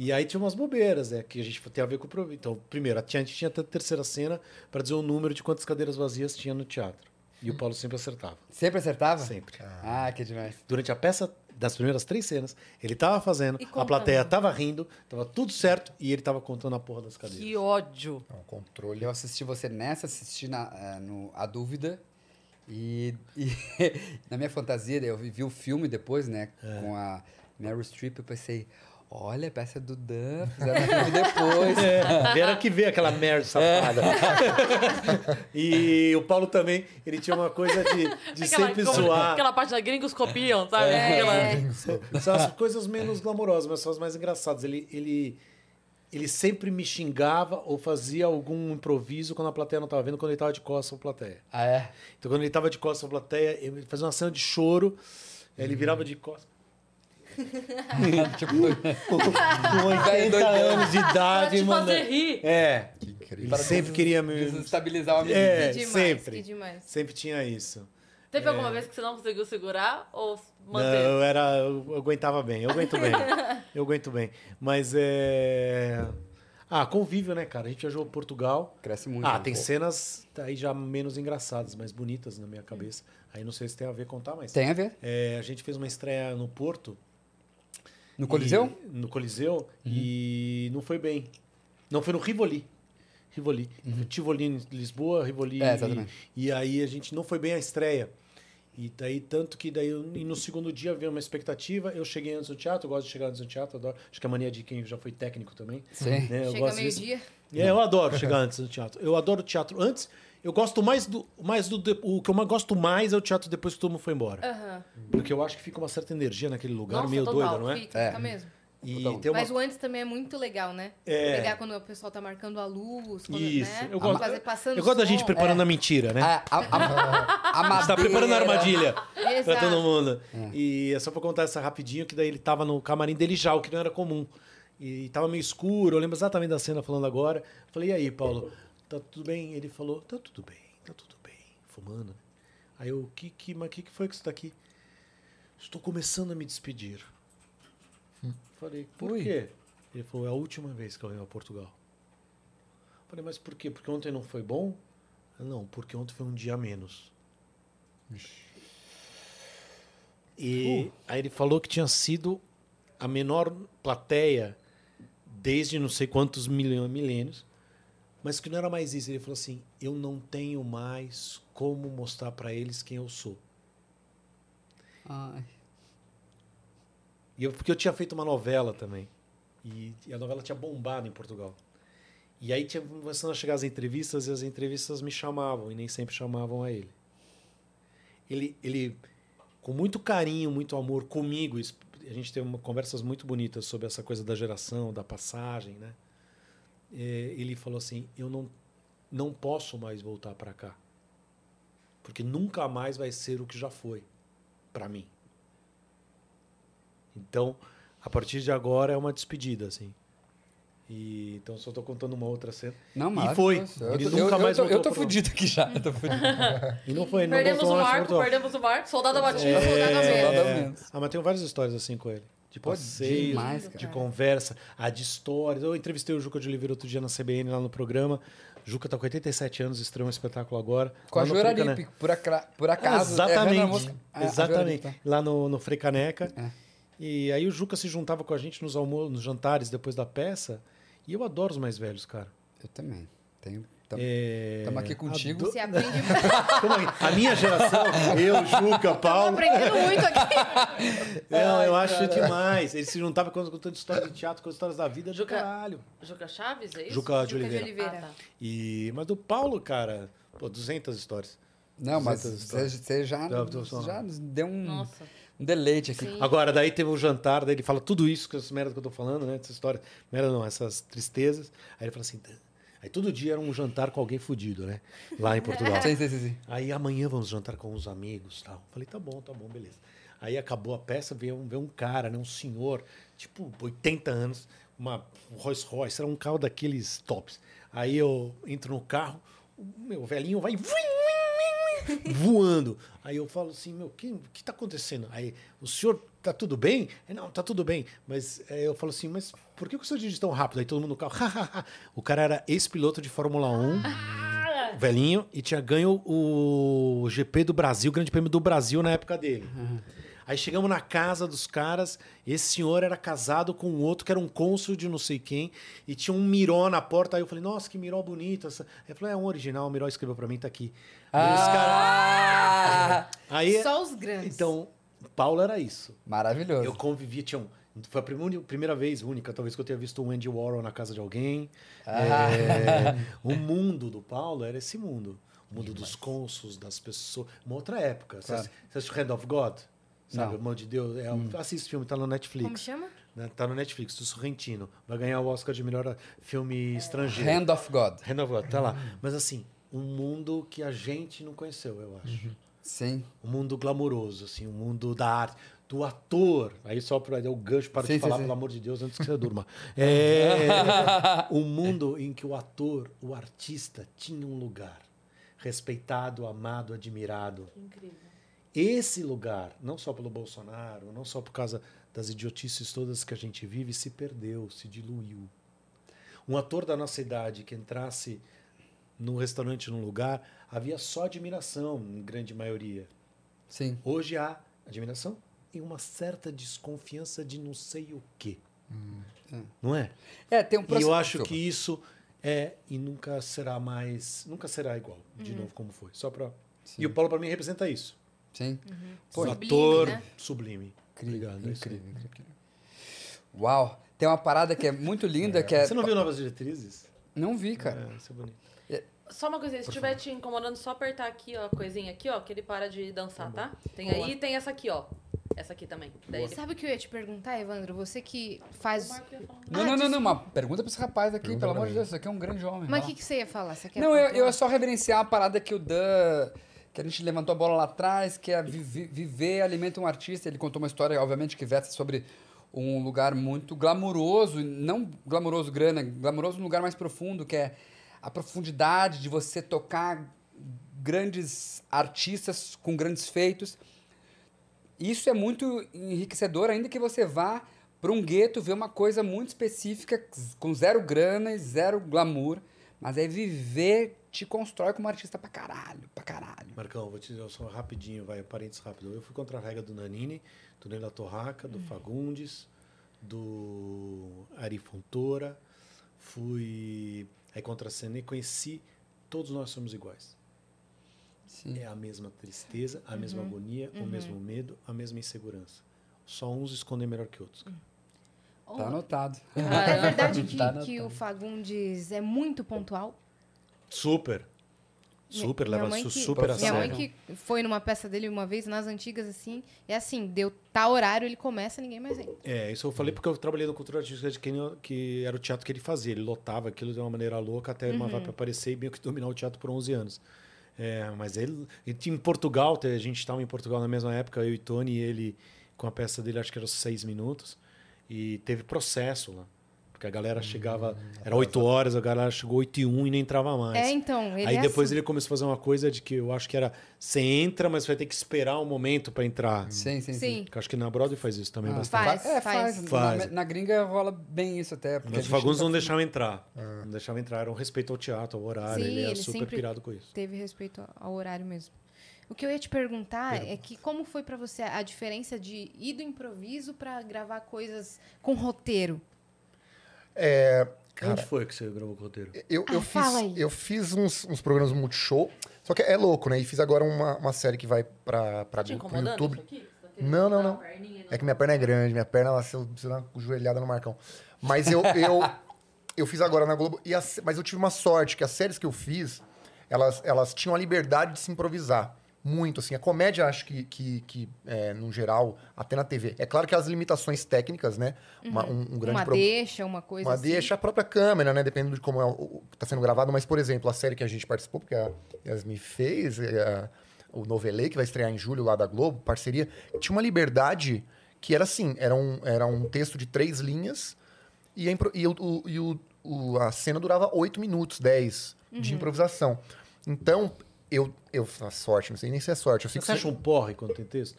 E aí tinha umas bobeiras, né? Que a gente tem a ver com o. Então, primeiro, a gente tinha até a terceira cena para dizer o número de quantas cadeiras vazias tinha no teatro. E o Paulo sempre acertava. Sempre acertava? Sempre. Ah, que demais. Durante a peça, das primeiras três cenas, ele tava fazendo, a plateia tava rindo, tava tudo certo e ele tava contando a porra das cadeiras. Que ódio. É um controle. Eu assisti você nessa, assisti na, eh, no A Dúvida. E, e na minha fantasia, eu vi o filme depois, né? É. Com a Meryl Streep, eu pensei, olha, a peça do Dan, fizeram o filme depois. É, vieram que ver aquela merda safada. e o Paulo também, ele tinha uma coisa de, de sempre como- zoar. aquela parte da gringos copiam, sabe? É. Aquela- São as coisas menos glamourosas, mas são as mais engraçadas. Ele, ele, ele sempre me xingava ou fazia algum improviso quando a plateia não estava vendo, quando ele estava de costas pra plateia. Ah, é? Então, quando ele estava de costas pra plateia, ele fazia uma cena de choro, ele virava de costas. tipo, Com 80 doidão. anos de Pra idade, te mano. fazer rir. É, Que incrível. ele sempre queria me. desestabilizar o amigo. É, que demais, sempre. que demais. Sempre tinha isso. Teve alguma vez que você não conseguiu segurar ou Não, manter? eu era. Eu, eu aguentava bem, eu aguento bem. eu aguento bem. Mas é. Ah, convívio, né, cara? A gente viajou Portugal. Cresce muito. Ah, né? tem cenas aí já menos engraçadas, mas bonitas na minha cabeça. Aí não sei se tem a ver contar, mas. Tem a ver? É, a gente fez uma estreia no Porto. No Coliseu? e- no Coliseu. E não foi bem. Não, foi no Rivoli. Rivoli. Tivoli em Lisboa, Rivoli. É, exatamente. E, e aí a gente não foi bem a estreia. E daí, tanto que daí, e no segundo dia veio uma expectativa. Eu cheguei antes do teatro, eu gosto de chegar antes do teatro, adoro. Acho que é a mania de quem já foi técnico também. Sim. Né? Eu Chega meio-dia. É, eu adoro chegar antes do teatro. Eu adoro o teatro antes. Eu gosto mais do. Mais do de- o que eu mais gosto mais é o teatro depois que todo mundo foi embora. Aham. Porque eu acho que fica uma certa energia naquele lugar, Nossa, meio total. doido, não é? Fica, É. fica mesmo. E uma. Mas o antes também é muito legal, né? É. Legal quando o pessoal tá marcando a luz, quando, Isso. né? Eu gosto, Fazer, passando eu gosto da gente preparando a mentira, né? A, a, a, a Você tá preparando a madeira. armadilha pra Exato. todo mundo. E é só pra contar essa rapidinho, que daí ele tava no camarim dele já, o que não era comum. E tava meio escuro, eu lembro exatamente da cena falando agora. Falei, e aí, Paulo, tá tudo bem? Ele falou, tá tudo bem, tá tudo bem. Fumando. Aí eu, que, que, mas que, que foi que você tá aqui? Estou começando a me despedir. Falei, por quê? Ele falou, é a última vez que eu venho a Portugal. Falei, mas por quê? Porque ontem não foi bom? Não, porque ontem foi um dia a menos. E aí ele falou que tinha sido a menor plateia desde não sei quantos milhões, milênios, mas que não era mais isso. Ele falou assim: eu não tenho mais como mostrar para eles quem eu sou. Ai. E eu, porque eu tinha feito uma novela também. E, e a novela tinha bombado em Portugal. E aí tinha começando a chegar as entrevistas e as entrevistas me chamavam e nem sempre chamavam a ele. Ele, ele com muito carinho, muito amor comigo, a gente teve uma, conversas muito bonitas sobre essa coisa da geração, da passagem, né? É, ele falou assim: eu não, não posso mais voltar para cá. Porque nunca mais vai ser o que já foi para mim. Então, a partir de agora é uma despedida, assim. E, então, só estou contando uma outra cena. Não, E maravilhoso. foi. Eu Ele tô- nunca eu, mais eu tô, voltou eu tô fudido aqui já. Eu tô fudido. E não foi, não Perdemos o voltou. perdemos o Marco. Soldado abatido, É, soldado abatido. menos. Ah, mas tenho várias histórias assim com ele. De Pô, passeios, demais, de conversa, a de histórias. Eu entrevistei o Juca de Oliveira outro dia na CBN, lá no programa. Juca tá com 87 anos, estreou um espetáculo agora. Com a Frecaneca. Juraripe, por, acra- por acaso. Exatamente. É, a música- a- a exatamente. Juraripe, Lá no, no Frecaneca. É. E aí o Juca se juntava com a gente nos almoços, nos jantares depois da peça. E eu adoro os mais velhos, cara. Eu também. Tenho, tam- É... Aqui contigo. Você aprende? A minha geração, eu, Juca, Paulo. aprendendo muito aqui. Não, eu acho demais. Ele se juntava com contando histórias de teatro, com histórias da vida do Juca- caralho. Juca Chaves, é isso? Juca de Juca de Oliveira. Oliveira. Ah, tá. E, mas do Paulo, cara, pô, 200 histórias. Não, mas 200 você histórias. você já, Já deu um, Nossa. um deleite aqui. Sim. Agora, daí teve um jantar, daí ele fala tudo isso, com essas merdas que eu tô falando, né? Essas histórias. Merda não, essas tristezas. Aí ele fala assim. Aí todo dia era um jantar com alguém fudido, né? Lá em Portugal. Sim, sim, sim. Aí amanhã vamos jantar com os amigos tal. Falei, tá bom, tá bom, beleza. Aí acabou a peça, veio, um- veio um cara, né, um senhor, tipo 80 anos, uma Rolls Royce, era um carro daqueles tops. Aí eu entro no carro, o meu velhinho vai voando. Aí eu falo assim, meu, o que, que tá acontecendo? Aí, o senhor tá tudo bem? Aí, não, tá tudo bem. Mas é, eu falo assim, mas por que o senhor dirige tão rápido? Aí todo mundo no carro, o cara era ex-piloto de Fórmula 1 velhinho e tinha ganho o GP do Brasil, o Grande Prêmio do Brasil na época dele. Aí chegamos na casa dos caras, esse senhor era casado com um outro que era um cônsul de não sei quem e tinha um miró na porta. Aí eu falei, nossa, que miró bonito. Essa... Eu falei, é um original, o miró escreveu pra mim, tá aqui. Aí os caras... Ah! Aí, Só os grandes. então, Paulo era isso. Maravilhoso. Eu convivi, tinha um, foi a primeira, primeira vez, única, talvez que eu tenha visto um Andy Warhol na casa de alguém. Ah. É, o mundo do Paulo era esse mundo. O mundo dos cônsuls, das pessoas. Uma outra época. Você Claro. ass- Você assistiu Hand of God? Sabe, Não. o mão de Deus. É, Hum. Assiste esse filme, tá no Como Netflix. chama? Né? Tá no Netflix, do Sorrentino. Vai ganhar o Oscar de melhor filme estrangeiro. Hand of God. Hand of God, tá lá. Mas assim, um mundo que a gente não conheceu, eu acho Sim. um mundo glamouroso, assim, um mundo da arte, do ator. Aí só para dar o gancho para Sim, de sim, falar, sim. pelo amor de Deus, antes que você durma. É um mundo em que o ator, o artista, tinha um lugar respeitado, amado, admirado. Incrível. Esse lugar, não só pelo Bolsonaro, não só por causa das idiotices todas que a gente vive, se perdeu, se diluiu. Um ator da nossa idade que entrasse num restaurante, num lugar, havia só admiração, em grande maioria. Sim. Hoje há admiração e uma certa desconfiança de não sei o quê. Não é? É, tem um E processo. eu acho que isso é e nunca será mais, nunca será igual, de novo como foi. Só para E o Paulo para mim representa isso. Sim. Pô, O Sublime, ator né? sublime. Incrível, Obrigado, é isso aí. incrível, incrível. Uau. Tem uma parada que é muito linda, que é... Você não viu Novas Diretrizes? Não vi, cara. É, isso é bonito. Só uma coisa, se estiver te incomodando, só apertar aqui, ó, a coisinha aqui, ó, que ele para de dançar, tá? Tem aí e tem essa aqui, ó. Essa aqui também. Daí ele... Sabe o que eu ia te perguntar, Evandro? Você que faz. O Marco ia falar. Não, Ah, não, não, não. pergunta pra esse rapaz aqui, Pergunta pelo pra amor de mim. Deus. Isso aqui é um grande homem. Mas o que, que você ia falar? Você quer Não, eu, eu é só reverenciar a parada que o Dan. Que a gente levantou a bola lá atrás, que é viver, viver alimenta um artista. Ele contou uma história, obviamente, que versa sobre um lugar muito glamuroso, não glamuroso grana, glamuroso um lugar mais profundo, que é a profundidade de você tocar grandes artistas com grandes feitos. Isso é muito enriquecedor, ainda que você vá para um gueto ver uma coisa muito específica, com zero grana e zero glamour. Mas aí viver te constrói como artista pra caralho, pra caralho. Marcão, vou te dizer só rapidinho, vai, parênteses rápido. Eu fui contra a regra do Nanini, do Nela Torraca, do Fagundes, do Ari Fontoura. Fui aí contra a Cena e conheci Todos Nós Somos Iguais. Sim. É a mesma tristeza, a mesma agonia, o mesmo medo, a mesma insegurança. Só uns escondem melhor que outros. cara. Oh, Tá anotado. É verdade que, Tá que o. Fagundes é muito pontual? Super. Super, Minha leva mãe isso que- super a Minha sério. mãe que foi numa peça dele uma vez, nas antigas, assim, é assim, deu tal horário, ele começa, ninguém mais entra. É, isso eu falei porque eu trabalhei no Cultura Artística de Quênia, que era o teatro que ele fazia. Ele lotava aquilo de uma maneira louca até uma vai para aparecer e meio que dominar o teatro por 11 anos. É, mas ele, ele tinha em Portugal, a gente estava em Portugal na mesma época, eu e Tony, e ele com a peça dele, acho que era seis minutos, e teve processo lá. Porque a galera chegava, era 8 horas, a galera chegou 8 e 1 e nem entrava mais. É, então, ele Aí é depois assim. ele começou a fazer uma coisa de que eu acho que era você entra, mas vai ter que esperar um momento para entrar. Sim, sim, sim. Sim. Que eu acho que na Broadway faz isso também Ah, bastante. Faz, É, faz. faz. Faz. Na, na gringa rola bem isso até. Mas o gente Fagundes não deixava entrar. Não deixava entrar, era um respeito ao teatro, ao horário. Sim, ele era ele super pirado com isso. Teve respeito ao horário mesmo. O que eu ia te perguntar é que como foi pra você a diferença de ir do improviso pra gravar coisas com roteiro? É, Onde cara, foi que você gravou o roteiro? eu, Ah, eu fala fiz, aí. eu fiz uns, uns programas multishow, só que é louco, né? E fiz agora uma, uma série que vai pra, pra, Tá te pro YouTube. isso aqui? Você tá Não, não, não. a É que minha perna é grande, minha perna, ela, se eu se eu dar uma joelhada no Marcão. Mas eu, eu, eu fiz agora na Globo, e as- mas eu tive uma sorte, que as séries que eu fiz, elas, elas tinham a liberdade de se improvisar. Muito, assim. A comédia, acho que, que, que é, no geral, até na TV. É claro que as limitações técnicas, né? Uma- um, um grande uma deixa, uma coisa Uma assim? deixa a própria câmera, né? Dependendo de como é o, está sendo gravado. Mas, por exemplo, a série que a gente participou, porque a Yasmin fez, é, a- o Novelê, que vai estrear em julho lá da Globo, parceria, tinha uma liberdade que era assim: era um, era um texto de três linhas e, a, e o- e o- o- a cena durava oito minutos, dez de improvisação. Então, eu, eu. A sorte, não sei nem se é sorte. Eu sei Você que acha um porre quando tem texto?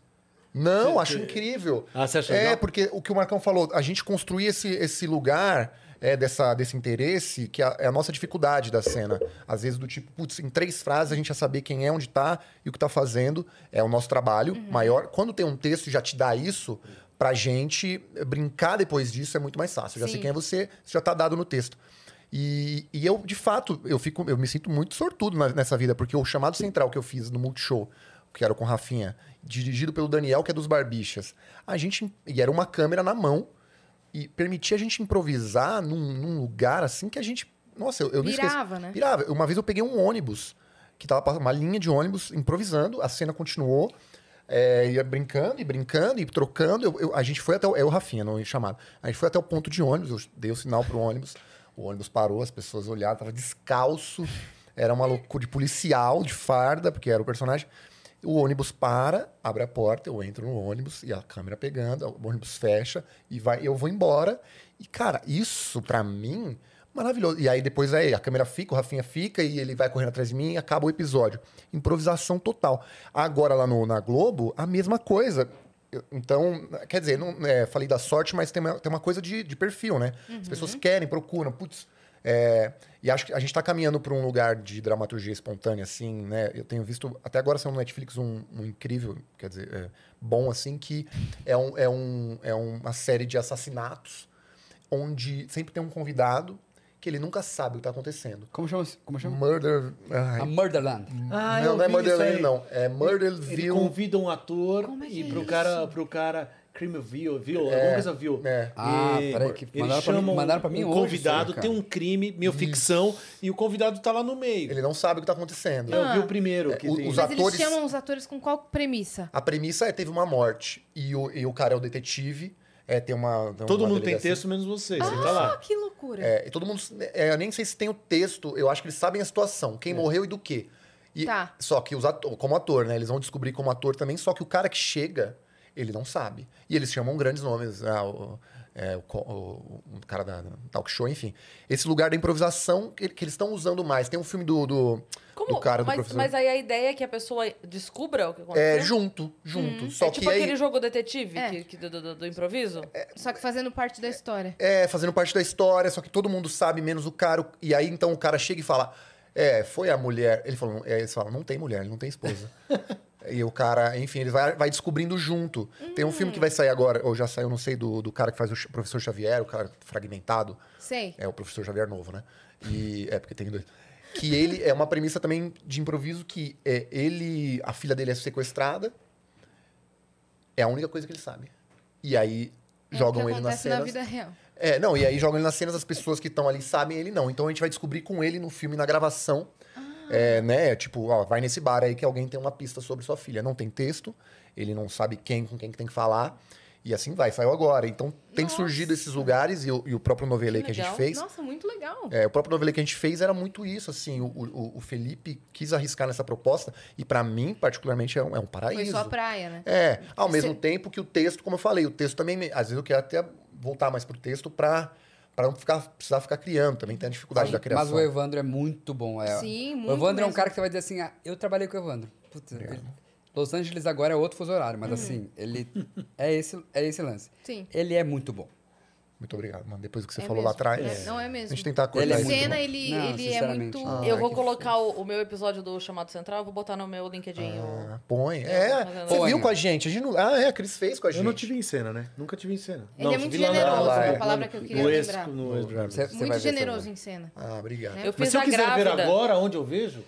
não, Você- acho você- incrível. Ah, você acha É, legal? porque o que o Marcão falou, a gente construir esse, esse lugar é, dessa, desse interesse, que é a nossa dificuldade da cena. Às vezes, do tipo, putz, em três frases a gente já saber quem é, onde tá e o que tá fazendo. É o nosso trabalho maior. Quando tem um texto e já te dá isso, pra gente brincar depois disso é muito mais fácil. Eu já sei Sim. quem é você, você já tá dado no texto. E, e eu, de fato, eu fico, eu me sinto muito sortudo nessa vida, porque o chamado central que eu fiz no Multishow, que era com Rafinha, dirigido pelo Daniel, que é dos Barbixas, a gente. E era uma câmera na mão e permitia a gente improvisar num, num lugar assim que a gente. Nossa, eu, eu não esqueço. Pirava, né? Pirava. Uma vez eu peguei um ônibus, que tava passando, uma linha de ônibus, improvisando, a cena continuou. É, ia brincando e brincando e trocando. Eu- eu- a gente foi até o. É o Rafinha, não chamado. A gente foi até o ponto de ônibus, eu dei o sinal pro ônibus. O ônibus parou, as pessoas olharam, tava descalço. Era uma loucura de policial, de farda, porque era o personagem. O ônibus para, abre a porta, eu entro no ônibus e a câmera pegando, o ônibus fecha e vai, eu vou embora. E, cara, isso pra mim, maravilhoso. E aí depois aí, a câmera fica, o Rafinha fica e ele vai correndo atrás de mim e acaba o episódio. Improvisação total. Agora lá no, na Globo, a mesma coisa. Então, quer dizer, não, é, falei da sorte, mas tem uma, tem uma coisa de, de perfil, né? As pessoas querem, procuram, putz. é, e acho que a gente está caminhando para um lugar de dramaturgia espontânea, assim, né? Eu tenho visto, até agora saiu no Netflix um, um incrível, quer dizer, é, bom, assim, que é, um, é, um, é uma série de assassinatos onde sempre tem um convidado que ele nunca sabe o que tá acontecendo. Como chama? Como chama? Murder. ai, A Murderland. Ah, não, não é Murderland, não. É Ele Murderville. convida um ator Como é que e é pro isso? cara, pro cara Crimerville, viu? Alguma coisa viu. é. Ah, peraí, que mandaram pra mim- mandaram pra mim um hoje convidado, isso tem um crime, meio ficção, e o convidado tá lá no meio. Ele não sabe o que tá acontecendo. Eu vi o primeiro. Que o- tem... os Mas atores- eles chamam os atores com qual premissa? A premissa é teve uma morte e o, e o cara é o detetive. É, tem uma. tem Todo uma mundo tem texto, menos você. Você tá Ah, lá. que loucura. É, e todo mundo. é, eu nem sei se tem o texto, eu acho que eles sabem a situação, quem morreu e do quê. E- Tá. Só que os ato- como ator, né? Eles vão descobrir como ator também, só que o cara que chega, ele não sabe. E eles chamam grandes nomes, ah, o, é, o, o- o cara da da talk show, enfim. Esse lugar da improvisação que, que eles estão usando mais. Tem um filme do, do, Como? do cara do mas, professor. mas aí a ideia é que a pessoa descubra o que aconteceu? É, junto, junto. Só é que tipo aí. aquele jogo detetive É. que, que do, do- do improviso? Só que fazendo parte da história. É, fazendo parte da história, só que todo mundo sabe, menos o cara. E aí então o cara chega e fala: É, foi a mulher. Ele falou, é, eles falam, não tem mulher, ele não tem esposa. e o cara, enfim, ele vai, vai descobrindo junto. Tem um filme que vai sair agora, ou já saiu, não sei, do, do cara que faz o professor Xavier, o cara fragmentado. Sei. É o professor Xavier novo, né? E é porque tem dois. Que ele é uma premissa também de improviso que é ele, a filha dele é sequestrada. É a única coisa que ele sabe. E aí É jogam ele nas acontece na cenas. vida real. É, não, e aí jogam ele nas cenas, as pessoas que estão ali sabem, ele não. Então a gente vai descobrir com ele no filme, na gravação. É, né? Tipo, ó, vai nesse bar aí que alguém tem uma pista sobre sua filha. Não tem texto, ele não sabe quem com quem que tem que falar. E assim vai, saiu agora. Então tem Nossa. surgido esses lugares e o, e o próprio novelê Que que, a gente fez. Nossa, muito legal. É, o próprio novelê que a gente fez era muito isso, assim. O, o, o Felipe quis arriscar nessa proposta e pra mim, particularmente, é um, é um paraíso. Foi só a praia, né? É, ao Cê- mesmo tempo que o texto, como eu falei, o texto também, às vezes eu quero até voltar mais pro texto pra, pra não ficar, precisar ficar criando, também tem a dificuldade da criação. Mas o Evandro é muito bom. É. Sim, O muito Evandro é um mesmo. cara que você vai dizer assim, ah, eu trabalhei com o Evandro. Putz, ele- Los Angeles agora é outro fuso horário, Uhum. mas assim, ele é esse, é esse lance. Sim. Ele é muito bom. Muito obrigado, mano. Depois do que você É falou lá mesmo. atrás, É, Não é a mesmo. gente tentar cortar Ele é isso. muito cena, bom. ele, Não, ele é muito. Ah, eu vou colocar o, o meu episódio do Chamado Central, eu vou botar no meu LinkedIn. o- Ah, põe. É, É, fazendo- você Põe. viu com a gente. A gente não... Ah, é, a Cris fez com a gente. Eu não tive em cena, né? Nunca tive em cena. Ele não, é muito lá generoso, lá, é é. a palavra que eu queria no ex, lembrar. no ex Você- você vai Muito generoso em cena. Ah, obrigado. É. Eu Mas fiz se eu a quiser ver agora, onde eu vejo?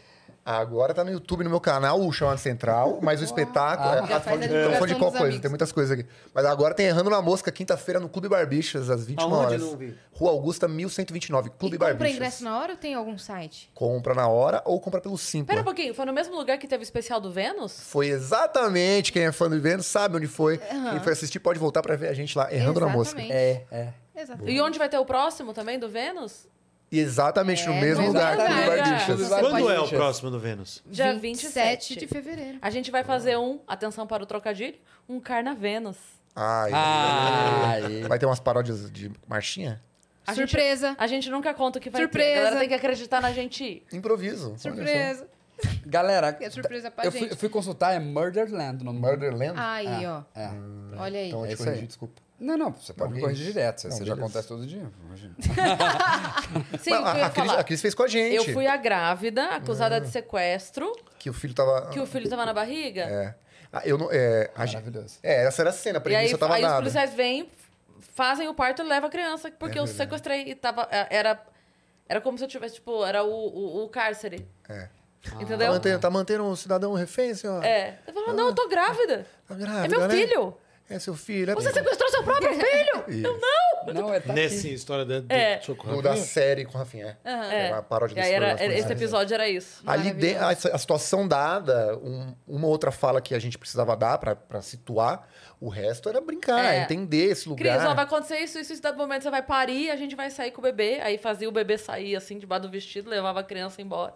Agora tá no YouTube, no meu canal, o Chamado Central, mas o espetáculo... Ah. é, ah, faz a de, qual coisa, amigos. tem muitas coisas aqui. Mas agora tem Errando na Mosca, quinta-feira, no Clube Barbichas, às 21 Aonde? horas. Rua Augusta, 1129, Clube e compra Barbichas. ingresso na hora ou tem algum site? Compra na hora ou compra pelo Simpla. Pera um pouquinho, foi no mesmo lugar que teve o especial do Vênus? Foi exatamente quem é fã do Vênus sabe onde foi. Quem foi assistir pode voltar pra ver a gente lá, Errando na Mosca. Exatamente. É, é. Exatamente. E onde vai ter o próximo também do Vênus? Exatamente no É, mesmo no lugar, mesmo Clube lugar. Barbichas. Quando é o próximo do Vênus? Dia 27 27 de fevereiro. A gente vai fazer um, atenção para o trocadilho, um Carnavênus. Ai, Ai. Vai ter umas paródias de marchinha? A gente- Surpresa. A gente nunca conta o que vai ter. Surpresa. A galera tem que acreditar na gente. Improviso. olha só. Surpresa. Galera, É surpresa pra eu fui, gente. eu fui consultar, é Murderland. No Murderland? Aí, ó. É. Olha aí. Então eu É te isso corrigi, aí. desculpa. Não, não, você pode Não, me corrigir direto. Não, Isso já acontece todo dia. Imagina. Sim, a, a, Cris, a Cris fez com a gente. Eu fui a grávida, acusada de sequestro, Que o filho tava... que o filho tava na barriga. É. Ah, eu não... É, a Maravilhoso. é, essa era a cena, a E aí, premissa tava aí os dada. policiais vêm, fazem o parto e levam a criança, porque É eu sequestrei e tava. Era, era como se eu tivesse, tipo, era o, o, o cárcere. É. Tá Entendeu? mantendo, tá mantendo um cidadão refém, senhora? É. Eu falava, não, eu tô grávida. Tá É grávida, meu né? filho. É seu filho. É Você sequestrou seu próprio filho? Isso. Não, é tá Nessa aqui. história da, do É. Socorro. Da série com o Rafinha. É. É. Uma paródia E desse era, programa, esse episódio era isso. Ali de, a, a situação dada, um- uma outra fala que a gente precisava dar pra, pra situar, o resto era brincar, É. entender esse lugar. Cris, ó, vai acontecer isso, isso, isso, dado momento você vai parir, a gente vai sair com o bebê. Aí fazia o bebê sair assim, debaixo do vestido, levava a criança embora.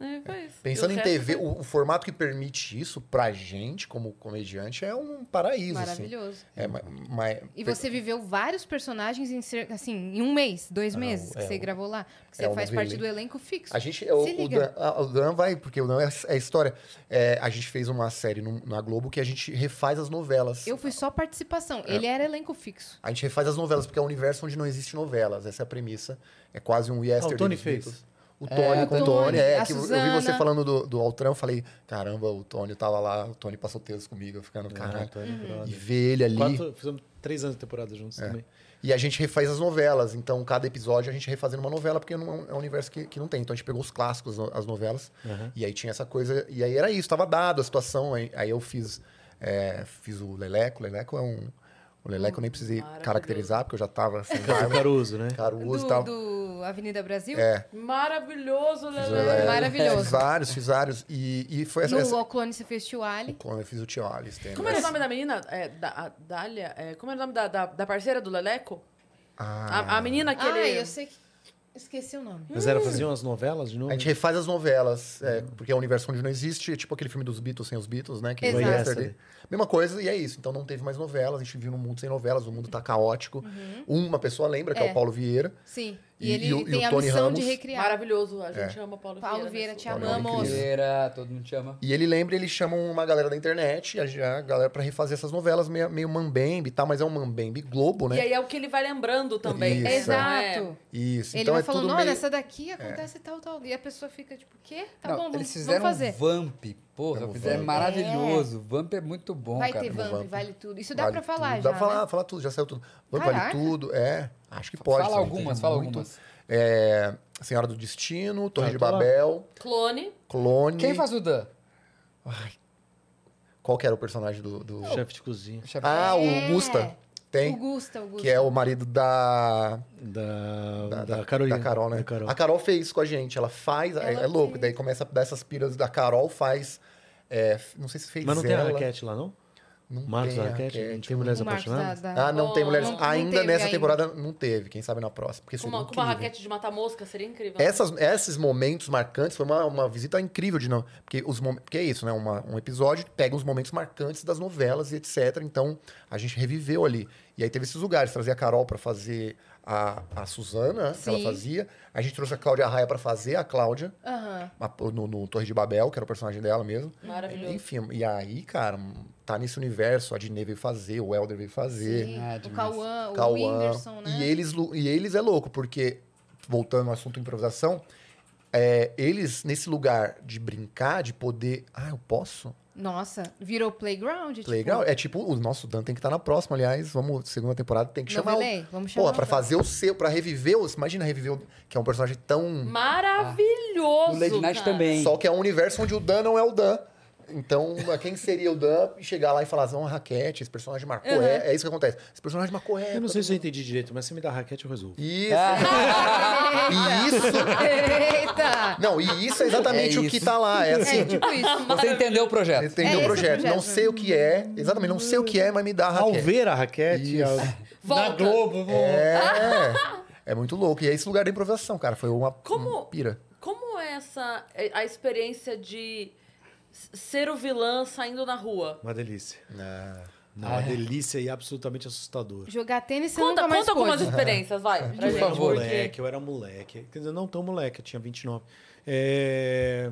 Isso. Pensando em o TV, foi- o, o formato que permite isso pra gente, como comediante, é um paraíso. assim. Maravilhoso. É, mas, mas- E você viveu vários personagens em, assim, em um mês, dois Ah, não, meses que é você o- gravou lá. Porque você é o faz parte do elenco fixo. A gente, o, Se o, liga. Dan, ah, o Dan vai, porque o Dan é, é história. É, a gente fez uma série no- na Globo que a gente refaz as novelas. Eu fui só participação. Ele era elenco fixo. A gente refaz as novelas, porque é um universo onde não existe novelas. Essa é a premissa. É quase um yesterday. Ah, o Tony fez. Beatles. O Tony com o Tony, Tony. É, que eu- eu vi você falando do, do Altran, eu falei, caramba, o Tony tava lá, o Tony passou texto comigo, eu ficando, caralho. Tony, brother. E ver ele ali. Quatro, fizemos três anos de temporada juntos É. também. E a gente refaz as novelas. Então, cada episódio a gente refazendo uma novela, porque não, é um universo que, que não tem. Então, a gente pegou os clássicos, as novelas. Uhum. E aí tinha essa coisa. E aí era isso, tava dado a situação. Aí, aí eu fiz, é, fiz o Leleco. O Leleco é um. O Leleco eu nem precisei caracterizar, porque eu já tava sem Caso barba, Caruso, né? caruso e Do, tal. do Avenida Brasil? É. Maravilhoso, Fiz, Lele. é, Maravilhoso. Fiz vários, fiz vários. E, e foi essa. No essa Clone você fez Tio Ali. quando eu fiz o Tio Alice. tem Como era o nome da menina? É, da, a Dália? É, como era o nome da, da, da parceira do Leleco? Ah, A, a menina que Ah, ele... eu sei que... Esqueci o nome. Mas era faziam as novelas de novo? A gente refaz as novelas, é, porque é um universo onde não existe, é tipo aquele filme dos Beatles sem os Beatles, né? Que Exato. Yesterday. Mesma coisa, e é isso. Então não teve mais novelas, a gente vive num mundo sem novelas, o mundo tá caótico. Uma pessoa lembra, que é, É. o Paulo Vieira. Sim. E, E- ele e e tem o a Tony missão de Ramos. recriar. Maravilhoso, a É. gente ama Paulo, Paulo Vieira. Vieira, te Paulo amamos. Vieira, todo mundo te ama. E ele lembra, eles chamam uma galera da internet, a, a galera pra refazer essas novelas meio, meio mambembe e tal, mas é um mambembe Globo, né? E aí é o que ele vai lembrando também. Isso. né? Exato. Isso. Ele então vai é falando, olha, meio... essa daqui acontece tal, tal. E a pessoa fica tipo, o quê? Tá Não, bom, vamos, eles vamos fizeram fazer. um Vamp. Porra, Vamos, Vamp. maravilhoso. Vamp é muito bom, Vai cara. ter Vamp, Vamp. vale tudo. Isso dá Vale pra falar tudo. já, Dá pra falar, né? falar tudo, já saiu tudo. Vamp Caraca. vale tudo, é. Acho que pode. Fala algumas, fala muito. algumas. É, Senhora do Destino, Torre Ah, de. Babel, Clone. Clone. Quem faz o Dan? Ai, qual que era o personagem do... do- Chefe de cozinha. Ah, É. o Gusta. Tem. O Gusta, o Gusta. Que é o marido da... Da, Da, da, da- Carolina. da Carol, né? Da Carol. A Carol fez isso com a gente. Ela faz. é- Ela é louco. fez. Daí começa a dar essas piras da Carol, faz. é, não sei se fez Mas não tem a ela. raquete lá, não? Não Marcos tem raquete. Não tem mulheres O Marcos da, apaixonadas? da- Ah, não tem Oh, mulheres. não- não ainda nessa ainda. temporada não teve. Quem sabe na próxima. Porque Com seria uma, com uma raquete de matar mosca, seria incrível. Essas, esses momentos marcantes foi uma, uma visita incrível de não. Porque, os, porque é isso, né? Uma- um episódio pega os momentos marcantes das novelas e etc. Então a gente reviveu ali. E aí teve esses lugares. Trazia a Carol pra fazer a, a Suzana, que ela Sim. fazia. A gente trouxe a Cláudia Raia pra fazer a Cláudia. A- no, no Torre de Babel, que era o personagem dela mesmo. Maravilhoso. Enfim, e aí, cara, tá nesse universo, a Dinê veio fazer, o Elder veio fazer. Sim. Ah, o. Cauã, o. Whindersson, né? E eles, e eles é louco, porque, voltando ao assunto improvisação, é, eles, nesse lugar de brincar, de poder. Ah, eu posso? Nossa, virou playground? tipo, Playground? É tipo, o nosso Dan tem que estar na próxima, aliás. Vamos, segunda temporada, tem que chamar. o- Novelei? Vamos chamar Pô, o pra fazer o seu, pra reviver os. Imagina reviver o. Que é um personagem tão. Maravilhoso. O Lady Night cara. também. Só que é um universo onde o Dan não é o Dan. Então, quem seria o Dan e chegar lá e falar, não, raquete, esse personagem marcou Uhum. é, é isso que acontece. Esse personagem marcou é. Eu não sei se eu entendi direito, mas se me dá raquete, eu resolvo. Isso. Ah, E isso. Eita! Não, e isso é exatamente É o que tá lá. É assim. É tipo isso. Você entendeu o projeto. Entendeu É o projeto. o projeto. Não sei o que é. Exatamente, não sei o que é, mas me dá a Ao raquete. ver a raquete, ao... Na Globo, vou... É. É muito louco. E é esse lugar da improvisação, cara. Foi uma, Como- uma pira. Como é essa é, a experiência de ser o vilã saindo na rua? Uma delícia. Ah. Não, uma delícia e absolutamente assustador. Jogar tênis você Conta, nunca mais conta algumas pôde. experiências, vai. Pra Eu gente, era favor. moleque, eu era moleque. Quer dizer, não tão moleque, eu tinha 29. É...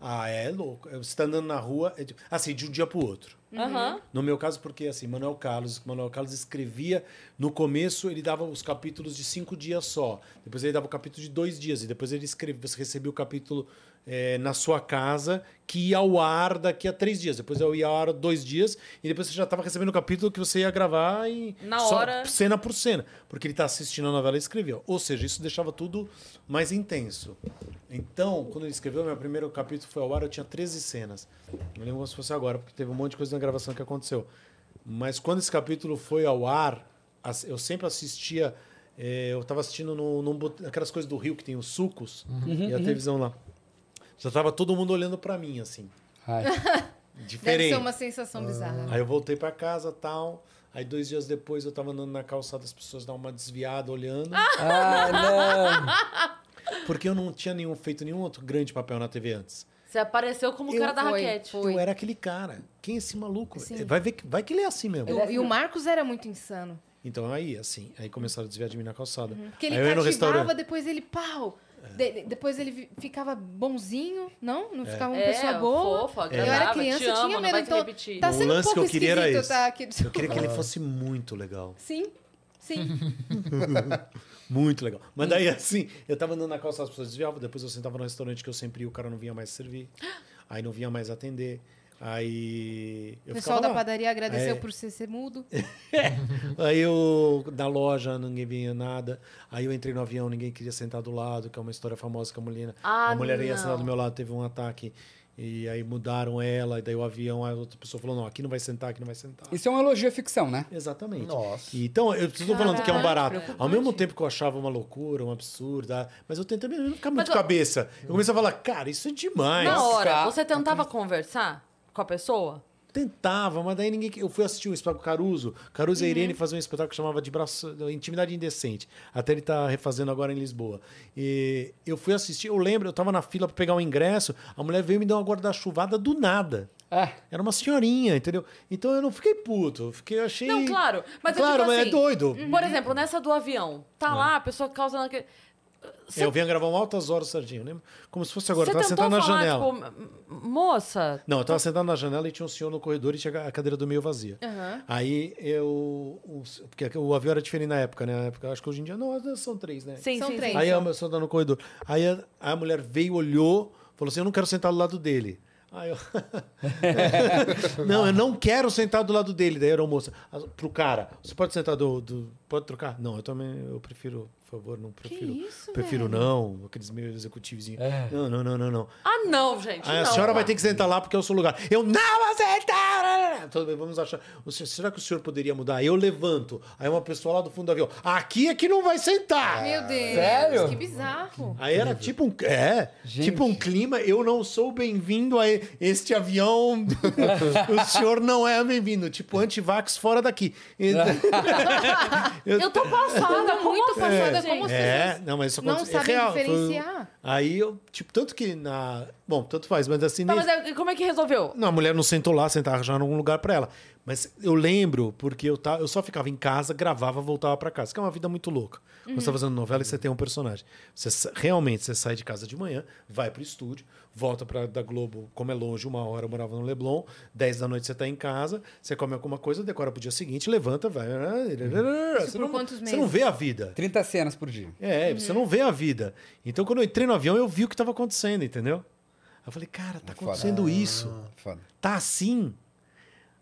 Ah, é louco. Você tá andando na rua, é tipo- assim, de um dia pro outro. Aham. No meu caso, porque assim, Manuel Carlos, Manuel Carlos escrevia, no começo ele dava os capítulos de cinco dias só, depois ele dava o capítulo de dois dias, e depois ele escrevia, você recebia o capítulo eh, na sua casa, que ia ao ar daqui a três dias, depois eu ia ao ar dois dias, e depois você já estava recebendo o capítulo que você ia gravar e Na só hora. cena por cena, porque ele está assistindo a novela e escreveu. Ou seja, isso deixava tudo mais intenso. Então, quando ele escreveu, meu primeiro capítulo foi ao ar, eu tinha 13 cenas. Eu lembro como se fosse agora, porque teve um monte de coisa na gravação que aconteceu. Mas quando esse capítulo foi ao ar, eu sempre assistia. eh, eu estava assistindo no, bot- aquelas coisas do Rio que tem os sucos e a televisão lá. Já tava todo mundo olhando para mim, assim. Ai. Deve Diferente. ser uma sensação bizarra. Aí eu voltei para casa tal. Aí dois dias depois eu tava andando na calçada, as pessoas davam uma desviada olhando. Ai, não. Porque eu não tinha nenhum, feito nenhum outro grande papel na TV antes. Você apareceu como o Eu- cara da foi, raquete. foi. Eu era aquele cara. Quem é esse maluco? Sim. Vai ver que, vai que ele é assim mesmo. E o- E o Marcos era muito insano. Então aí, assim, aí começaram a desviar de mim na calçada. Porque ele aí eu cativava, restaurante. depois ele pau. De- depois ele ficava bonzinho, não? Não ficava uma É, pessoa boa. fofa, eu era criança, eu amo, tinha medo. Então, repetir. tá O sendo um lance que pouco eu queria era esquisito esse. tá aqui. Eu queria que ele fosse muito legal. Sim. Sim. Muito legal. Mas daí, assim, eu tava andando na calçada, as pessoas desviavam, depois eu sentava no restaurante que eu sempre ia, o cara não vinha mais servir. Aí não vinha mais atender. Aí. O pessoal da lá. padaria agradeceu É. por você ser mudo. Aí eu, da loja, ninguém vinha nada. Aí eu entrei no avião, ninguém queria sentar do lado, que é uma história famosa que a mulher, Ah, a mulher ia não. sentar do meu lado, teve um ataque. E aí mudaram ela, e daí o avião, a outra pessoa falou: não, aqui não vai sentar, aqui não vai sentar. Isso é um elogio à ficção, né? Exatamente. Nossa. Então, eu estou falando que é um barato. Ao mesmo tempo que eu achava uma loucura, um absurdo, ah, mas eu tentei não ficar muito Mas cabeça. Eu comecei a falar, cara, isso é demais. Na hora, você tentava conversar com a pessoa? Tentava, mas daí ninguém. Eu fui assistir um espetáculo Caruso. Caruso Uhum. e a Irene faziam um espetáculo que chamava de braço, Intimidade Indecente. Até ele tá refazendo agora em Lisboa. E eu fui assistir, eu lembro, eu tava na fila para pegar o ingresso, a mulher veio e me deu uma guarda-chuvada do nada. É. Era uma senhorinha, entendeu? Então eu não fiquei puto, eu fiquei, eu achei. Não, claro. Mas eu claro, digo mas assim, é doido. Por exemplo, nessa do avião, tá lá a pessoa causando aquele. Eu vinha gravar altas horas, Serginho, lembra? Como se fosse agora, eu Você tava tentou sentado na falar, janela. tipo, "M- moça, Não, eu tava sentado na janela e tinha um senhor no corredor e tinha a cadeira do meio vazia. Aham. Aí eu. o- Porque o avião era diferente na época, né? Na época, acho que hoje em dia não, são três, né? sim, São sim, três. Aí a tá no corredor. Aí a, a mulher veio, olhou, falou assim: Eu não quero sentar do lado dele. Aí eu. não, eu não quero sentar do lado dele. Daí era moça. "Ah, Pro cara, você pode sentar do. do- pode trocar? Não, eu também. Eu prefiro, por favor, não prefiro. isso, prefiro velho? não. Aqueles meio executivos. É. Não, não, não, não, não. Ah, não, gente. Aí a não. senhora vai ter que sentar lá porque é o seu lugar. Eu não vou sentar! Tudo bem, vamos achar. Será que o senhor poderia mudar? Eu levanto. Aí uma pessoa lá do fundo do avião. Aqui é que não vai sentar! Meu Deus. Sério? Que bizarro. Aí era tipo um. É, Gente. tipo um clima. Eu não sou bem-vindo a este avião. o senhor não é bem-vindo. Tipo, antivax fora daqui. Eu tô passada, muito passada, assim, como gente? É, não, mas isso não acontece. É sabem real. Foi- diferenciar. Aí eu, tipo, tanto que na. Bom, tanto faz, mas assim. Tá, nesse- mas aí, como é que resolveu? Não, a mulher não sentou lá, sentava já em algum lugar pra ela. Mas eu lembro, porque eu, tá, eu só ficava em casa, gravava, voltava pra casa. Que é uma vida muito louca. Quando você tá fazendo novela e você tem um personagem. Você, realmente, você sai de casa de manhã, vai pro estúdio, volta pra, da Globo, como é longe, uma hora, eu morava no Leblon, 10 da noite você tá em casa, você come alguma coisa, decora pro dia seguinte, levanta, vai. Você por não, quantos você não vê a vida. 30 cenas por dia. É, você não vê a vida. Então, quando eu entrei no avião, eu vi o que estava acontecendo, entendeu? Eu falei, cara, tá foda. acontecendo isso. Foda. Tá assim.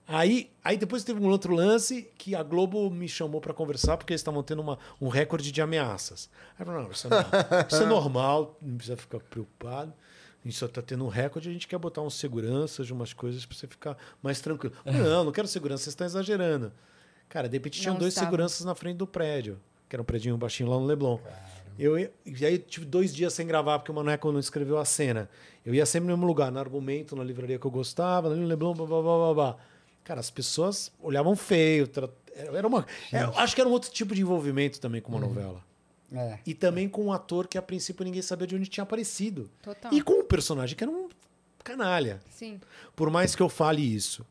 Aí, aí depois teve um outro lance que a Globo me chamou para conversar porque eles estavam tendo uma, um recorde de ameaças. Aí eu falei, não, isso é, normal, isso é normal, não precisa ficar preocupado. A gente só tá tendo um recorde, a gente quer botar uns seguranças de umas coisas para você ficar mais tranquilo. Eu falei, não, não quero segurança, vocês estão exagerando. Cara, de repente tinham Não dois estavam. seguranças na frente do prédio, que era um prédio baixinho lá no Leblon. Eu ia, e aí tive dois dias sem gravar, porque o Maneco não escreveu a cena. Eu ia sempre no mesmo lugar, no argumento, na livraria que eu gostava, no Leblon, blá, blá, blá, blá, blá. Cara, as pessoas olhavam feio. tra- Era uma, é, acho que era um outro tipo de envolvimento também com uma novela. É. E também com um ator que a princípio ninguém sabia de onde tinha aparecido. Total. E com um personagem que era um canalha. Sim. Por mais que eu fale isso.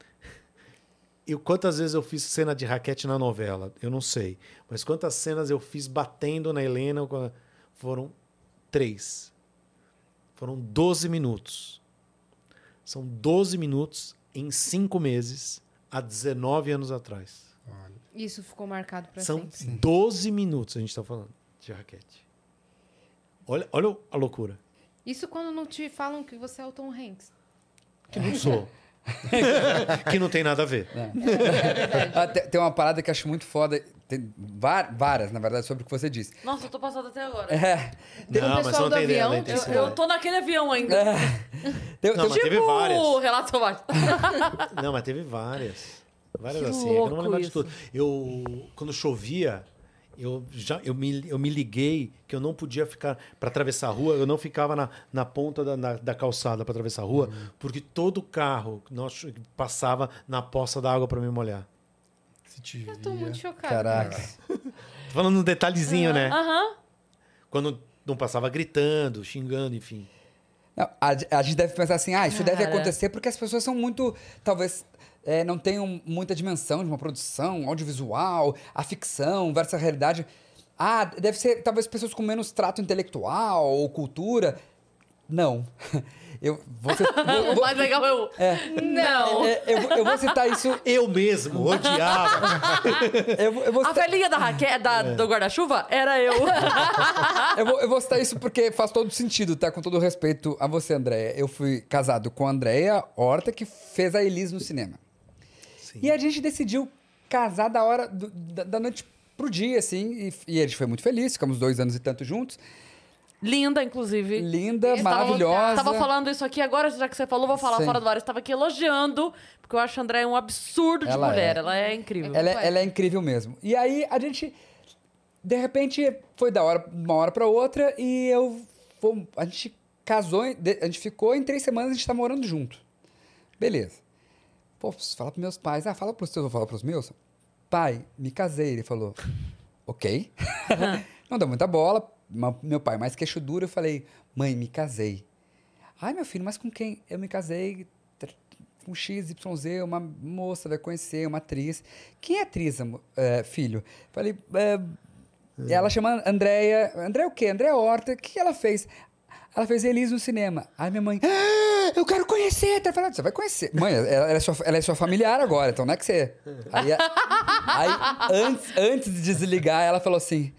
Eu, quantas vezes eu fiz cena de raquete na novela? Eu não sei. Mas quantas cenas eu fiz batendo na Helena? Foram três. Foram 12 minutos. São 12 minutos em cinco meses, há 19 anos atrás. Isso ficou marcado pra São sempre. 12 minutos a gente está falando de raquete. Olha, olha a loucura. Isso quando não te falam que você é o Tom Hanks. Que não sou. que não tem nada a ver. Ah, te- tem uma parada que acho muito foda. Tem várias, na verdade, sobre o que você disse. Nossa, eu tô passada até agora. É. Tem um não, mas pessoal você não do tem ideia avião, da eu- Eu, tô naquele avião ainda. Tem- Não, tem- mas teve tipo várias. Relato. Não, mas teve várias. Várias Que assim. é eu não lembrar de tudo. Eu, quando chovia, eu já eu me, eu me liguei que eu não podia ficar para atravessar a rua, eu não ficava na, na ponta da, na- da calçada para atravessar a rua, porque todo carro nossa, passava na poça da água para me molhar. Se Eu tô muito chocada. Caraca. Tô falando um detalhezinho, né? Aham. Quando não passava gritando, xingando, enfim. Não, a, a gente deve pensar assim, ah, isso deve Cara. acontecer porque as pessoas são muito, talvez, é, não tenham muita dimensão de uma produção audiovisual, a ficção versus a realidade. Ah, deve ser talvez pessoas com menos trato intelectual ou cultura. Não. Eu vou- O mais legal é o. Não. é, eu, vou- eu vou citar isso. Eu mesmo odiava. Eu, eu vou A citar, velhinha da Raquel, da, do guarda-chuva, era eu. eu, vou, eu vou citar isso porque faz todo sentido, tá? Com todo respeito a você, Andréia. Eu fui casado com a Andréia Horta, que fez a Elis no cinema. Sim. E a gente decidiu casar da hora do- da, da noite pro dia, assim. E, e a gente foi muito feliz, ficamos dois anos e tanto juntos. Linda, inclusive. Linda, maravilhosa. Tava falando isso aqui agora, já que você falou, vou falar Sim. fora do ar. Estava aqui elogiando, porque eu acho a Andréia um absurdo de Ela mulher. é. Ela é incrível. Ela é, ela é incrível mesmo. E aí a gente, de repente, foi da hora, uma hora pra outra e eu, a gente casou, a gente ficou em três semanas, a gente tá morando junto. Beleza. Pô, preciso falar pros meus pais. Ah, fala pros teus, eu vou falar pros meus. Pai, me casei. Ele falou, ok. Não deu muita bola. Meu pai mais queixo duro, eu falei, mãe, me casei. Ai, meu filho, mas com quem? Eu me casei com XYZ, uma moça vai conhecer, uma atriz. Quem é atriz, é, filho? Falei, é, ela chama Andréia. Andréia o quê? Andréia Horta. O que ela fez? Ela fez Elise no cinema. Aí minha mãe, ah, eu quero conhecer. Eu falei, você vai conhecer. Mãe, ela, ela é sua, ela é sua familiar agora, então não é que você... Aí, aí antes, antes de desligar, ela falou assim...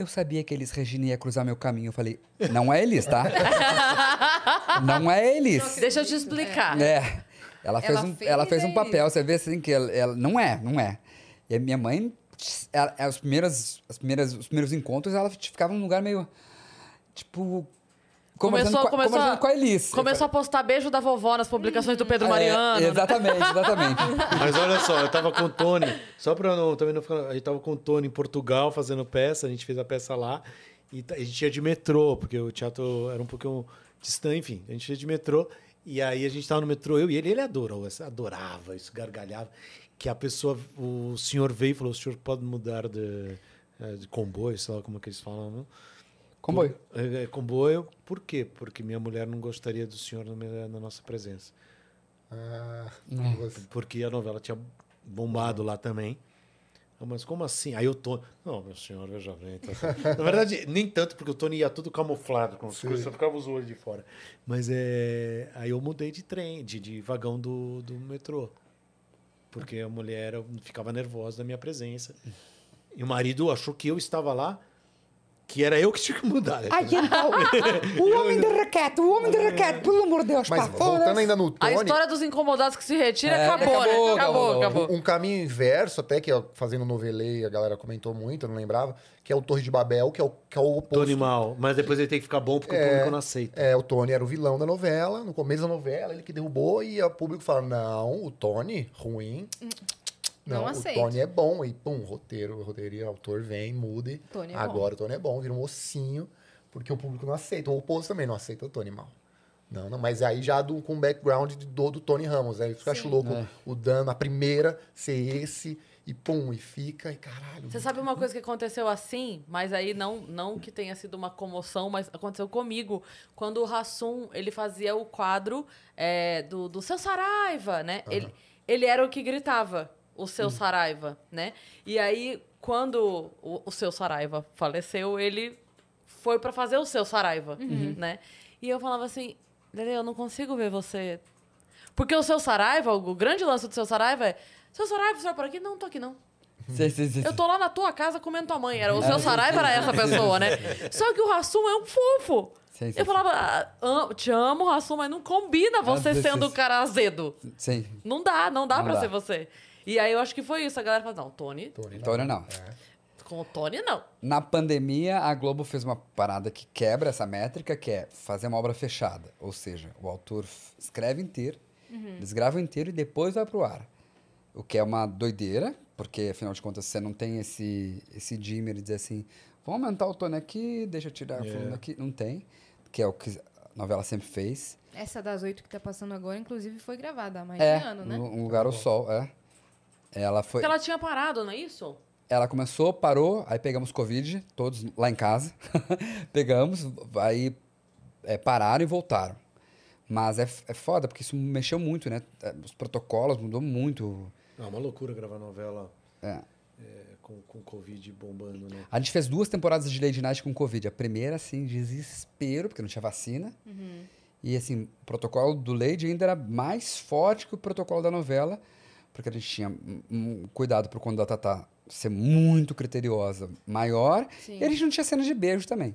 Eu sabia que Elis Regina ia cruzar meu caminho. Eu falei, não é Elis, tá? não é Elis. Deixa eu te explicar. É. Ela fez, Ela um, fez ela fez um papel, você vê assim que ela, ela- não é, não é. E a minha mãe, ela, as primeiras, as primeiras, os primeiros encontros, ela ficava num lugar meio tipo Começou- com, a- começou a- com a Elis. Começou a postar beijo da vovó nas publicações do Pedro É, Mariano. né? exatamente, exatamente. Mas olha só, eu tava com o Tony, só pra não, também não ficar. A gente tava com o Tony em Portugal fazendo peça, a gente fez a peça lá. E a gente ia de metrô, porque o teatro era um pouquinho distante, enfim. A gente ia de metrô. E aí a gente tava no metrô, eu e ele, ele adorou, adorava isso, gargalhava. Que a pessoa, o senhor veio e falou: o senhor pode mudar de, eh, de comboio, sei lá como é que eles falam, não? Comboio. É, é, comboio, por quê? Porque minha mulher não gostaria do senhor na, minha- na nossa presença. Ah, você- Porque a novela tinha bombado lá também. Ah, Mas como assim? Aí o Tony. Não, meu senhor, veja bem. tá certo." Na verdade, nem tanto, porque o Tony ia tudo camuflado, com as Sim. coisas, só ficava os olhos de fora. Mas é. Aí eu mudei de trem, de, de vagão do, do metrô. Porque a mulher ficava nervosa da minha presença. E o marido achou que eu estava lá, que era eu que tinha que mudar. Ai, então, o homem de raquete, o homem de raquete, pelo amor de Deus, Mas pá, voltando ainda no A Tony, história dos incomodados que se retira É, acabou, acabou, né? Acabou, acabou. acabou. um caminho inverso, até que ó, fazendo novelê, a galera comentou muito, eu não lembrava, que é o Torre de Babel, que é o, que é o oposto. Tony mal. Mas depois ele tem que ficar bom porque o público não aceita. É, o Tony era o vilão da novela, no começo da novela, ele que derrubou, e o público fala: não, o Tony, ruim. Não Não, o aceito. Tony é bom. E pum, roteiro, roteiro autor vem, mude. Tony é bom. Agora o Tony é bom, vira um ossinho, porque o público não aceita. O oposto também não aceita o Tony mal. Não, não, mas aí já do, com o background do, do Tony Ramos. Aí fica acho louco É. o Dan, a primeira, ser esse, e pum, e fica, e caralho. Você sabe uma coisa que aconteceu assim, mas aí não, não que tenha sido uma comoção, mas aconteceu comigo. Quando o Rassum, ele fazia o quadro é, do, do Seu Saraiva, né? Ele, ele era o que gritava, o Seu Saraiva, né? E aí, quando o, o Seu Saraiva faleceu, ele foi pra fazer o Seu Saraiva, né? E eu falava assim, Lele, eu não consigo ver você... Porque o Seu Saraiva, o grande lance do Seu Saraiva é... Seu Saraiva, você vai por aqui? Não, tô aqui não. Sim, sim, sim. Eu tô lá na tua casa comendo tua mãe. Era, o seu Saraiva era essa pessoa, né? Só que o Rassum é um fofo. Sim, sim, Eu falava, ah, te amo, Rassum, mas não combina você sim, sendo o cara azedo. Sim, Não dá, não dá Não pra dá. ser você. E aí eu acho que foi isso. A galera falou, não, Tony, Tony não. Tony não. com o Tony não. Na pandemia, a Globo fez uma parada que quebra essa métrica, que é fazer uma obra fechada. Ou seja, o autor escreve inteiro, eles gravam inteiro e depois vai pro ar. O que é uma doideira, porque afinal de contas você não tem esse, esse dimmer de dizer assim, vamos aumentar o Tony aqui, deixa eu tirar o É. fulano aqui. Não tem, que é o que a novela sempre fez. Essa das oito que tá passando agora, inclusive, foi gravada há mais É, de ano, né? um lugar ao sol, é. Ela foi. Porque ela tinha parado, não é isso? Ela começou, parou, aí pegamos Covid, todos lá em casa. pegamos, aí é, pararam e voltaram. Mas é, é foda, porque isso mexeu muito, né? É, Os protocolos mudou muito. É uma loucura gravar novela. É. é, com, com Covid bombando, né? A gente fez duas temporadas de Lady Night com Covid. A primeira, assim, desespero, porque não tinha vacina. E, assim, o protocolo do Lady ainda era mais forte que o protocolo da novela, porque a gente tinha um, um cuidado pro quando a Tatá ser muito criteriosa, maior. Sim. E a gente não tinha cena de beijo também.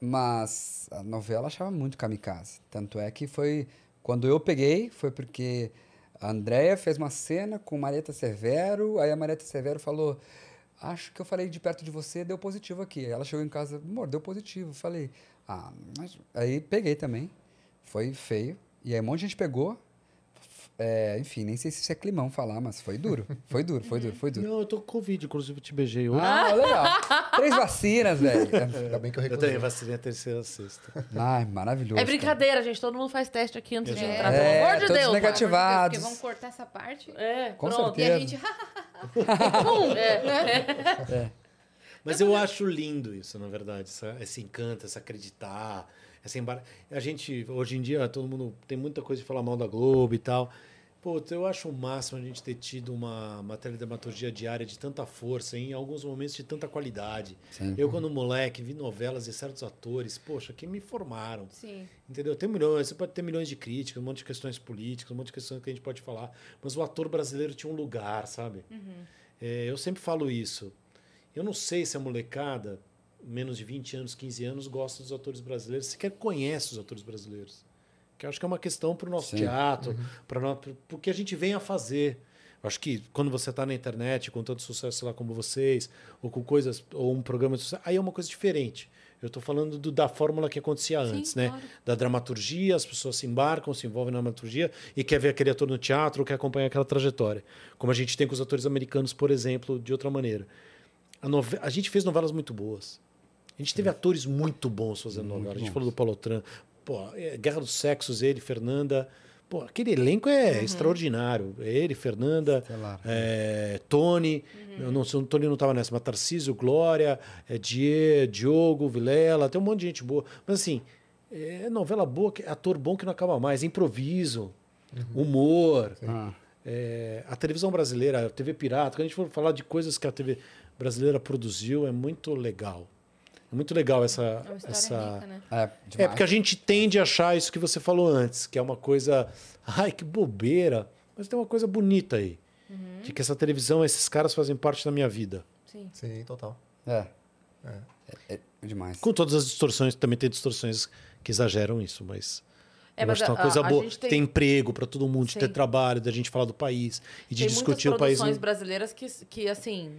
Mas a novela achava muito kamikaze. Tanto é que foi. Quando eu peguei, foi porque a Andrea fez uma cena com Marieta Severo, aí a Marieta Severo falou: Acho que eu falei de perto de você, deu positivo aqui. Ela chegou em casa, amor, deu positivo. Falei, ah, mas. Aí peguei também. Foi feio. E aí um monte de gente pegou. É, enfim, nem sei se isso é climão falar, mas foi duro. Foi duro, foi duro, foi duro. Não, eu tô com Covid, inclusive eu te beijei hoje. Ah, legal. Três vacinas, velho. Ainda bem que eu eu recusei. vacinei a terceira a sexta. Ai, maravilhoso. É cara. brincadeira, gente. Todo mundo faz teste aqui antes de Exato. entrar. É, Pelo amor de todos Deus. negativos. Porque vamos cortar essa parte. É, Com pronto. E a certeza. gente. Pum, é. Mas eu acho lindo isso, na verdade, essa, esse encanto, essa acreditar, essa embar... A gente, hoje em dia, todo mundo tem muita coisa de falar mal da Globo e tal. Pô, eu acho o máximo a gente ter tido uma matéria de dramaturgia diária de tanta força, em alguns momentos de tanta qualidade. Sim. Eu, quando moleque, vi novelas de certos atores, poxa, que me formaram. Sim. Entendeu? Tem milhões, você pode ter milhões de críticas, um monte de questões políticas, um monte de questões que a gente pode falar, mas o ator brasileiro tinha um lugar, sabe? É, eu sempre falo isso. Eu não sei se a molecada, menos de 20 anos, 15 anos, gosta dos atores brasileiros, sequer conhece os atores brasileiros. Que eu acho que é uma questão para o nosso Sim. teatro, para o que a gente vem a fazer. Eu acho que quando você está na internet com tanto sucesso, sei lá, como vocês, ou com coisas, ou um programa de sucesso, aí é uma coisa diferente. Eu estou falando do- da fórmula que acontecia Sim, antes, né? claro. Da dramaturgia, as pessoas se embarcam, se envolvem na dramaturgia e quer ver aquele ator no teatro, ou quer acompanhar aquela trajetória. Como a gente tem com os atores americanos, por exemplo, de outra maneira. A, nove- a gente fez novelas muito boas. A gente teve atores muito bons fazendo novela. A gente bons. falou do Paulo Tran. Pô, é, Guerra dos Sexos, ele, Fernanda. Pô, aquele elenco é extraordinário. Ele, Fernanda, é, Tony. Eu não sei, o Tony não estava nessa, mas Tarcísio, Glória, é, Die, Diogo, Vilela, tem um monte de gente boa. Mas assim, é novela boa, que- ator bom que não acaba mais, improviso, humor. Ah, É, a televisão brasileira, a TV Pirata, quando a gente for falar de coisas que a TV brasileira produziu, é muito legal. É muito legal essa. É uma história essa... rica, né? é, É, porque a gente tende a achar isso que você falou antes, que é uma coisa. Ai, que bobeira. Mas tem uma coisa bonita aí. De que essa televisão, esses caras fazem parte da minha vida. Sim. Sim, total. É. É, é demais. Com todas as distorções, também tem distorções que exageram isso, mas. É, mas é uma a- coisa a boa. Tem... tem- emprego para todo mundo, de ter trabalho, da gente falar do país e de Tem discutir o país. produções no- brasileiras que, que, assim,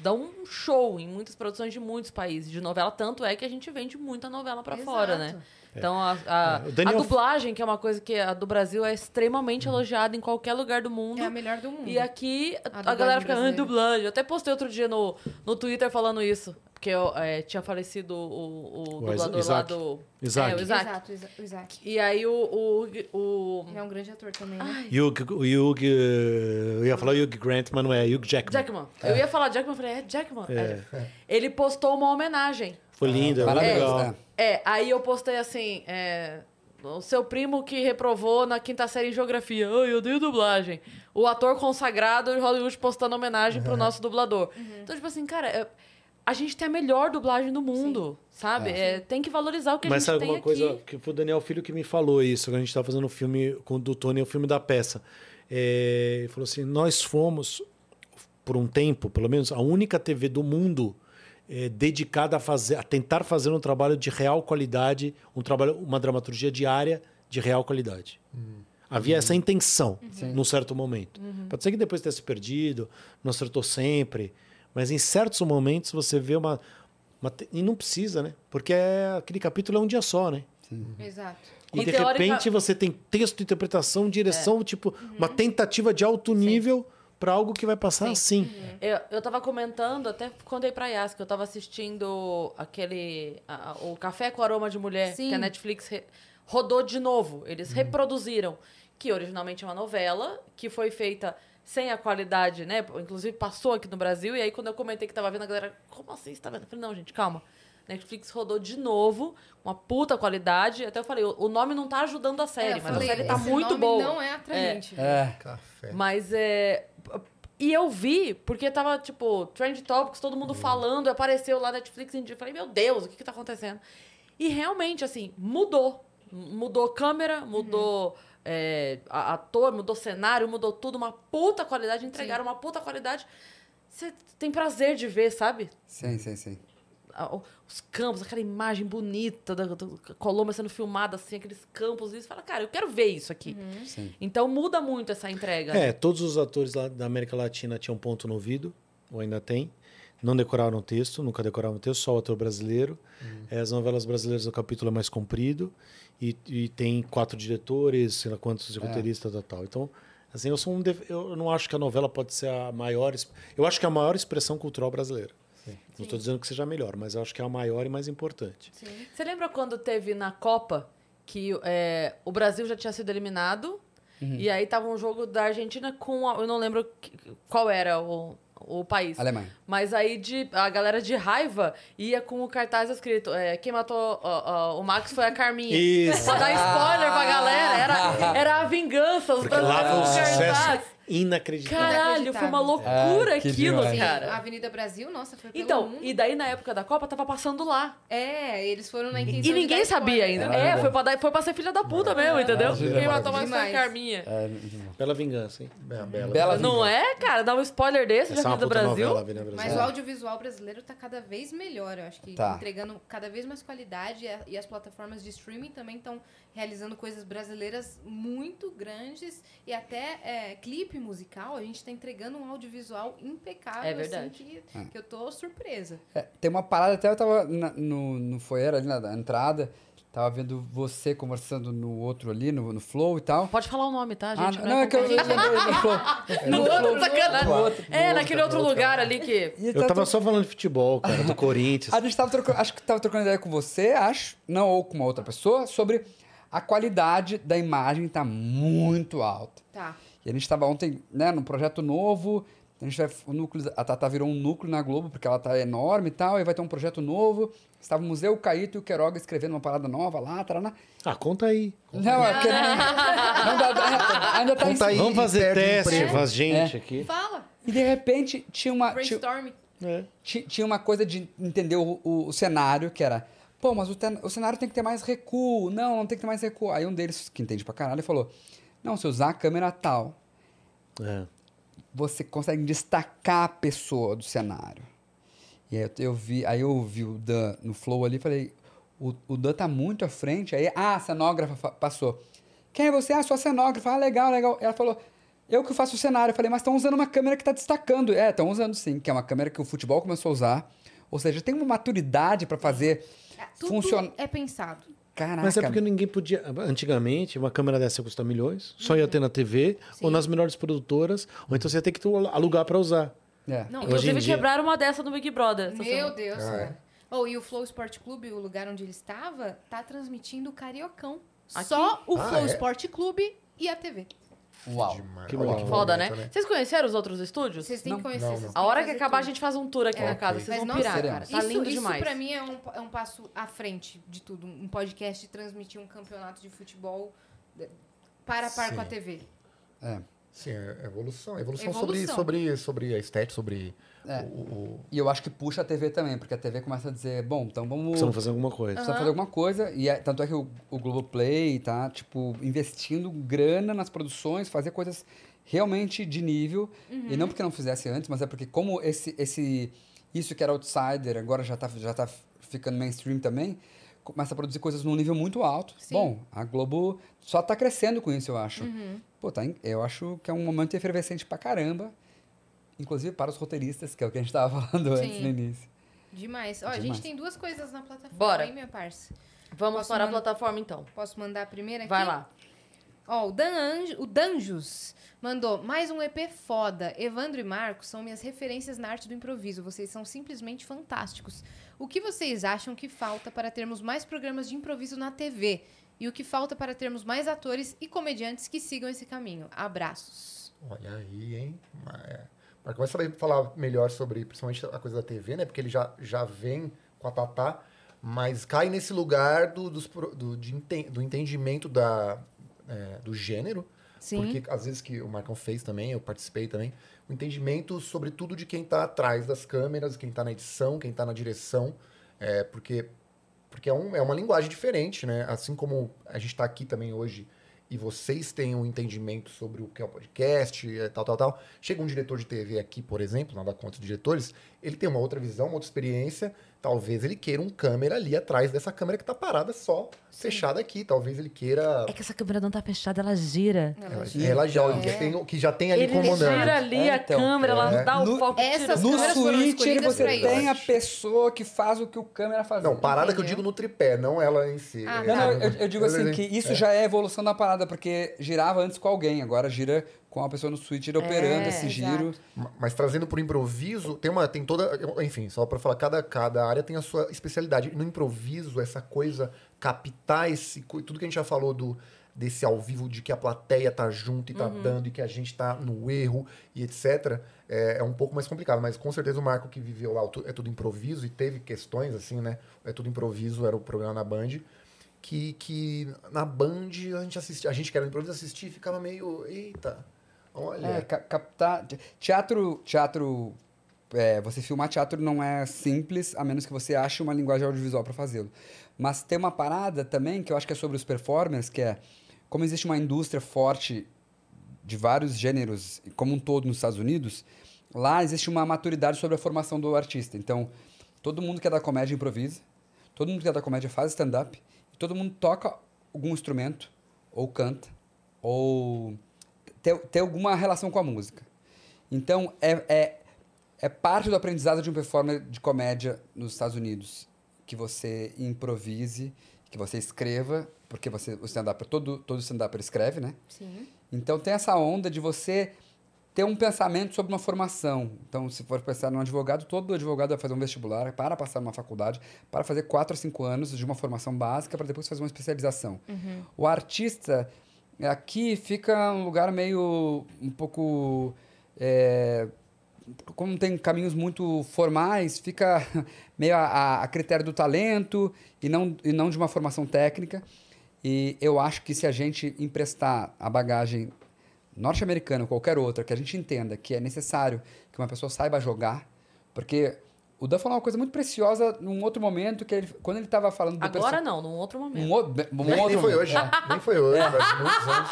dão um show em muitas produções de muitos países de novela. Tanto é que a gente vende muita novela pra fora, né? Exato. Então, a, a, É, Daniel- a dublagem, que é uma coisa que a do Brasil é extremamente elogiada em qualquer lugar do mundo. É a melhor do mundo. E aqui A a, dublagem galera fica, ah, brasileira." dublagem. Eu até postei outro dia no, no Twitter falando isso. Porque eu, é, tinha falecido o, o, dublador lá Isaac. do. Isaac. É, o Isaac. Exato, o Isaac. E aí o. o, o Ele é um grande ator também, né? Hugh, Hugh, eu ia falar Hugh Grant, mas não é, Hugh Jackman. Jackman. Eu ia falar Jackman, eu falei, é Jackman. É. Ele postou uma homenagem. Foi lindo, é legal. né? É, aí eu postei assim, é, o seu primo que reprovou na quinta série em geografia. Ai, eu odeio dublagem. O ator consagrado de Hollywood postando homenagem pro nosso dublador. Então, tipo assim, cara, é, a gente tem a melhor dublagem do mundo, sabe? É, tem que valorizar o que Mas a gente sabe tem uma aqui. coisa que foi o Daniel Filho que me falou isso, quando a gente estava fazendo o filme com o do Tony, o filme da peça. É, ele falou assim: nós fomos, por um tempo, pelo menos, a única TV do mundo é, dedicada a, fazer, a tentar fazer um trabalho de real qualidade, um trabalho, uma dramaturgia diária de real qualidade. Havia essa intenção num certo momento. Pode ser que depois tenha se perdido, não acertou sempre, mas em certos momentos você vê uma. uma e não precisa, né? Porque é, aquele capítulo é um dia só, né? Exato. E, E de teórica- repente você tem texto, interpretação, direção, tipo, uma tentativa de alto nível para algo que vai passar assim. Eu, eu tava comentando, até contei pra Yas, que eu tava assistindo aquele. a- o Café com Aroma de Mulher, Sim. que a Netflix re- rodou de novo. Eles reproduziram. Que originalmente é uma novela, que foi feita sem a qualidade, né? Inclusive passou aqui no Brasil. E aí, quando eu comentei que tava vendo, a galera, como assim você tá vendo? Eu falei, não, gente, calma. Netflix rodou de novo, uma puta qualidade. Até eu falei, o nome não tá ajudando a série, É, mas falei, a série tá muito nome boa. não é atraente. É. Café. Mas é. E eu vi, porque tava, tipo, Trend Topics, todo mundo falando, apareceu lá Netflix, e eu falei, meu Deus, o que que tá acontecendo? E realmente, assim, mudou. Mudou câmera, mudou é, ator, mudou cenário, mudou tudo, uma puta qualidade, entregaram uma puta qualidade. Você tem prazer de ver, sabe? Sim, sim, sim. os campos, aquela imagem bonita da, da Colômbia sendo filmada, assim, aqueles campos, e você fala, cara, eu quero ver isso aqui. Sim. Então muda muito essa entrega. É, todos os atores lá da América Latina tinham ponto no ouvido, ou ainda tem. Não decoraram o texto, nunca decoraram o texto, só o ator brasileiro. É, As novelas brasileiras, o capítulo é mais comprido. E, e tem quatro diretores, sei lá quantos de roteiristas e tal. Então, assim, eu, sou um def- eu não acho que a novela pode ser a maior... Eu acho que é a maior expressão cultural brasileira. Não estou dizendo que seja a melhor, mas eu acho que é a maior e mais importante. Você lembra quando teve na Copa que é, o Brasil já tinha sido eliminado? E aí tava um jogo da Argentina com. a- eu não lembro que- qual era o, o país. Alemanha. Mas aí de, a galera de raiva ia com o cartaz escrito: é, quem matou ó, ó, o Max foi a Carminha. Isso. Pra dar spoiler pra galera. Era, era a vingança. Os Porque lá foi um sucesso inacreditável. Caralho, foi uma loucura Ah, aquilo, demais. Cara. a Avenida Brasil, nossa, foi pelo Então, mundo. e daí na época da Copa tava passando lá. É, eles foram na intenção E de ninguém dar sabia spoiler. ainda. É, foi pra, dar, foi pra ser filha da puta mesmo, entendeu? Quem matou mais foi a demais. Carminha. É, Bela vingança, hein? É, bela. Bela Não é, cara? Dar um spoiler desse Essa é já uma do Brasil. novela, Brasil. Mas o audiovisual brasileiro tá cada vez melhor, eu acho que Tá. entregando cada vez mais qualidade e e as plataformas de streaming também estão realizando coisas brasileiras muito grandes e até é, clipe musical, a gente tá entregando um audiovisual impecável, É verdade. assim, que, que eu tô surpresa. É, tem uma parada, até eu tava na- no, no foyer ali na, na entrada, tava vendo você conversando no outro ali, no, no Flow e tal. Pode falar o nome, tá, Ah, gente? não, é que eu lembrei no Flow. No outro, sacanagem. No outro, no É, naquele outro lugar ali que... Eu tava tava só falando de futebol, cara, do Corinthians. A gente tava trocando, acho que tava trocando ideia com você, acho, não, ou com uma outra pessoa, sobre a qualidade da imagem tá muito alta. Tá. E a gente tava ontem, né, num projeto novo, a gente vai, o núcleo, a Tata virou um núcleo na Globo, porque ela tá enorme e tal, e vai ter um projeto novo. Eu, o Caíto e o Queiroga escrevendo uma parada nova lá, tarana. Ah, conta aí. Não, é porque não, não dá, ainda tá em Conta aí. Vamos fazer teste com a gente É. aqui. Fala, E de repente tinha uma, tinha, brainstorm. É. ti- tinha uma coisa de entender o, o- o cenário, que era, pô, mas o, ten- o cenário tem que ter mais recuo. Não, não tem que ter mais recuo. Aí um deles, que entende pra caralho, falou, não, se usar a câmera tal, É. você consegue destacar a pessoa do cenário. E aí eu, eu vi, aí eu vi o Dan no flow ali e falei, o, o Dan tá muito à frente. Aí, ah, a cenógrafa fa- passou. Quem é você? Ah, sou a cenógrafa. Ah, legal, legal. Ela falou, eu que faço o cenário. Eu falei, mas estão usando uma câmera que tá destacando. É, estão usando sim, que é uma câmera que o futebol começou a usar. Ou seja, tem uma maturidade para fazer Tudo funcionar. é pensado. Caraca. Mas é porque ninguém podia. Antigamente, uma câmera dessa ia custar milhões, só ia ter na TV, ou nas melhores produtoras, ou então você ia ter que alugar pra usar. É. Não, Hoje Inclusive dia- quebraram uma dessa no Big Brother. Meu semana. Deus, Ah, é? Oh, e o Flow Sport Clube, o lugar onde ele estava, tá transmitindo o Cariocão. Aqui? Só o Ah, Flow é? Sport Clube e a TV. Uau. Demais. Que Olha legal. Foda, bonito, né? Vocês conheceram os outros estúdios? Vocês têm Não, que conhecer não, não. A hora que acabar, a tudo. gente faz um tour aqui É. na casa. Vocês Mas, vão nossa, pirar, cara. Tá isso, lindo isso demais. pra mim é um, é um passo à frente de tudo. Um podcast transmitir um campeonato de futebol para a par com a. TV. É. Sim, é evolução. Evolução, Evolução. Sobre, sobre, sobre a estética, sobre É. o, o- E eu acho que puxa a TV também, porque a TV começa a dizer, bom, então vamos... Precisamos fazer alguma coisa. Precisa fazer alguma coisa. E é- tanto é que o, o Globoplay tá, tipo, investindo grana nas produções, fazer coisas realmente de nível. E não porque não fizesse antes, mas é porque como esse, esse isso que era outsider agora já tá, já tá ficando mainstream também, começa a produzir coisas num nível muito alto. Sim. Bom, a Globo só tá crescendo com isso, eu acho. Pô, tá, eu acho que é um momento efervescente pra caramba. Inclusive para os roteiristas, que é o que a gente tava falando antes Sim. no início. Demais. Ó, a Demais. gente tem duas coisas na plataforma, Bora. hein, minha parça? Vamos Posso para a plataforma, então. Posso mandar a primeira aqui? Vai lá. Ó, o, Dan Anjo, o Danjos mandou mais um EP foda. Evandro e Marcos são minhas referências na arte do improviso. Vocês são simplesmente fantásticos. O que vocês acham que falta para termos mais programas de improviso na TV? E o que falta para termos mais atores e comediantes que sigam esse caminho? Abraços. Olha aí, hein? Marco vai falar melhor sobre, principalmente a coisa da TV, né? Porque ele já, já vem com a Tatá, mas cai nesse lugar do, dos do, de do entendimento da, é, do gênero, Sim. Porque às vezes que o Marcão fez também, eu participei também, o entendimento sobre tudo de quem tá atrás das câmeras, quem tá na edição, quem tá na direção. É, porque porque é, um, é uma linguagem diferente, né? Assim como a gente tá aqui também hoje e vocês têm um entendimento sobre o que é o podcast, é, tal, tal, tal. Chega um diretor de TV aqui, por exemplo, nada contra os diretores, ele tem uma outra visão, uma outra experiência. Talvez ele queira um câmera ali atrás dessa câmera que tá parada só, fechada aqui. Talvez ele queira. É que essa câmera não tá fechada, ela gira. Ela Ela, gira. ela já, É. que, tem, que já tem ali Ele comandando. gira ali É, a então, câmera, ela é. dá o No- foco e tira. Essas No você tem a pessoa que faz o que o câmera faz. Não, parada que eu Entendeu? digo no tripé, não ela em si. Ah, É, Não, não, tá. eu, eu digo assim que isso já é evolução da parada, porque girava antes com alguém, agora gira com a pessoa no switcher operando esse exato. giro. Ma- Mas trazendo pro improviso, tem uma, tem toda, enfim, só pra falar, cada, cada área tem a sua especialidade. No improviso, essa coisa, captar esse, tudo que a gente já falou do desse ao vivo, de que a plateia tá junto e tá dando, e que a gente tá no erro e etc., é, é um pouco mais complicado. Mas com certeza o Marco que viveu lá, o é tudo improviso, e teve questões assim, né? É tudo improviso, era o programa na Band. Que, que na Band a gente assistia, a gente que era improviso assistia e ficava meio, eita, olha. É, ca- captar. Teatro. Teatro. é, você filmar teatro não é simples, a menos que você ache uma linguagem audiovisual para fazê-lo. Mas tem uma parada também que eu acho que é sobre os performers, que é como existe uma indústria forte de vários gêneros, como um todo nos Estados Unidos, lá existe uma maturidade sobre a formação do artista. Então, todo mundo que é da comédia improvisa, todo mundo que é da comédia faz stand-up, todo mundo toca algum instrumento, ou canta, ou ter, ter alguma relação com a música. Então, é, é, é parte do aprendizado de um performer de comédia nos Estados Unidos que você improvise, que você escreva, porque você, o stand-up, todo, todo stand-up escreve, né? Sim. Então tem essa onda de você ter um pensamento sobre uma formação. Então, se for pensar num advogado, todo advogado vai fazer um vestibular para passar numa faculdade, para fazer quatro a cinco anos de uma formação básica para depois fazer uma especialização. O artista aqui fica um lugar meio um pouco é, como tem caminhos muito formais, fica meio a- a, critério do talento e não, e não de uma formação técnica. E eu acho que se a gente emprestar a bagagem norte-americana ou qualquer outra, que a gente entenda que é necessário que uma pessoa saiba jogar, porque o Dan falou uma coisa muito preciosa num outro momento, que ele, quando ele estava falando do Agora perso- não, num outro momento. um outro, um Nem, nem outro foi momento, hoje. Nem foi hoje, faz muitos anos.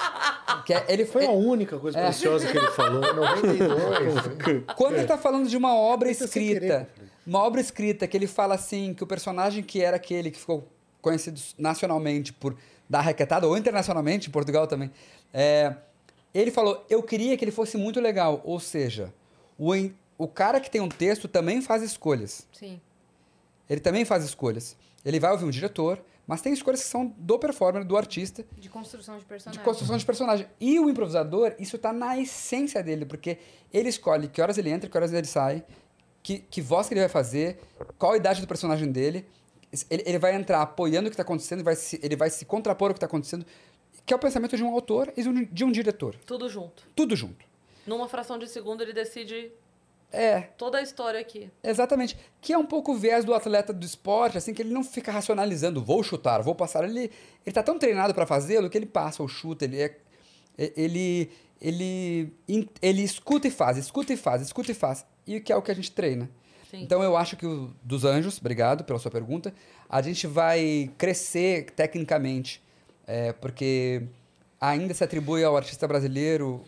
que é- ele Foi a foi única coisa preciosa que ele falou. 92. Quando ele tá falando de uma obra é escrita, uma obra escrita que ele fala assim, que o personagem que era aquele que ficou conhecido nacionalmente por dar requetada, ou internacionalmente, em Portugal também, é, ele falou, eu queria que ele fosse muito legal. Ou seja, o, o cara que tem um texto também faz escolhas. Sim. Ele também faz escolhas. Ele vai ouvir um diretor, mas tem escolhas que são do performer, do artista, De construção de de personagem. construção de personagem. E o improvisador, isso tá na essência dele, porque ele escolhe que horas ele entra, que horas ele sai, que, que voz que ele vai fazer, qual a idade do personagem dele. Ele, ele vai entrar apoiando o que está acontecendo, ele vai, se, ele vai se contrapor ao que está acontecendo, que é o pensamento de um autor e de um, de um diretor. Tudo junto. Tudo junto. Numa fração de segundo ele decide É, toda a história aqui. Exatamente. Que é um pouco o viés do atleta do esporte, assim, que ele não fica racionalizando, vou chutar, vou passar. Ele, ele tá tão treinado para fazê-lo que ele passa ou chuta, ele é. Ele, ele, ele escuta e faz, escuta e faz, escuta e faz. E que é o que a gente treina. Sim. Então eu acho que o dos anjos, obrigado pela sua pergunta, a gente vai crescer tecnicamente, é, porque ainda se atribui ao artista brasileiro,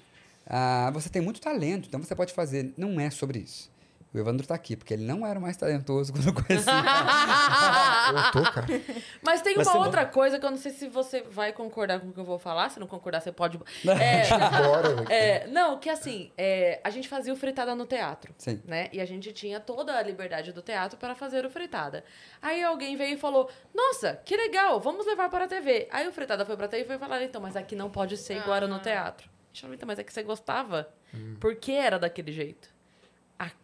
ah, você tem muito talento, então você pode fazer. Não é sobre isso. O Evandro está aqui, porque ele não era o mais talentoso quando eu conheci. Eu tô, cara. Mas tem Mas uma outra coisa que eu não sei se você vai concordar com o que eu vou falar. Se não concordar, você pode. É, Bora, é, não, que assim, é, a gente fazia o fritada no teatro. Sim. Né? E a gente tinha toda a liberdade do teatro para fazer o fritada. Aí alguém veio e falou: Nossa, que legal, vamos levar para a TV. Aí o fritada foi para a TV e foi falar: Então, mas aqui não pode ser igual era no Ah. teatro. Então, mas é que você gostava. Por que era daquele jeito?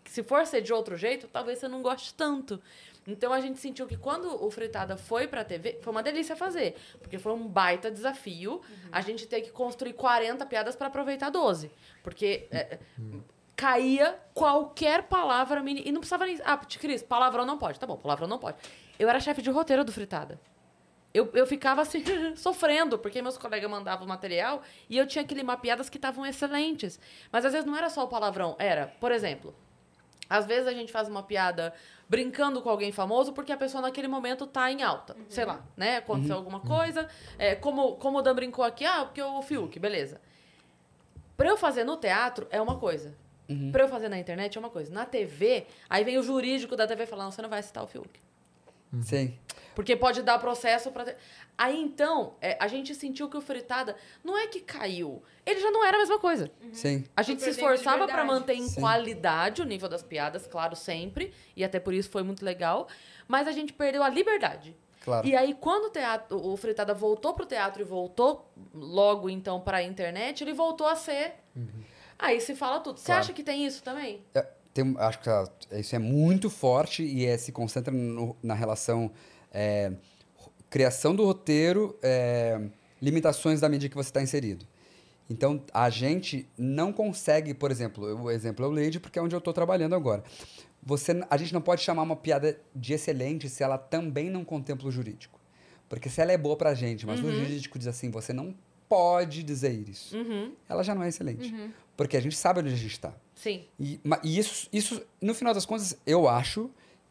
Se for ser de outro jeito, talvez você não goste tanto. Então a gente sentiu que quando o Fritada foi pra TV, foi uma delícia fazer. Porque foi um baita desafio a gente ter que construir 40 piadas pra aproveitar 12. Porque é, caía qualquer palavra mini. E não precisava nem. Ah, Cris, palavrão não pode. Tá bom, palavrão não pode. Eu era chefe de roteiro do Fritada. Eu, eu ficava assim, sofrendo, porque meus colegas mandavam material e eu tinha que limar piadas que estavam excelentes. Mas às vezes não era só o palavrão, era, por exemplo, às vezes a gente faz uma piada brincando com alguém famoso porque a pessoa naquele momento tá em alta. Sei lá, né? Aconteceu alguma coisa. É, como, como o Dan brincou aqui, ah, porque o Fiuk, beleza. Pra eu fazer no teatro é uma coisa. Pra eu fazer na internet é uma coisa. Na TV, aí vem o jurídico da TV falando, você não vai citar o Fiuk. Sim. Porque pode dar processo pra. ter- Aí então, é, a gente sentiu que o Fritada não é que caiu. Ele já não era a mesma coisa. Sim. A gente se esforçava pra verdade. manter em Sim. qualidade o nível das piadas, claro, sempre. E até por isso foi muito legal. Mas a gente perdeu a liberdade. Claro. E aí, quando o, teatro, o Fritada voltou pro teatro e voltou logo então pra internet, ele voltou a ser. Aí se fala tudo. Você Claro. acha que tem isso também? É, tem- acho que ah, isso é muito forte e é, se concentra no- na relação é, criação do roteiro, é, limitações da mídia que você está inserido. Então, a gente não consegue, por exemplo, o exemplo é o Lady, porque é onde eu estou trabalhando agora. Você, a gente não pode chamar uma piada de excelente se ela também não contempla o jurídico. Porque se ela é boa pra gente, mas o jurídico diz assim, você não pode dizer isso. Uhum. Ela já não é excelente. Porque a gente sabe onde a gente está. Sim. E, e isso, isso, no final das contas, eu acho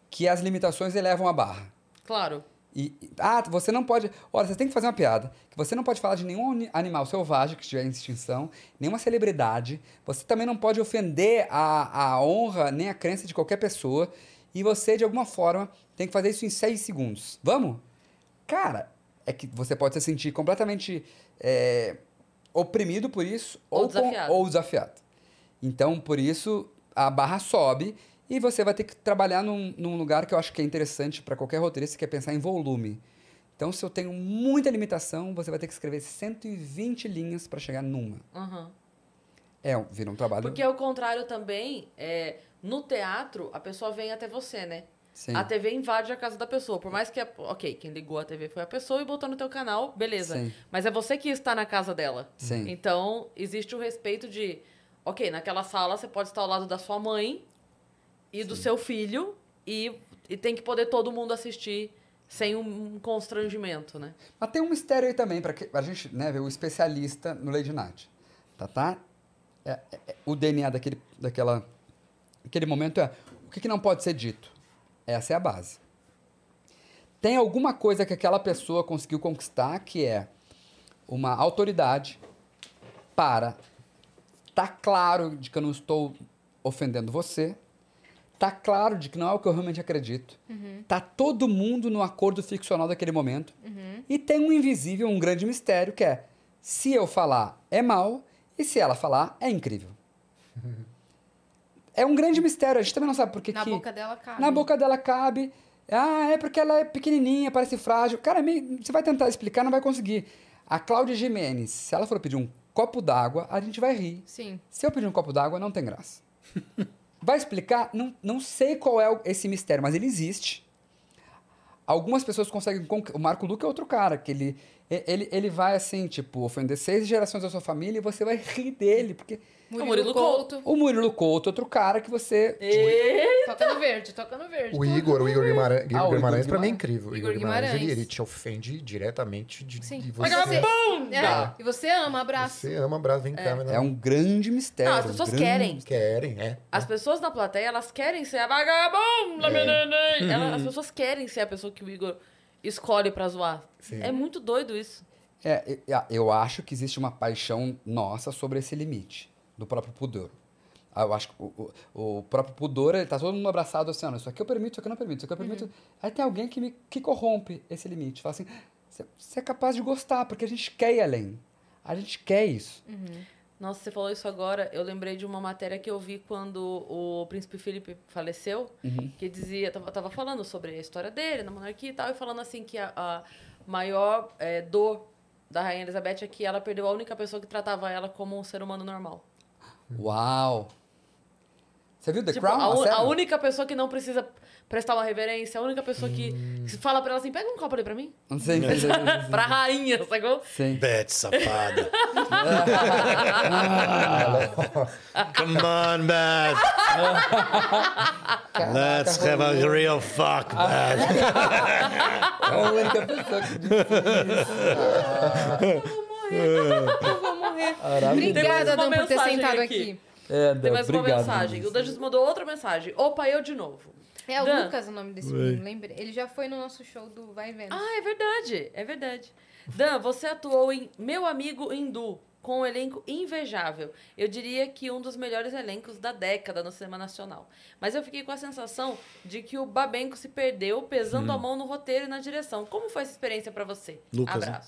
que as limitações elevam a barra. Claro. E, e- ah, você não pode. Olha, você tem que fazer uma piada que você não pode falar de nenhum ani- animal selvagem que estiver em extinção, nenhuma celebridade. Você também não pode ofender a, a honra nem a crença de qualquer pessoa. E você, de alguma forma, tem que fazer isso em seis segundos. Vamos? Cara, é que você pode se sentir completamente é, oprimido por isso Ou com- desafiado. ou desafiado. Então, por isso, a barra sobe e você vai ter que trabalhar num, num lugar que eu acho que é interessante para qualquer roteirista, que é pensar em volume. Então, se eu tenho muita limitação, você vai ter que escrever 120 linhas para chegar numa. Uhum. É, vira um trabalho. Porque ao contrário também, é, no teatro, a pessoa vem até você, né? Sim. A TV invade a casa da pessoa. Por mais que. A, ok, quem ligou a TV foi a pessoa e botou no teu canal, beleza. Sim. Mas é você que está na casa dela. Sim. Então, existe o respeito de. Ok, naquela sala você pode estar ao lado da sua mãe e do seu filho e, e tem que poder todo mundo assistir sem um constrangimento, né? Mas tem um mistério aí também, para a gente né, ver o especialista no Lady Night. Tá, tá? É, é, é, o DNA daquele, daquela, daquele momento é o que, que não pode ser dito. Essa é a base. Tem alguma coisa que aquela pessoa conseguiu conquistar que é uma autoridade para tá claro de que eu não estou ofendendo você, tá claro de que não é o que eu realmente acredito, tá todo mundo no acordo ficcional daquele momento, e tem um invisível, um grande mistério que é se eu falar é mal e se ela falar é incrível. É um grande mistério, a gente também não sabe por que Na que... boca dela cabe. Na boca dela cabe. Ah, é porque ela é pequenininha, parece frágil. Cara, é meio- você vai tentar explicar, não vai conseguir. A Cláudia Jimenez, se ela for pedir um copo d'água, a gente vai rir. Sim. Se eu pedir um copo d'água, não tem graça. Vai explicar? Não, não sei qual é esse mistério, mas ele existe. Algumas pessoas conseguem. O Marco Luque é outro cara, que ele, ele, ele vai assim, tipo, ofender seis gerações da sua família e você vai rir dele, porque. Murilo, Murilo Couto. O Murilo Couto, outro cara que você. Toca no verde, toca no verde. O Igor, o Igor Guimarães, Ah, o Igor Guimarães pra mim é Guimarães. incrível. O Igor Igor Guimarães, ele, Guimarães. ele te ofende diretamente de, Sim. de você. você, é, e você ama, abraço. Você ama abraço, vem cá. É um grande mistério. Não, as pessoas um grande querem. Querem, é. As pessoas na plateia, elas querem ser a vagabunda, neném. Elas- As pessoas querem ser a pessoa que o Igor escolhe pra zoar. Sim. É muito doido isso. É, eu- eu acho que existe uma paixão nossa sobre esse limite, do próprio pudor. Ah, Eu acho que o, o, o próprio pudor, ele tá todo mundo abraçado assim, isso aqui eu permito, isso aqui eu não permito, isso aqui eu permito. Aí tem alguém que, me, que corrompe esse limite. Fala assim, "Você- é capaz de gostar, porque a gente quer ir além. A gente quer isso. Nossa, você falou isso agora. Eu lembrei de uma matéria que eu vi quando o príncipe Felipe faleceu, que dizia, tava, tava falando sobre a história dele na monarquia e tal, e falando assim que a, a maior eh, dor da rainha Elizabeth é que ela perdeu a única pessoa que tratava ela como um ser humano normal. Uau! Você viu The Tipo, Crown? a, a única pessoa que não precisa prestar uma reverência, a única pessoa que Hum. fala pra ela assim, pega um copo ali pra mim. Não sei. Sim. pra rainha, sacou? sim. Beth, safada. Come on, Beth. Let's have a real fuck, Beth. A única pessoa que disse isso. Eu vou morrer. Obrigada, uma Dan, por ter mensagem sentado aqui. aqui. É, Tem mais uma obrigado. mensagem. O Danjas mandou outra mensagem. Opa, eu de novo. É o Dan. Lucas o nome desse menino, lembrei. Ele já foi no nosso show do Vai Vendo. Ah, é verdade, é verdade. Dan, você atuou em Meu Amigo Hindu, com um elenco invejável. Eu diria que um dos melhores elencos da década no cinema nacional. Mas eu fiquei com a sensação de que o Babenco se perdeu pesando a mão no roteiro e na direção. Como foi essa experiência pra você? Lucas, né?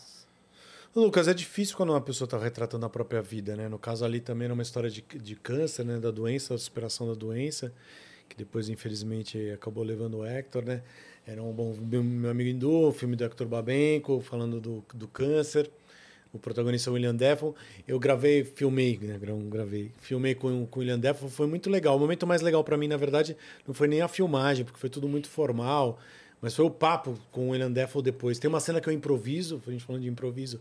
Lucas, é difícil quando uma pessoa está retratando a própria vida, né? No caso ali também era uma história de, de câncer, né? Da doença, da superação da doença, que depois, infelizmente, acabou levando o Hector, né? Era um bom meu, amigo Hindu, o filme do Hector Babenco, falando do, do câncer. O protagonista é o William Defoe. Eu gravei, filmei, né? Gra- Gravei, filmei com, com o William Defoe. Foi muito legal. O momento mais legal para mim, na verdade, não foi nem a filmagem, porque foi tudo muito formal. Mas foi o papo com o William Defoe depois. Tem uma cena que eu improviso, a gente falando de improviso,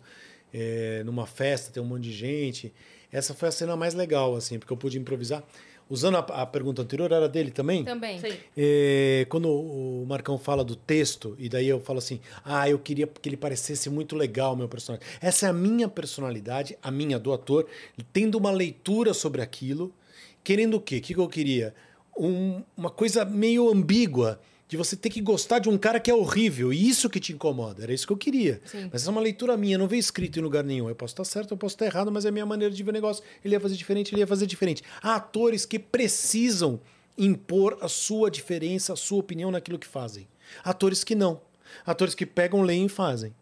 é, numa festa, tem um monte de gente. Essa foi a cena mais legal, assim, porque eu pude improvisar. Usando a, a pergunta anterior, era dele também? Também. Sim. É, quando o Marcão fala do texto, e daí eu falo assim: ah, eu queria que ele parecesse muito legal, meu personagem. Essa é a minha personalidade, a minha do ator, tendo uma leitura sobre aquilo, querendo o quê? O que que eu queria? Um- uma coisa meio ambígua. De você ter que gostar de um cara que é horrível. E isso que te incomoda. Era isso que eu queria. Sim. Mas essa é uma leitura minha, não veio escrito em lugar nenhum. Eu posso estar certo, eu posso estar errado, mas é a minha maneira de ver o negócio. Ele ia fazer diferente, ele ia fazer diferente. Há atores que precisam impor a sua diferença, a sua opinião naquilo que fazem. Atores que não. Atores que pegam, leem e fazem.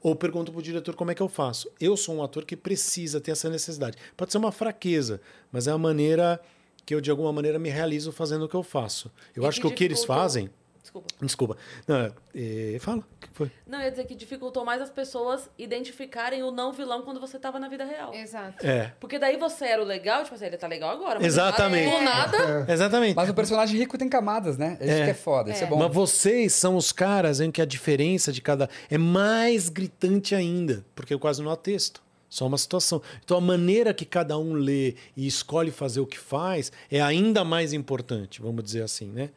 Ou perguntam pro diretor como é que eu faço. Eu sou um ator que precisa ter essa necessidade. Pode ser uma fraqueza, mas é a maneira que eu, de alguma maneira, me realizo fazendo o que eu faço. Eu E acho que o que eles fazem. Desculpa. Desculpa. Não, é, fala. O que foi? Não, eu ia dizer que dificultou mais as pessoas identificarem o não vilão quando você tava na vida real. Exato. É. Porque daí você era o legal, tipo assim, ele tá legal agora. Mas Exatamente. Do nada, Exatamente. Mas o personagem rico tem camadas, né? Isso É. que é foda, isso é É. bom. Mas vocês são os caras em que a diferença de cada é mais gritante ainda, porque eu quase não há texto. Só uma situação. Então a maneira que cada um lê e escolhe fazer o que faz é ainda mais importante, vamos dizer assim, né?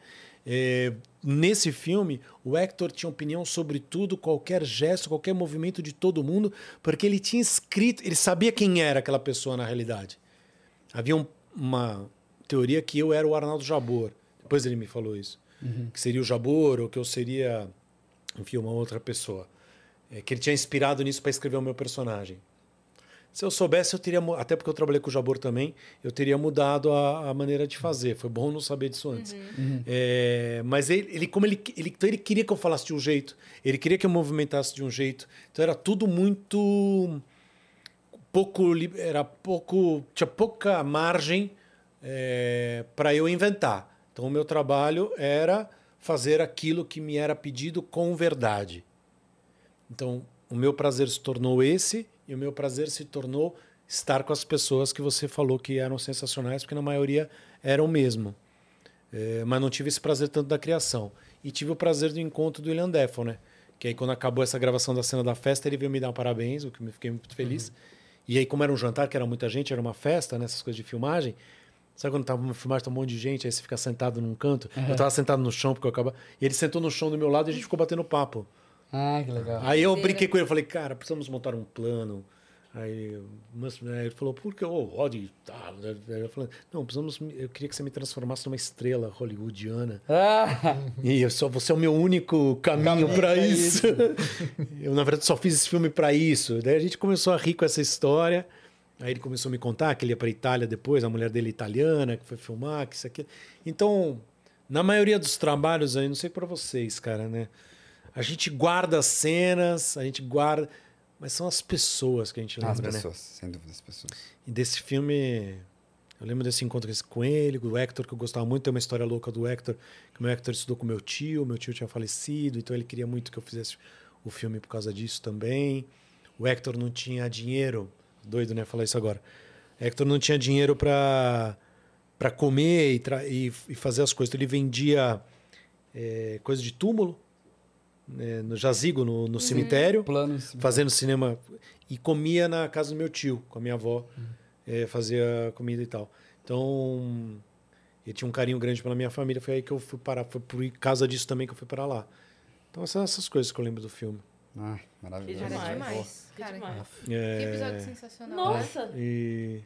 É, nesse filme, o Hector tinha opinião sobre tudo, qualquer gesto, qualquer movimento de todo mundo, porque ele tinha escrito, ele sabia quem era aquela pessoa na realidade. Havia um- uma teoria que eu era o Arnaldo Jabor. Depois ele me falou isso. Que seria o Jabor ou que eu seria, enfim, uma outra pessoa. É, que ele tinha inspirado nisso para escrever o meu personagem. Se eu soubesse, eu teria. Até porque eu trabalhei com o Jabor também, eu teria mudado a, a maneira de fazer. Foi bom não saber disso antes. É, mas ele, ele como ele, ele, então ele queria que eu falasse de um jeito, ele queria que eu movimentasse de um jeito. Então era tudo muito pouco era pouco tinha pouca margem para eu inventar então o meu trabalho era fazer aquilo que me era pedido com verdade então o meu prazer se tornou esse e o meu prazer se tornou estar com as pessoas que você falou que eram sensacionais porque na maioria eram mesmo É, mas não tive esse prazer tanto da criação e tive o prazer do encontro do William Defoe né que aí quando acabou essa gravação da cena da festa ele veio me dar um parabéns o que me fiquei muito feliz e aí, como era um jantar, que era muita gente, era uma festa, né? Essas coisas de filmagem. Sabe quando tava uma filmagem, tá um monte de gente, aí você fica sentado num canto? Eu tava sentado no chão, porque eu acabava... E ele sentou no chão do meu lado e a gente ficou batendo papo. Ah, que legal. Aí eu brinquei com ele, falei, cara, precisamos montar um plano. Aí mas, né, ele falou, por que? Oh, Rod, tá. Eu falei, não, precisamos... Eu queria que você me transformasse numa estrela hollywoodiana. Ah, E eu só, você é o meu único caminho Caminho para pra isso. eu, na verdade, só fiz esse filme para isso. Daí a gente começou a rir com essa história. Aí ele começou a me contar que ele ia para Itália depois, a mulher dele é italiana, que foi filmar, que isso aqui. Então, na maioria dos trabalhos aí, não sei para vocês, cara, né? A gente guarda as cenas, a gente guarda. Mas são as pessoas que a gente lembra, as né? pessoas, sem dúvida, as pessoas. E desse filme, eu lembro desse encontro com ele, com o Hector, que eu gostava muito. Tem uma história louca do Hector, que o meu Hector estudou com meu tio, meu tio tinha falecido, então ele queria muito que eu fizesse o filme por causa disso também. O Hector não tinha dinheiro, doido, né, falar isso agora. Hector não tinha dinheiro para para comer e, e- e fazer as coisas. Então, ele vendia é, coisa de túmulo né, no jazigo, no, no cemitério, Planos. fazendo cinema e comia na casa do meu tio, com a minha avó, é, fazia comida e tal. Então, ele tinha um carinho grande pela minha família. Foi aí que eu fui parar. Foi por causa disso também que eu fui para lá. Então, essas, essas coisas que eu lembro do filme. Ai, maravilhoso. Que demais. demais. Que Cara, demais. que É, episódio sensacional. né? Nossa! E.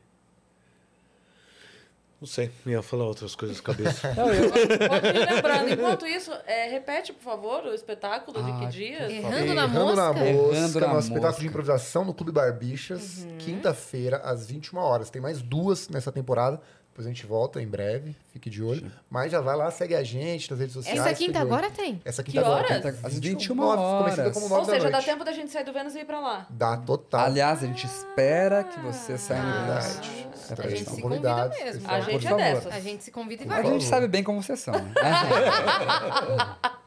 Não sei, ia falar outras coisas de cabeça. Não, eu- ir lembrando. Enquanto isso, é, repete, por favor, o espetáculo de que Ah, dias? Errando na Errando na mosca? Errando na nosso espetáculo de improvisação no Clube Barbixas, Uhum. quinta-feira, às 21 horas. Tem mais duas nessa temporada. Depois a gente volta em breve, fique de olho. Mas já vai lá, segue a gente nas redes sociais. Essa quinta agora tem? Essa Que quinta agora. horas? Às 21 nove, conhecida horas. como Ou seja, dá tempo da gente sair do Vênus e ir pra lá. Dá total. Aliás, a gente espera que você saia no Verdade. É, A pra gente se convida mesmo. A gente é dessas. A gente se convida e A vai. gente sabe bem como vocês são. né?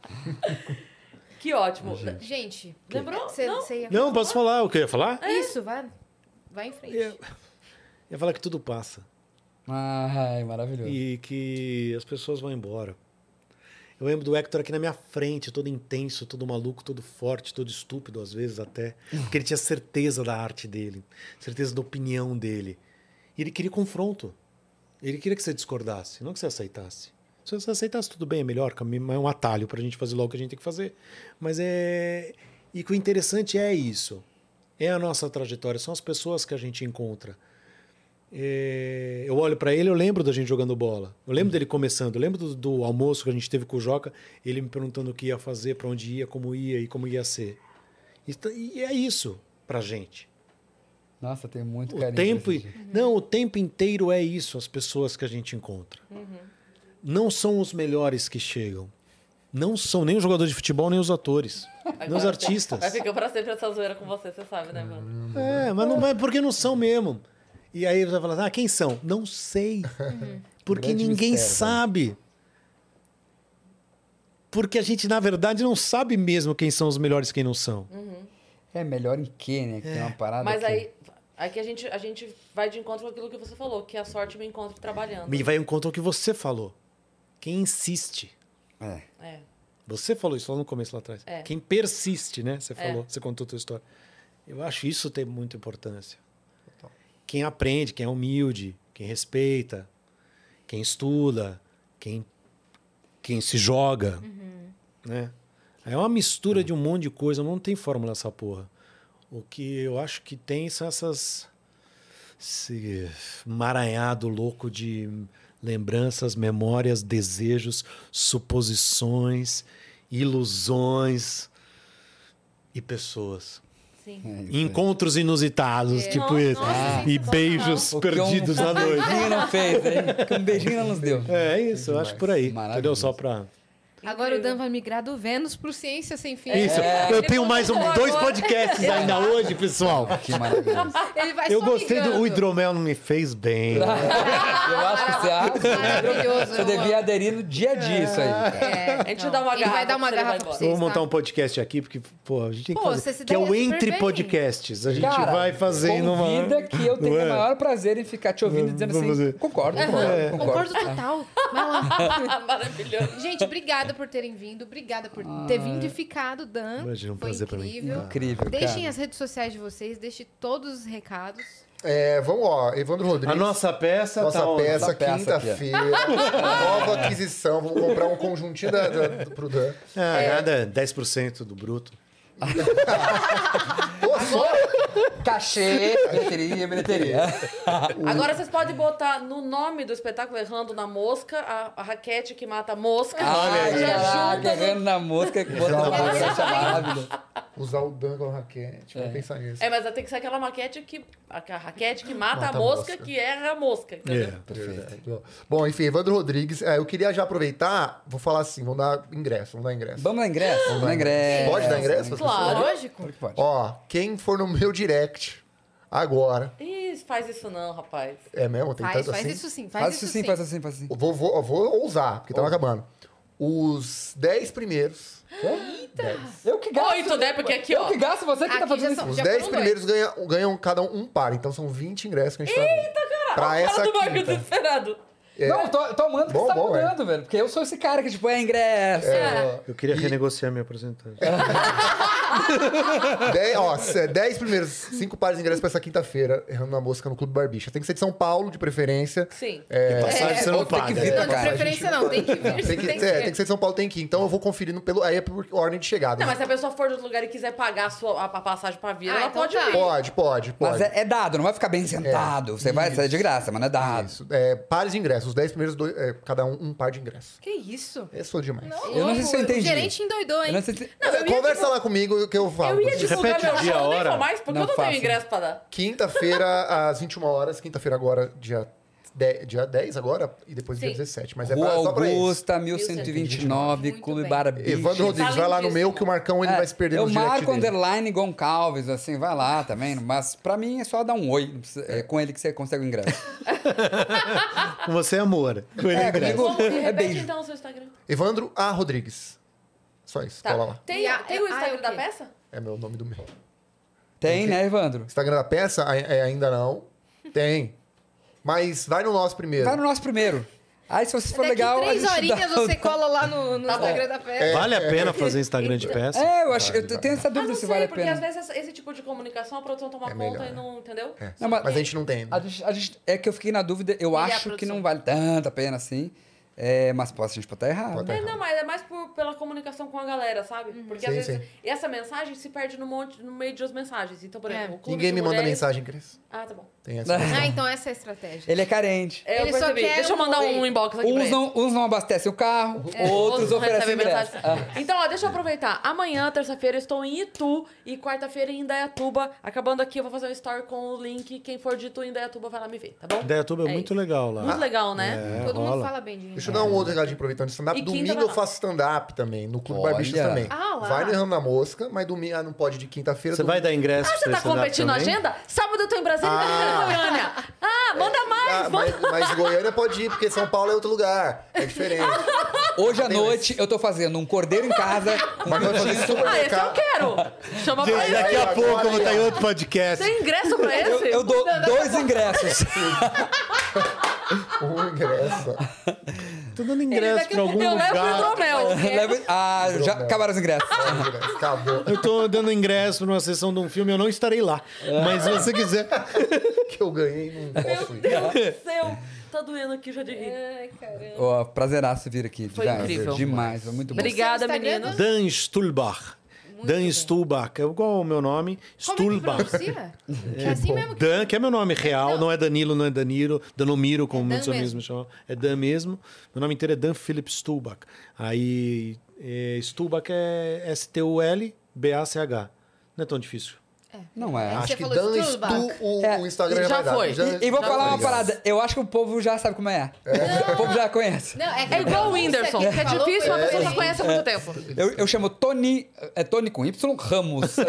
Que ótimo. Gente, Lembrou? Cê, Não? cê ia Não, posso falar o que eu ia falar? Isso, vai. Vai em frente. Eu ia falar que tudo passa. Ai, maravilhoso. E que as pessoas vão embora. Eu lembro do Hector aqui na minha frente, todo intenso, todo maluco, todo forte, todo estúpido às vezes até. Porque ele tinha certeza da arte dele, certeza da opinião dele. E ele queria confronto. Ele queria que você discordasse, não que você aceitasse. Se você aceitasse, tudo bem, é melhor, é um atalho para a gente fazer logo o que a gente tem que fazer. Mas é. E que o interessante é isso. É a nossa trajetória, são as pessoas que a gente encontra. É, eu olho para ele, eu lembro da gente jogando bola. Eu lembro dele começando. Eu lembro do, do almoço que a gente teve com o Joca, ele me perguntando o que ia fazer, para onde ia, como ia e como ia ser. E, e é isso pra gente. Nossa, tem muito O carinho. tempo, dia. não, o tempo inteiro é isso, as pessoas que a gente encontra. Não são os melhores que chegam. Não são nem os jogadores de futebol, nem os atores, nem os artistas. Vai ficar pra sempre essa zoeira com você, você sabe, né, mano? É, mas não vai porque não são mesmo. E aí você vai falar, ah, quem são? Não sei. Porque Grande ninguém mistério, sabe. Porque a gente, na verdade, não sabe mesmo quem são os melhores e quem não são. É melhor em quê, né? Que tem uma parada Mas que- aí, aqui a gente, a gente vai de encontro com aquilo que você falou, que a sorte me encontra trabalhando. E vai em conta o que você falou. Quem insiste. É. É. Você falou isso lá no começo, lá atrás. É. Quem persiste, né? Você É. falou, você contou a tua história. Eu acho isso tem muita importância. Quem aprende, quem é humilde, quem respeita, quem estuda, quem, quem se joga, né? É uma mistura de um monte de coisa, não tem fórmula essa porra. O que eu acho que tem são essas esse maranhado louco de lembranças, memórias, desejos, suposições, ilusões e pessoas. Sim. É isso aí. Encontros inusitados, É. tipo Nossa, esse. nossa, e beijos um- perdidos na noite. Um beijinho não fez, hein? Que um beijinho não nos deu. É isso, eu acho por aí. Entendeu? Só pra. Agora o. Dan vai migrar do Vênus pro Ciência Sem Fim. Isso, É. eu tenho mais um, dois podcasts ainda hoje, pessoal. Que maravilhoso. Ele vai Eu gostei do. O hidromel não me fez bem. Eu acho que você acha. Maravilhoso. Você devia aderir no dia a dia isso aí. É, A gente não. dá uma Ele garrafa vai dar uma garrafa pra vocês, Vamos montar tá? um podcast aqui, porque, pô, a gente tem que Pô, fazer. você se Que é o Entre bem. Podcasts. A gente Cara, vai fazer em uma. Convida que eu tenho o é? maior prazer em ficar te ouvindo dizendo Vamos assim. fazer. Concordo, Aham, concordo, Concordo concordo. total. Maravilhoso. Gente, obrigada por terem vindo. Obrigada por ter vindo e ficado, Dan. Imagina, um Foi prazer pra mim. incrível. Incrível, Deixem cara. as redes sociais de vocês, deixem todos os recados. É, vamos, ó, Evandro Rodrigues. A nossa peça Nossa tá peça, quinta-feira. nova aquisição. Vamos comprar um conjuntinho da, da, pro Dan. Ah, nada, 10% do bruto. Pô, só Cachê, bilheteria, bilheteria. Agora vocês podem botar no nome do espetáculo Errando na Mosca, a, a raquete que mata a mosca. Ai, já caraca, junta no- errando na mosca, que botar uma mosca maravilhoso. usar o Dan com a raquete. Vamos pensar nisso. É, mas tem que ser aquela maquete que. A, raquete que mata, Mata a a mosca, mosca. que erra a mosca. Entendeu? É. Perfeito. Bom, enfim, Evandro Rodrigues. é, eu queria já aproveitar, vou falar assim, vamos dar ingresso, vamos dar ingresso. Vamos dar ingresso? Vamos dar ingresso. Pode dar ingresso? Claro. Lógico. Claro que pode. Ó, quem for no meu direct agora, Ih, faz isso não, rapaz. é mesmo? Tem Faz, tanto faz assim? isso sim, faz, Faz isso isso sim, faz assim, faz assim. Eu Vou, vou, vou ousar, porque estamos acabando. Os 10 primeiros. Eu que gasto. Oito, né? Porque aqui, Eu ó. que gasto, você que tá Aqui fazendo são- isso. Os Já 10 foram primeiros ganham, ganham cada um um par, então são 20 ingressos que a gente tá Eita, cara! Pra Cara essa do Marco quinta. Desesperado. Não, eu tô, eu tô amando que Bom, você tá bom, é. mudando, velho. Porque eu sou esse cara que, tipo, é ingresso. É, Eu queria renegociar minha porcentagem. dez, ó, dez primeiros, cinco pares de ingressos pra essa quinta-feira, errando na mosca no Clube Barbicha. Tem que ser de São Paulo, de preferência. Sim. É, Passagem você não ou tem que paga. vir Não, pra de cá. preferência não, tem que vir. Tem que, é, tem que ser de São Paulo, tem que ir. Então eu vou conferindo pelo. Aí é por ordem de chegada. Não, mas se a pessoa for de outro lugar e quiser pagar a, sua, a, a passagem pra vir, Ah, ela então pode tá. vir. Pode, pode, pode. Mas é, é dado, não vai ficar bem sentado. Você vai sair de graça, mas não é dado. Isso. É, pares de ingressos. Os dez primeiros, dois- é, cada um um par de ingressos. Que isso? Eu sou demais. Eu não sei se eu entendi. O gerente endoidou, Eu hein? não sei se... Não, eu Conversa lá comigo que eu falo. Eu ia divulgar Repete meu show, nem vou mais, porque Não eu não faço. tenho ingresso pra dar. Quinta-feira, às 21 horas. Quinta-feira agora, dia 10, dia 10 agora, e depois dia Sim. 17. Mas é Rua pra, só pra isso. Augusta, 1129, Muito Clube bem. Evandro Rodrigues, vai lá no meu que o Marcão ele É, vai se perder Eu no direct marco underline Goncalves, assim, vai lá também. Mas pra mim é só dar um oi. É com ele que você consegue o ingresso. Com você é amor. Com ele é É, ingresso. comigo é repete beijo. então o seu Instagram. Evandro A. Rodrigues. Só isso, Tá. cola lá. Tem, a- tem o ah, é Instagram o da peça? É meu nome do meu. Tem, né, Evandro? Instagram da peça ai- é, ainda não. Tem. Mas vai no nosso primeiro. Vai no nosso primeiro. Aí, se você for Daqui legal. a três gente horinhas dá- você cola lá no, no Tá bom. Instagram da festa. Vale a pena fazer Instagram de peça? É, eu acho. Vale, eu vale. tenho essa Mas dúvida não se sei, vale a porque pena. às vezes esse, tipo de comunicação a produção toma É conta melhor, e né? não, entendeu? É. Não, mas- mas a gente não tem. A gente, a gente- é que eu fiquei na dúvida. Eu E a acho que não vale tanto a pena assim. É, mas posso, a gente pode estar errado. Pode né? É, não, mas é mais por, pela comunicação com a galera, sabe? Porque às Sim, vezes sim. essa mensagem se perde no, monte, no meio de outras mensagens. Então, por É. exemplo, o clube Ninguém de me manda mulheres- mensagem, Cris. Ah, tá bom. Tem essa. Ah, então essa é a estratégia. Ele é carente. É, Ele eu só quer Deixa eu um mandar oi. um inbox aqui Uns não, uns não abastecem o carro, outros Outros oferecem mensagem. Então, ó, deixa eu aproveitar. Amanhã, terça-feira, eu estou em Itu e quarta-feira em Indaiatuba. Acabando aqui, eu vou fazer um story com o link. Quem for de Itu e Indaiatuba vai lá me ver, tá bom? Dayatuba é, É muito legal lá. Muito legal, né? É, Todo mundo fala bem de mim. Deixa eu dar um outro recadinho aproveitando stand-up. Domingo eu faço stand-up também, no Clube Olha. Barbichas também. Ah, lá. Vai no Errando na Mosca, mas domingo ah, não pode de quinta-feira. Você vai dar ingresso Ah, você tá competindo na agenda? Sábado eu tô em Brasília e Ah. Goiânia. Ah, manda mais! Ah, manda- mas, mas Goiânia pode ir, porque São Paulo é outro lugar. É diferente. Hoje à noite eu tô fazendo um cordeiro em casa. com Mas vai fazer frutinhas. super Ah, esse eu quero! Chama pra Gente, ele. daqui a pouco eu vou estar em outro podcast. Tem ingresso pra esse? eu dou dois ingressos. Um ingresso. Tô dando ingresso daqui pra algum Eu levo o lugar. Leva- ah, já acabaram os ingressos. Ingresso. Acabou. Eu tô dando ingresso pra uma sessão de um filme, eu não estarei lá. Mas se você quiser. que eu ganhei, não posso ir. Meu Deus do céu. Tá doendo aqui já de rir. Ai, caramba. Ó, prazeraço vir aqui. Foi já, incrível. Demais, foi muito bom. Obrigada, Instagram, meninos. Dan Stulbach. Dan Stulbach. É igual o meu nome. É Stulbach. pronuncia? É assim mesmo que... Dan, que é meu nome real, não, é Danilo, não é Danilo, Danomiro, como É muitos amigos me chamam. É Dan mesmo. Meu nome inteiro é Dan Philip Stulbach. Aí, é, Stulbach é S-T-U-L-B-A-C-H. Não é tão difícil. Não é. Você Acho que falou Dan. Stu, o, É, o Instagram já vai dar. foi. E, e vou Já falar uma foi. parada. Eu acho que o povo já sabe como é. O povo já conhece. Não, é, que É igual o Whindersson, que que é difícil, foi uma pessoa já assim. conhece há muito tempo. Eu, eu chamo Tony. É Tony com Y Ramos.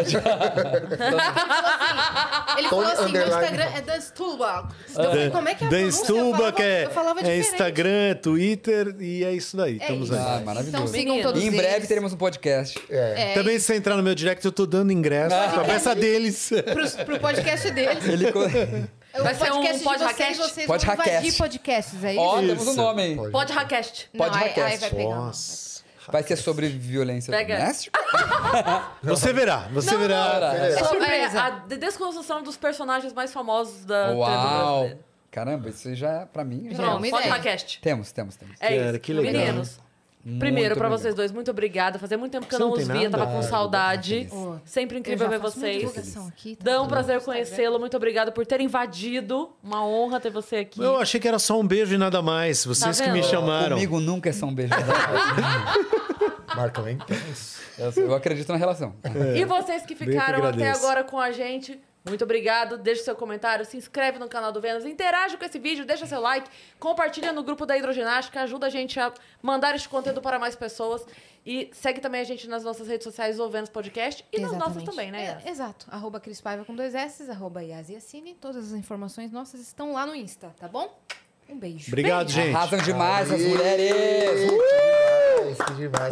Ele falou Tony assim, meu underline. Instagram é Dan Stulbach. Então, como é que é a Dan pronúncia? Eu Stulbach falava- é, eu falava é. Instagram, é Twitter e é isso daí. É Estamos isso. aí. Ah, maravilhoso. Então sigam Menino. todos E em breve eles. teremos um podcast. É. É, Também se você entrar no meu direct, eu tô dando ingresso pra peça deles. pros, pro podcast deles. Ele co- O Vai ser um podcast de podcast? vocês, vocês Pod vão invadir Hackcast. podcasts, é isso? Ó, temos um nome aí. Pode. Pode Hackcast. Não, Pod aí, Hackcast. aí vai pegar. não. Nossa. Vai ser sobre violência Pega. doméstica? Você verá, você Não, verá. não. É É sobre surpresa. a de- desconstrução dos personagens mais famosos da TV Uau! brasileira. Caramba, isso já, pra mim, já Não, Pronto, uma pode ideia. Hackcast. Temos, temos, temos. É Cara, isso. que legal. Meninos, primeiro, pra legal. vocês dois, muito obrigada. Fazia muito tempo que eu não não os via, nada? tava com Ah, saudade. Ô, Sempre incrível ver vocês. divulgação aqui, tá Dá um tudo prazer conhecê-lo. Muito obrigada por ter invadido. Uma honra ter você aqui. Eu achei que era só um beijo e nada mais. Vocês Tá que me chamaram. Comigo nunca é só um beijo. Marcão é intenso. Eu, eu acredito na relação. E vocês que que ficaram até agora com a gente, muito obrigado. Deixe seu comentário, se inscreve no canal do Vênus, interage com esse vídeo, deixa seu like, compartilha no grupo da Hidroginástica, ajuda a gente a mandar este conteúdo para mais pessoas. E segue também a gente nas nossas redes sociais, o Vênus Podcast, e nas nossas Exatamente. também, né? Yas? É, exato. Arroba Cris Paiva com dois S, arroba Yas Yassine. Todas as informações nossas estão lá no Insta, tá bom? Um beijo. Obrigado, gente. Arrasam demais as Aê! mulheres! Que demais, que demais.